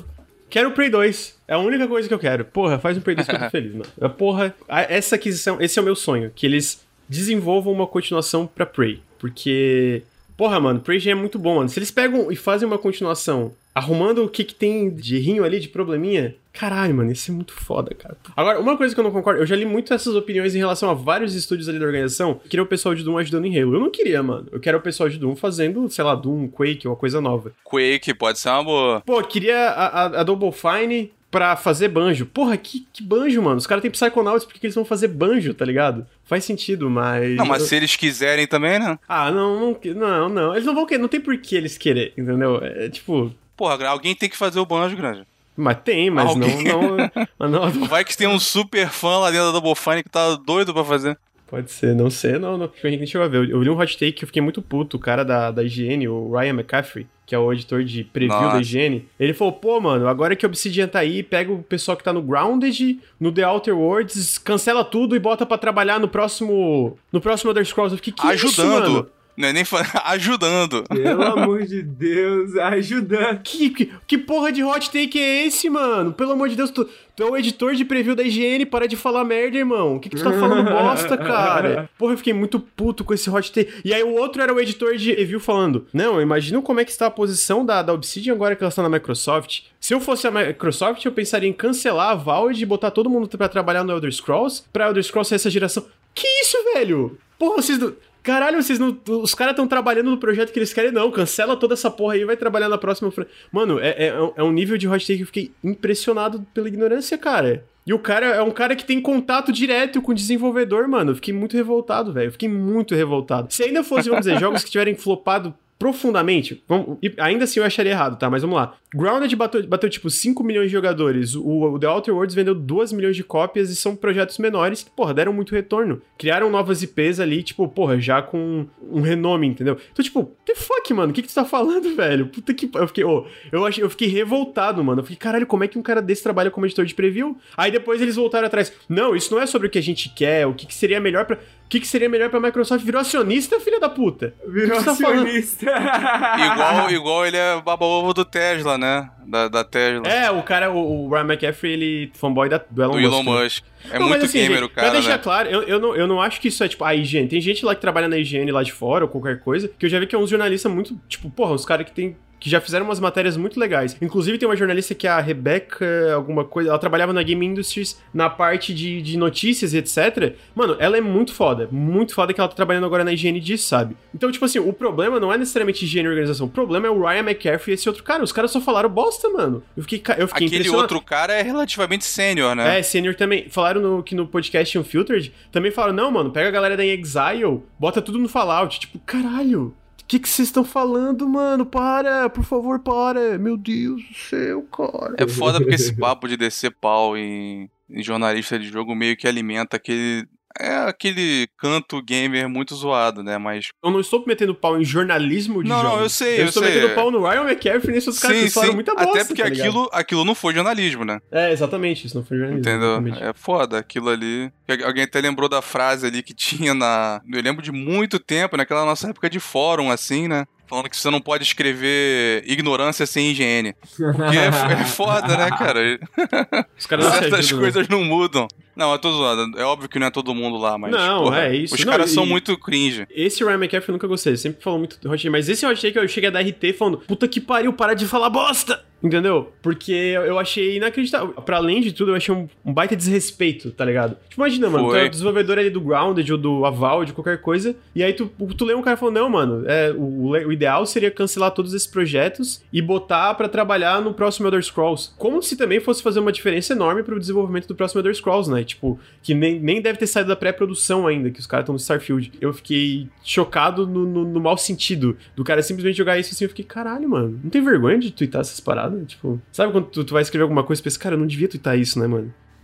quero o Prey 2. É a única coisa que eu quero. Porra, faz um Prey 2 que eu tô feliz, mano. É, Porra, essa aquisição, esse é o meu sonho, que eles desenvolvam uma continuação pra Prey. Porque, porra, mano, Prey é muito bom, mano. Se eles pegam e fazem uma continuação arrumando o que, que tem de rinho ali, de probleminha. Caralho, mano, isso é muito foda, cara. Agora, uma coisa que eu não concordo, eu já li muito essas opiniões em relação a vários estúdios ali da organização. Eu queria o pessoal de Doom ajudando em Halo. Eu não queria, mano. Eu quero o pessoal de Doom fazendo, sei lá, Doom, Quake, uma coisa nova. Quake pode ser uma boa. Pô, queria a, a, a Double Fine pra fazer banjo. Porra, que, que banjo, mano? Os caras têm Psychonauts, por que eles vão fazer banjo, tá ligado? Faz sentido, mas. Não, mas se eles quiserem também, né? Ah, não, não, não, não. Eles não vão querer, não tem por que eles querer, entendeu? É tipo. porra, alguém tem que fazer o banjo grande. Mas tem, mas Alguém- não, não, não. Vai que tem um super fã lá dentro da Double Fine que tá doido pra fazer. Pode ser, não sei, não, não. A gente nem chegou a ver. Eu li um hot take que eu fiquei muito puto. O cara da, da IGN, o Ryan McCaffrey, que é o editor de preview Nossa. da IGN, ele falou: pô, mano, agora que o Obsidian tá aí, pega o pessoal que tá no Grounded, no The Outer Worlds, cancela tudo e bota pra trabalhar no próximo. No próximo Elder Scrolls. Eu fiquei, que isso, ajudando. mano? Não é nem fa- ajudando. Pelo amor de Deus, ajudando. Que, que, que porra de hot take é esse, mano? Pelo amor de Deus, tu, tu é o editor de preview da IGN, para de falar merda, irmão. O que, que tu tá falando bosta, cara? Porra, eu fiquei muito puto com esse hot take. E aí o outro era o editor de review falando: Não, imagina como é que está a posição da, da Obsidian agora que ela está na Microsoft. Se eu fosse a Microsoft, eu pensaria em cancelar a Valve e botar todo mundo pra trabalhar no Elder Scrolls, pra Elder Scrolls ser essa geração. Que isso, velho? Porra, vocês não. Caralho, vocês não. Os caras estão trabalhando no projeto que eles querem, não. Cancela toda essa porra aí e vai trabalhar na próxima. Mano, é, é, é um nível de hot take que eu fiquei impressionado pela ignorância, cara. E o cara é um cara que tem contato direto com o desenvolvedor, mano. Eu fiquei muito revoltado, velho. Fiquei muito revoltado. Se ainda fosse, vamos dizer, jogos que tiverem flopado profundamente, vamos, ainda assim eu acharia errado, tá? Mas vamos lá. Grounded bateu, bateu tipo 5 milhões de jogadores. O, o The Outer Worlds vendeu 2 milhões de cópias e são projetos menores que, porra, deram muito retorno. Criaram novas IPs ali, tipo, porra, já com um renome, entendeu? Então, tipo, the fuck, mano? O que, que tu tá falando, velho? Puta que. Eu fiquei, ô, eu, achei, eu fiquei revoltado, mano. Eu fiquei, caralho, como é que um cara desse trabalha como editor de preview? Aí depois eles voltaram atrás. Não, isso não é sobre o que a gente quer, o que, que seria melhor pra. O que, que seria melhor pra Microsoft? Virou acionista, filha da puta? Virou tá falando? acionista. Igual, igual ele é baba-ovo do Tesla, né? Da, da Tesla. É, o cara, o, o Ryan McCaffrey, ele fanboy da, do Elon do Musk. Elon né? Musk. É Não, muito assim, gamer gente, o cara, Pra deixar né? claro, eu, eu, não, eu não acho que isso é tipo a higiene. Tem gente lá que trabalha na higiene lá de fora ou qualquer coisa, que eu já vi que é uns jornalistas muito, tipo, porra, os caras que tem. Que já fizeram umas matérias muito legais. Inclusive, tem uma jornalista que é a Rebecca, alguma coisa. Ela trabalhava na Game Industries na parte de, de notícias e etc. Mano, ela é muito foda. Muito foda que ela tá trabalhando agora na higiene disso, sabe? Então, tipo assim, o problema não é necessariamente higiene e organização. O problema é o Ryan McCaffrey e esse outro cara. Os caras só falaram bosta, mano. Eu fiquei, eu fiquei Aquele outro cara é relativamente sênior, né? É, senior também. Falaram no, que no podcast Unfiltered, também falaram, não, mano, pega a galera da Exile, bota tudo no Fallout. Tipo, caralho, o que que vocês estão falando, mano? Para, por favor, para. Meu Deus do céu, cara. É foda porque esse papo de descer pau em, em jornalista de jogo meio que alimenta aquele. É aquele canto gamer muito zoado, né? Mas. Eu não estou metendo pau em jornalismo de Não, não, jogos. eu sei, Eu, eu estou sei. metendo pau no Ryan McCaffrey nesses caras que falaram muita bosta. Até porque tá aquilo, aquilo não foi jornalismo, né? É, exatamente, isso não foi jornalismo. Entendeu? exatamente. É foda aquilo ali. Alguém até lembrou da frase ali que tinha na. Eu lembro de muito tempo, naquela nossa época de fórum, assim, né? Falando que você não pode escrever ignorância sem higiene. Porque é, é foda, né, cara? Os caras Certas ajudam, né? coisas não mudam. Não, eu tô zoando. É óbvio que não é todo mundo lá, mas. Não, porra, é isso. Os caras são muito cringe. Esse Ryan McCaffrey eu nunca gostei, sempre falou muito hot take, mas esse hot take eu cheguei a dar RT falando, puta que pariu, para de falar bosta! Entendeu? Porque eu achei inacreditável. Pra além de tudo, eu achei um, um baita desrespeito, tá ligado? Tipo, imagina, mano, tu Foi. é o desenvolvedor ali do Grounded ou do Aval, de qualquer coisa, e aí tu, tu lê um cara falando, não, mano, é, o, o ideal seria cancelar todos esses projetos e botar pra trabalhar no próximo Elder Scrolls. Como se também fosse fazer uma diferença enorme pro desenvolvimento do próximo Elder Scrolls, né? Tipo, que nem, nem deve ter saído da pré-produção ainda, que os caras estão no Starfield. Eu fiquei chocado no, no, no mau sentido do cara simplesmente jogar isso assim. Eu fiquei, caralho, mano, não tem vergonha de twittar essas paradas? Tipo, sabe quando tu, tu vai escrever alguma coisa e pensa, cara, eu não devia twittar isso, né, mano?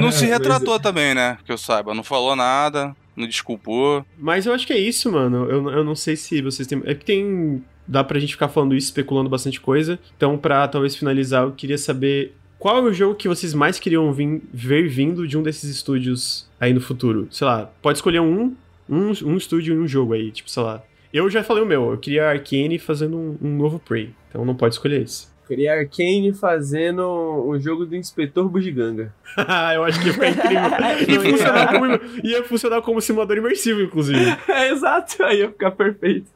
Não se Mas- retratou também, né? Que eu saiba. Não falou nada, não desculpou. Mas eu acho que é isso, mano. Eu, eu não sei se vocês têm. É que tem. Dá pra gente ficar falando isso, especulando bastante coisa. Então, pra talvez finalizar, eu queria saber qual é o jogo que vocês mais queriam vim- ver vindo de um desses estúdios aí no futuro. Sei lá, pode escolher um, um, um estúdio e um jogo aí. Tipo, sei lá. Eu já falei o meu, eu queria Arcane fazendo um, um novo Prey. Então não pode escolher esse. Queria Arcane fazendo um jogo do Inspetor Bugiganga. eu acho que ia ficar incrível. Ia funcionar como, ia funcionar como simulador imersivo, inclusive. É, exato, aí ia ficar perfeito.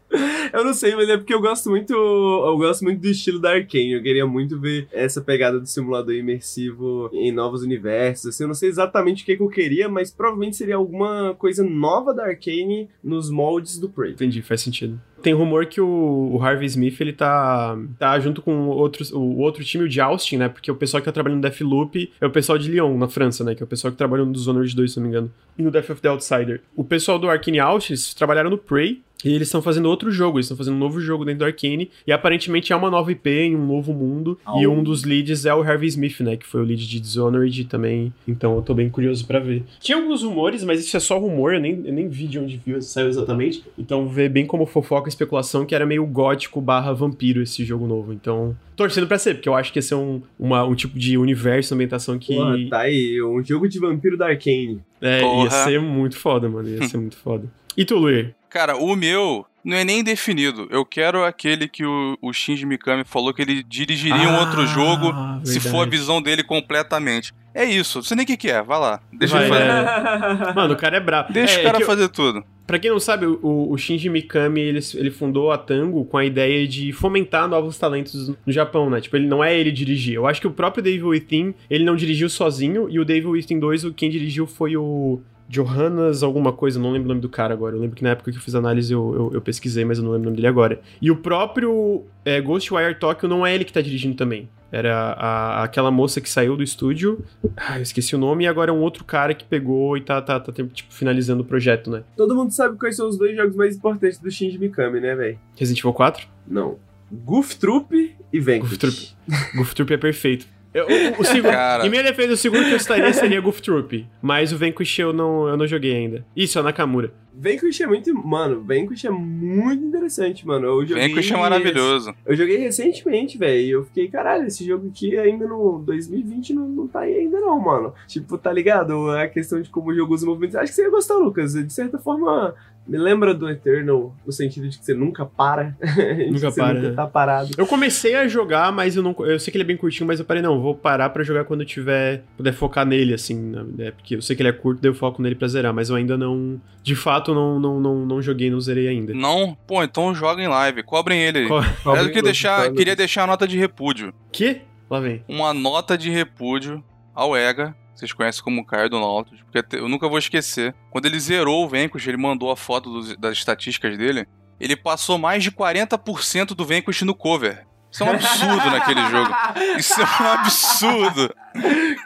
Eu não sei, mas é porque eu gosto muito. Eu gosto muito do estilo da Arkane. Eu queria muito ver essa pegada do simulador imersivo em novos universos. Assim, eu não sei exatamente o que, que eu queria, mas provavelmente seria alguma coisa nova da Arkane nos moldes do Prey. Entendi, faz sentido. Tem rumor que o, o Harvey Smith, ele tá, tá junto com outros, o outro time, o de Austin, né? Porque o pessoal que tá trabalhando no Deathloop é o pessoal de Lyon, na França, né? Que é o pessoal que trabalhou no Dishonored 2, se não me engano. E no Death of the Outsider. O pessoal do Arkane Austin, trabalharam no Prey. E eles estão fazendo outro jogo, eles estão fazendo um novo jogo dentro do Arcane. E aparentemente é uma nova IP em um novo mundo. Ah, E um dos leads é o Harvey Smith, né? Que foi o lead de Dishonored também. Então eu tô bem curioso pra ver. Tinha alguns rumores, mas isso é só rumor, eu nem, eu nem vi de onde viu, saiu exatamente. Então vê bem como fofoca e especulação que era meio gótico barra vampiro esse jogo novo. Então, torcendo pra ser, porque eu acho que esse é um, uma- um tipo de universo, ambientação que. Porra, tá aí, um jogo de vampiro da Arcane. É, ia Porra. ser muito foda, mano. Ia ser muito foda. E tu, Luir? Cara, o meu não é nem definido. Eu quero aquele que o, o Shinji Mikami falou que ele dirigiria um outro Ah, jogo se verdade. for a visão dele completamente. É isso. Não sei nem o que, que é. Vai lá. Deixa Vai, ele fazer. é. Mano, o cara é brabo. Deixa É, o cara é eu- fazer tudo. Pra quem não sabe, o, o Shinji Mikami, ele, ele fundou a Tango com a ideia de fomentar novos talentos no Japão, né? Tipo, ele não é ele dirigir. Eu acho que o próprio Devil Within, ele não dirigiu sozinho, e o Devil Within 2, o- quem dirigiu foi o Johannes alguma coisa, não lembro o nome do cara agora. Eu lembro que na época que eu fiz a análise eu, eu, eu pesquisei, mas eu não lembro o nome dele agora. E o próprio é, Ghostwire Tokyo não é ele que tá dirigindo também. Era a- aquela moça que saiu do estúdio. Ah, eu esqueci o nome, e agora é um outro cara que pegou e tá, tá, tá tipo, finalizando o projeto, né? Todo mundo sabe quais são os dois jogos mais importantes do Shinji Mikami, né, velho? Resident Evil 4? Não. Goof Troop e Vanquish. Goof Troop. Goof Troop é perfeito. Eu- o, o segundo, Cara. em minha defesa, o segundo que eu estaria seria Goof Troop. Mas o Vanquish eu não, eu não joguei ainda. Isso, é o Nakamura. Vanquish é muito. Mano, Vanquish é muito interessante, mano. Eu joguei. Vanquish é maravilhoso. Eu joguei recentemente, velho. E eu fiquei, caralho, esse jogo aqui ainda no 2020 não, não tá aí ainda, não, mano. Tipo, tá ligado? A questão de como o jogo usa movimentos. Acho que você ia gostar, Lucas. De certa forma, me lembra do Eternal, no sentido de que você nunca para. Nunca você para, nunca né? tá parado. Eu comecei a jogar, mas eu não. Eu sei que ele é bem curtinho, mas eu parei, não, vou parar pra jogar quando eu tiver. puder focar nele, assim, né? Porque eu sei que ele é curto, daí eu foco nele pra zerar, mas eu ainda não. De fato, não, não, não, não joguei, não zerei ainda. Não, pô, então joga em live. Cobrem ele aí. Co- Eu queria deixar, queria deixar a nota de repúdio. Que? Lá vem. Uma nota de repúdio ao EGA. Vocês conhecem como Caio do Nautilus, porque eu nunca vou esquecer. Quando ele zerou o Vanquish, ele mandou a foto dos- das estatísticas dele. Ele passou mais de 40% do Vanquish no cover. Isso é um absurdo naquele jogo. Isso é um absurdo.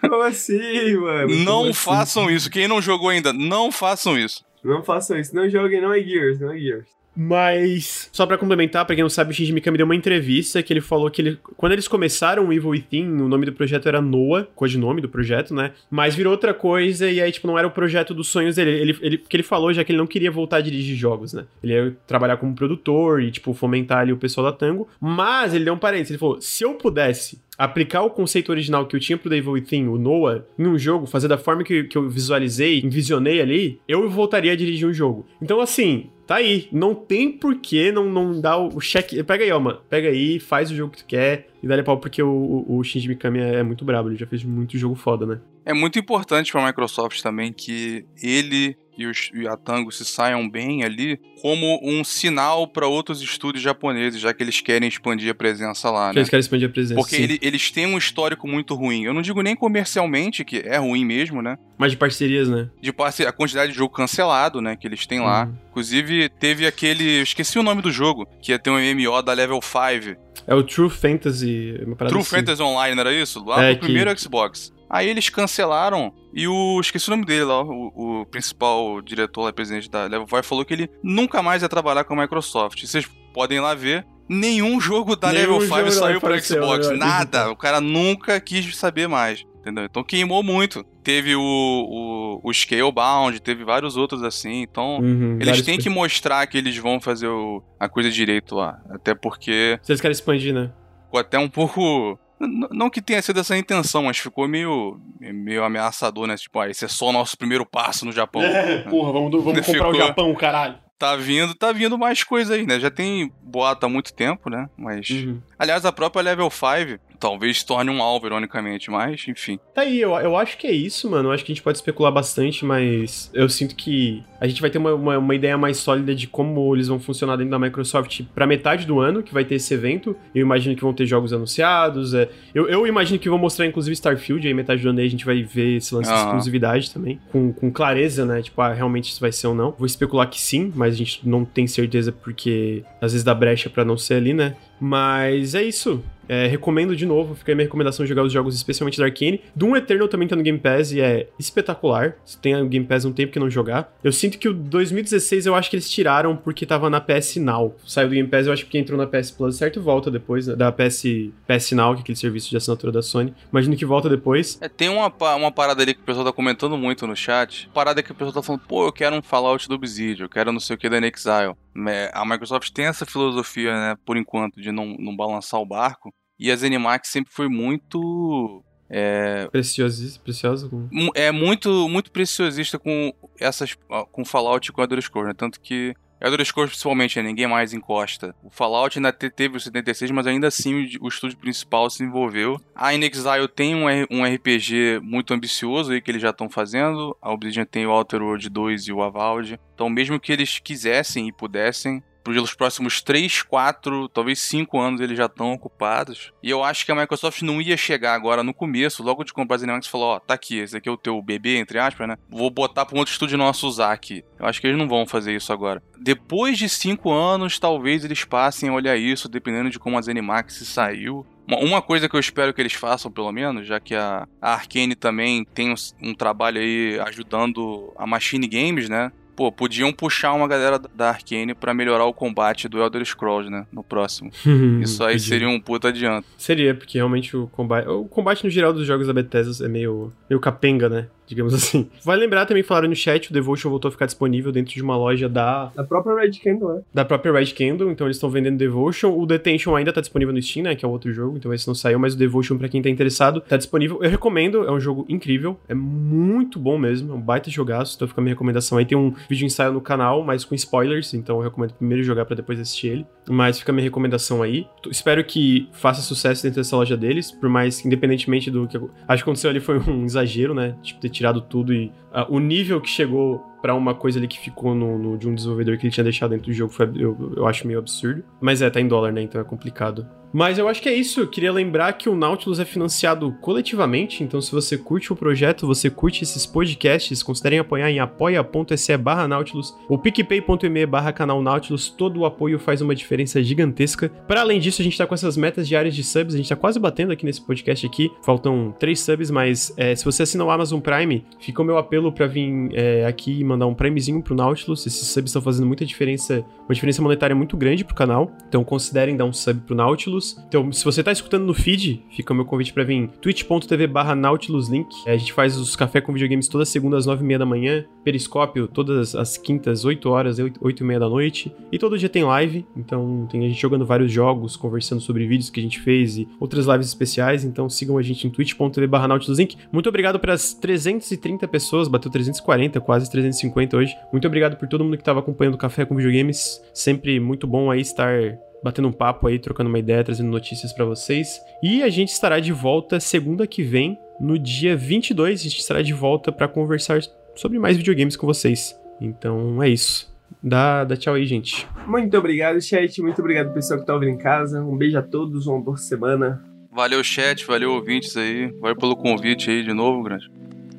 Como assim, mano? Como Não assim? façam isso. Quem não jogou ainda, não façam isso. Não façam isso. Não joguem, não é Gears, não é Gears. Mas, só pra complementar, pra quem não sabe, o Shinji Mikami deu uma entrevista que ele falou que ele, quando eles começaram o Evil Within, o nome do projeto era Noah, codinome do projeto, né? Mas virou outra coisa e aí, tipo, não era o projeto dos sonhos dele. Ele, ele, porque ele falou já que ele não queria voltar a dirigir jogos, né? Ele ia trabalhar como produtor e, tipo, fomentar ali o pessoal da Tango. Mas ele deu um parênteses, ele falou, se eu pudesse aplicar o conceito original que eu tinha pro Devil Within, o Noah, em um jogo, fazer da forma que, que eu visualizei, envisionei ali, eu voltaria a dirigir um jogo. Então, assim, tá aí. Não tem porquê não, não dar o cheque. Pega aí, ó, mano. Pega aí, faz o jogo que tu quer e dá-lhe pau, porque o, o, o Shinji Mikami é muito brabo. Ele já fez muito jogo foda, né? É muito importante para a Microsoft também que ele e, os, e a Tango se saiam bem ali como um sinal para outros estúdios japoneses, já que eles querem expandir a presença lá, né? eles querem expandir a presença. Porque ele- eles têm um histórico muito ruim. Eu não digo nem comercialmente, que é ruim mesmo, né? Mas de parcerias, né? De parce- a quantidade de jogo cancelado, né? Que eles têm lá. Uhum. Inclusive, teve aquele. eu Esqueci o nome do jogo, que ia ter um MMO da Level 5. É o True Fantasy. True assim. Fantasy Online, era isso? Lá É, no que- primeiro Xbox. Aí eles cancelaram e o. Esqueci o nome dele lá, o, o principal diretor lá, presidente da Level 5, falou que ele nunca mais ia trabalhar com a Microsoft. Vocês podem lá ver. Nenhum jogo da Nenhum Level jogo 5 lá saiu para Xbox. né? Nada. O cara nunca quis saber mais. Entendeu? Então queimou muito. Teve o, o, o Scalebound, teve vários outros assim. Então. Uhum, Eles têm que mostrar que eles vão fazer o- a coisa direito lá. Até porque Se eles querem expandir, né? ficou até um pouco. Não que tenha sido essa a intenção, mas ficou meio, meio ameaçador, né? Tipo, ah, esse é só o nosso primeiro passo no Japão. É, porra, vamos, vamos comprar o Ficou- Japão, caralho. Tá vindo, tá vindo mais coisa aí, né? Já tem boato há muito tempo, né? Mas. Uhum. Aliás, a própria Level 5 talvez torne um alvo, ironicamente, mas, enfim. Tá aí, eu, eu acho que é isso, mano. Eu acho que a gente pode especular bastante, mas eu sinto que a gente vai ter uma, uma, uma ideia mais sólida de como eles vão funcionar dentro da Microsoft pra metade do ano, que vai ter esse evento. Eu imagino que vão ter jogos anunciados. é. Eu, eu imagino que vão mostrar, inclusive, Starfield, aí metade do ano aí a gente vai ver esse lance de Aham. exclusividade também, com, com clareza, né? Tipo, ah, realmente isso vai ser ou não. Vou especular que sim, mas a gente não tem certeza porque às vezes dá brecha pra não ser ali, né? Mas é isso. É, recomendo de novo, fica aí minha recomendação de jogar os jogos, especialmente da Arcane. Doom Eternal também tá no Game Pass e é espetacular. Se tem o Game Pass um tempo que não jogar. Eu sinto que o 2016 eu acho que eles tiraram porque tava na PS Now. Saiu do Game Pass, eu acho que entrou na PS Plus, certo? Volta depois, né? da PS, PS Now, que é aquele serviço de assinatura da Sony. Imagino que volta depois. É, tem uma, uma parada ali que o pessoal tá comentando muito no chat. Parada que o pessoal tá falando, pô, eu quero um Fallout do Obsidian, eu quero não sei o que da Exile. É, A Microsoft tem essa filosofia, né, por enquanto, de não, não balançar o barco. E a ZeniMax sempre foi muito. É, Precioso, precioso. é muito muito preciosista com essas com Fallout e com Elder Scrolls, né? Tanto que Elder Scrolls principalmente, né? ninguém mais encosta. O Fallout ainda te- teve o 76, mas ainda assim o, estúdio principal se envolveu. A InXile tem um, um RPG muito ambicioso aí que eles já estão fazendo. A Obsidian tem o Outer World 2 e o Avowed. Então mesmo que eles quisessem e pudessem, pelos próximos 3, 4, talvez 5 anos eles já estão ocupados. E eu acho que a Microsoft não ia chegar agora no começo, logo de comprar a ZeniMax falar, ó, tá aqui, esse aqui é o teu bebê, entre aspas, né? Vou botar pra um outro estúdio nosso usar aqui. Eu acho que eles não vão fazer isso agora. Depois de 5 anos, talvez eles passem a olhar isso, dependendo de como a ZeniMax saiu. Uma- coisa que eu espero que eles façam, pelo menos, já que a, Arkane também tem um trabalho aí ajudando a Machine Games, né? Pô, podiam puxar uma galera da Arkane pra melhorar o combate do Elder Scrolls, né? No próximo. Isso aí seria um puta adianto. Seria, porque realmente o combate. O combate no geral dos jogos da Bethesda é meio, meio capenga, né? Digamos assim. Vale lembrar também, falaram no chat, o Devotion voltou a ficar disponível dentro de uma loja da, A própria Red Candle, né? da própria Red Candle, então eles estão vendendo Devotion. O Detention ainda tá disponível no Steam, né? Que é o outro jogo, então esse não saiu, mas o Devotion, pra quem tá interessado, tá disponível. Eu recomendo, é um jogo incrível, é muito bom mesmo, é um baita jogaço, então fica a minha recomendação aí. Tem um vídeo ensaio no canal, mas com spoilers, então eu recomendo primeiro jogar pra depois assistir ele. Mas fica a minha recomendação aí. Espero que faça sucesso dentro dessa loja deles, por mais que, independentemente do que acho que aconteceu ali foi um exagero, né? Tipo, ter tirado tudo e ah, o nível que chegou pra uma coisa ali que ficou no, no- de um desenvolvedor que ele tinha deixado dentro do jogo foi, eu, eu acho meio absurdo. Mas é, tá em dólar, né? Então é complicado. Mas eu acho que é isso. Eu queria lembrar que o Nautilus é financiado coletivamente, então se você curte o projeto, você curte esses podcasts, considerem apoiar em apoia.se barra Nautilus ou picpay.me barra canal Nautilus. Todo o apoio faz uma diferença gigantesca. Para além disso, a gente tá com essas metas diárias de subs, a gente tá quase batendo aqui nesse podcast aqui. Faltam três subs, mas é, se você assina o Amazon Prime, fica o meu apelo pra vir é, aqui mandar um primezinho pro Nautilus. Esses subs estão fazendo muita diferença, uma diferença monetária muito grande pro canal. Então considerem dar um sub pro Nautilus. Então, se você tá escutando no feed, fica o meu convite pra vir twitch.tv barra Nautilus Link. É, a gente faz os café com videogames toda segunda às nove e meia da manhã. Periscópio todas as quintas, 8 horas, 8 e meia da noite. E todo dia tem live. Então tem a gente jogando vários jogos, conversando sobre vídeos que a gente fez e outras lives especiais. Então sigam a gente em twitch.tv barra Nautilus Link. Muito obrigado para as 330 pessoas, bateu 340, quase 350 hoje. Muito obrigado por todo mundo que estava acompanhando o Café com Videogames. Sempre muito bom aí estar batendo um papo aí, trocando uma ideia, trazendo notícias pra vocês. E a gente estará de volta segunda que vem, no dia 22, a gente estará de volta pra conversar sobre mais videogames com vocês. Então é isso. Dá, dá tchau aí, gente. Muito obrigado, chat. Muito obrigado, pessoal que tá ouvindo em casa. Um beijo a todos, uma boa semana. Valeu, chat, valeu, ouvintes aí. Valeu pelo convite aí de novo, grande.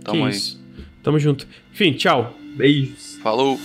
Tamo que aí. isso. Tamo junto. Enfim, tchau. Beijos. Falou.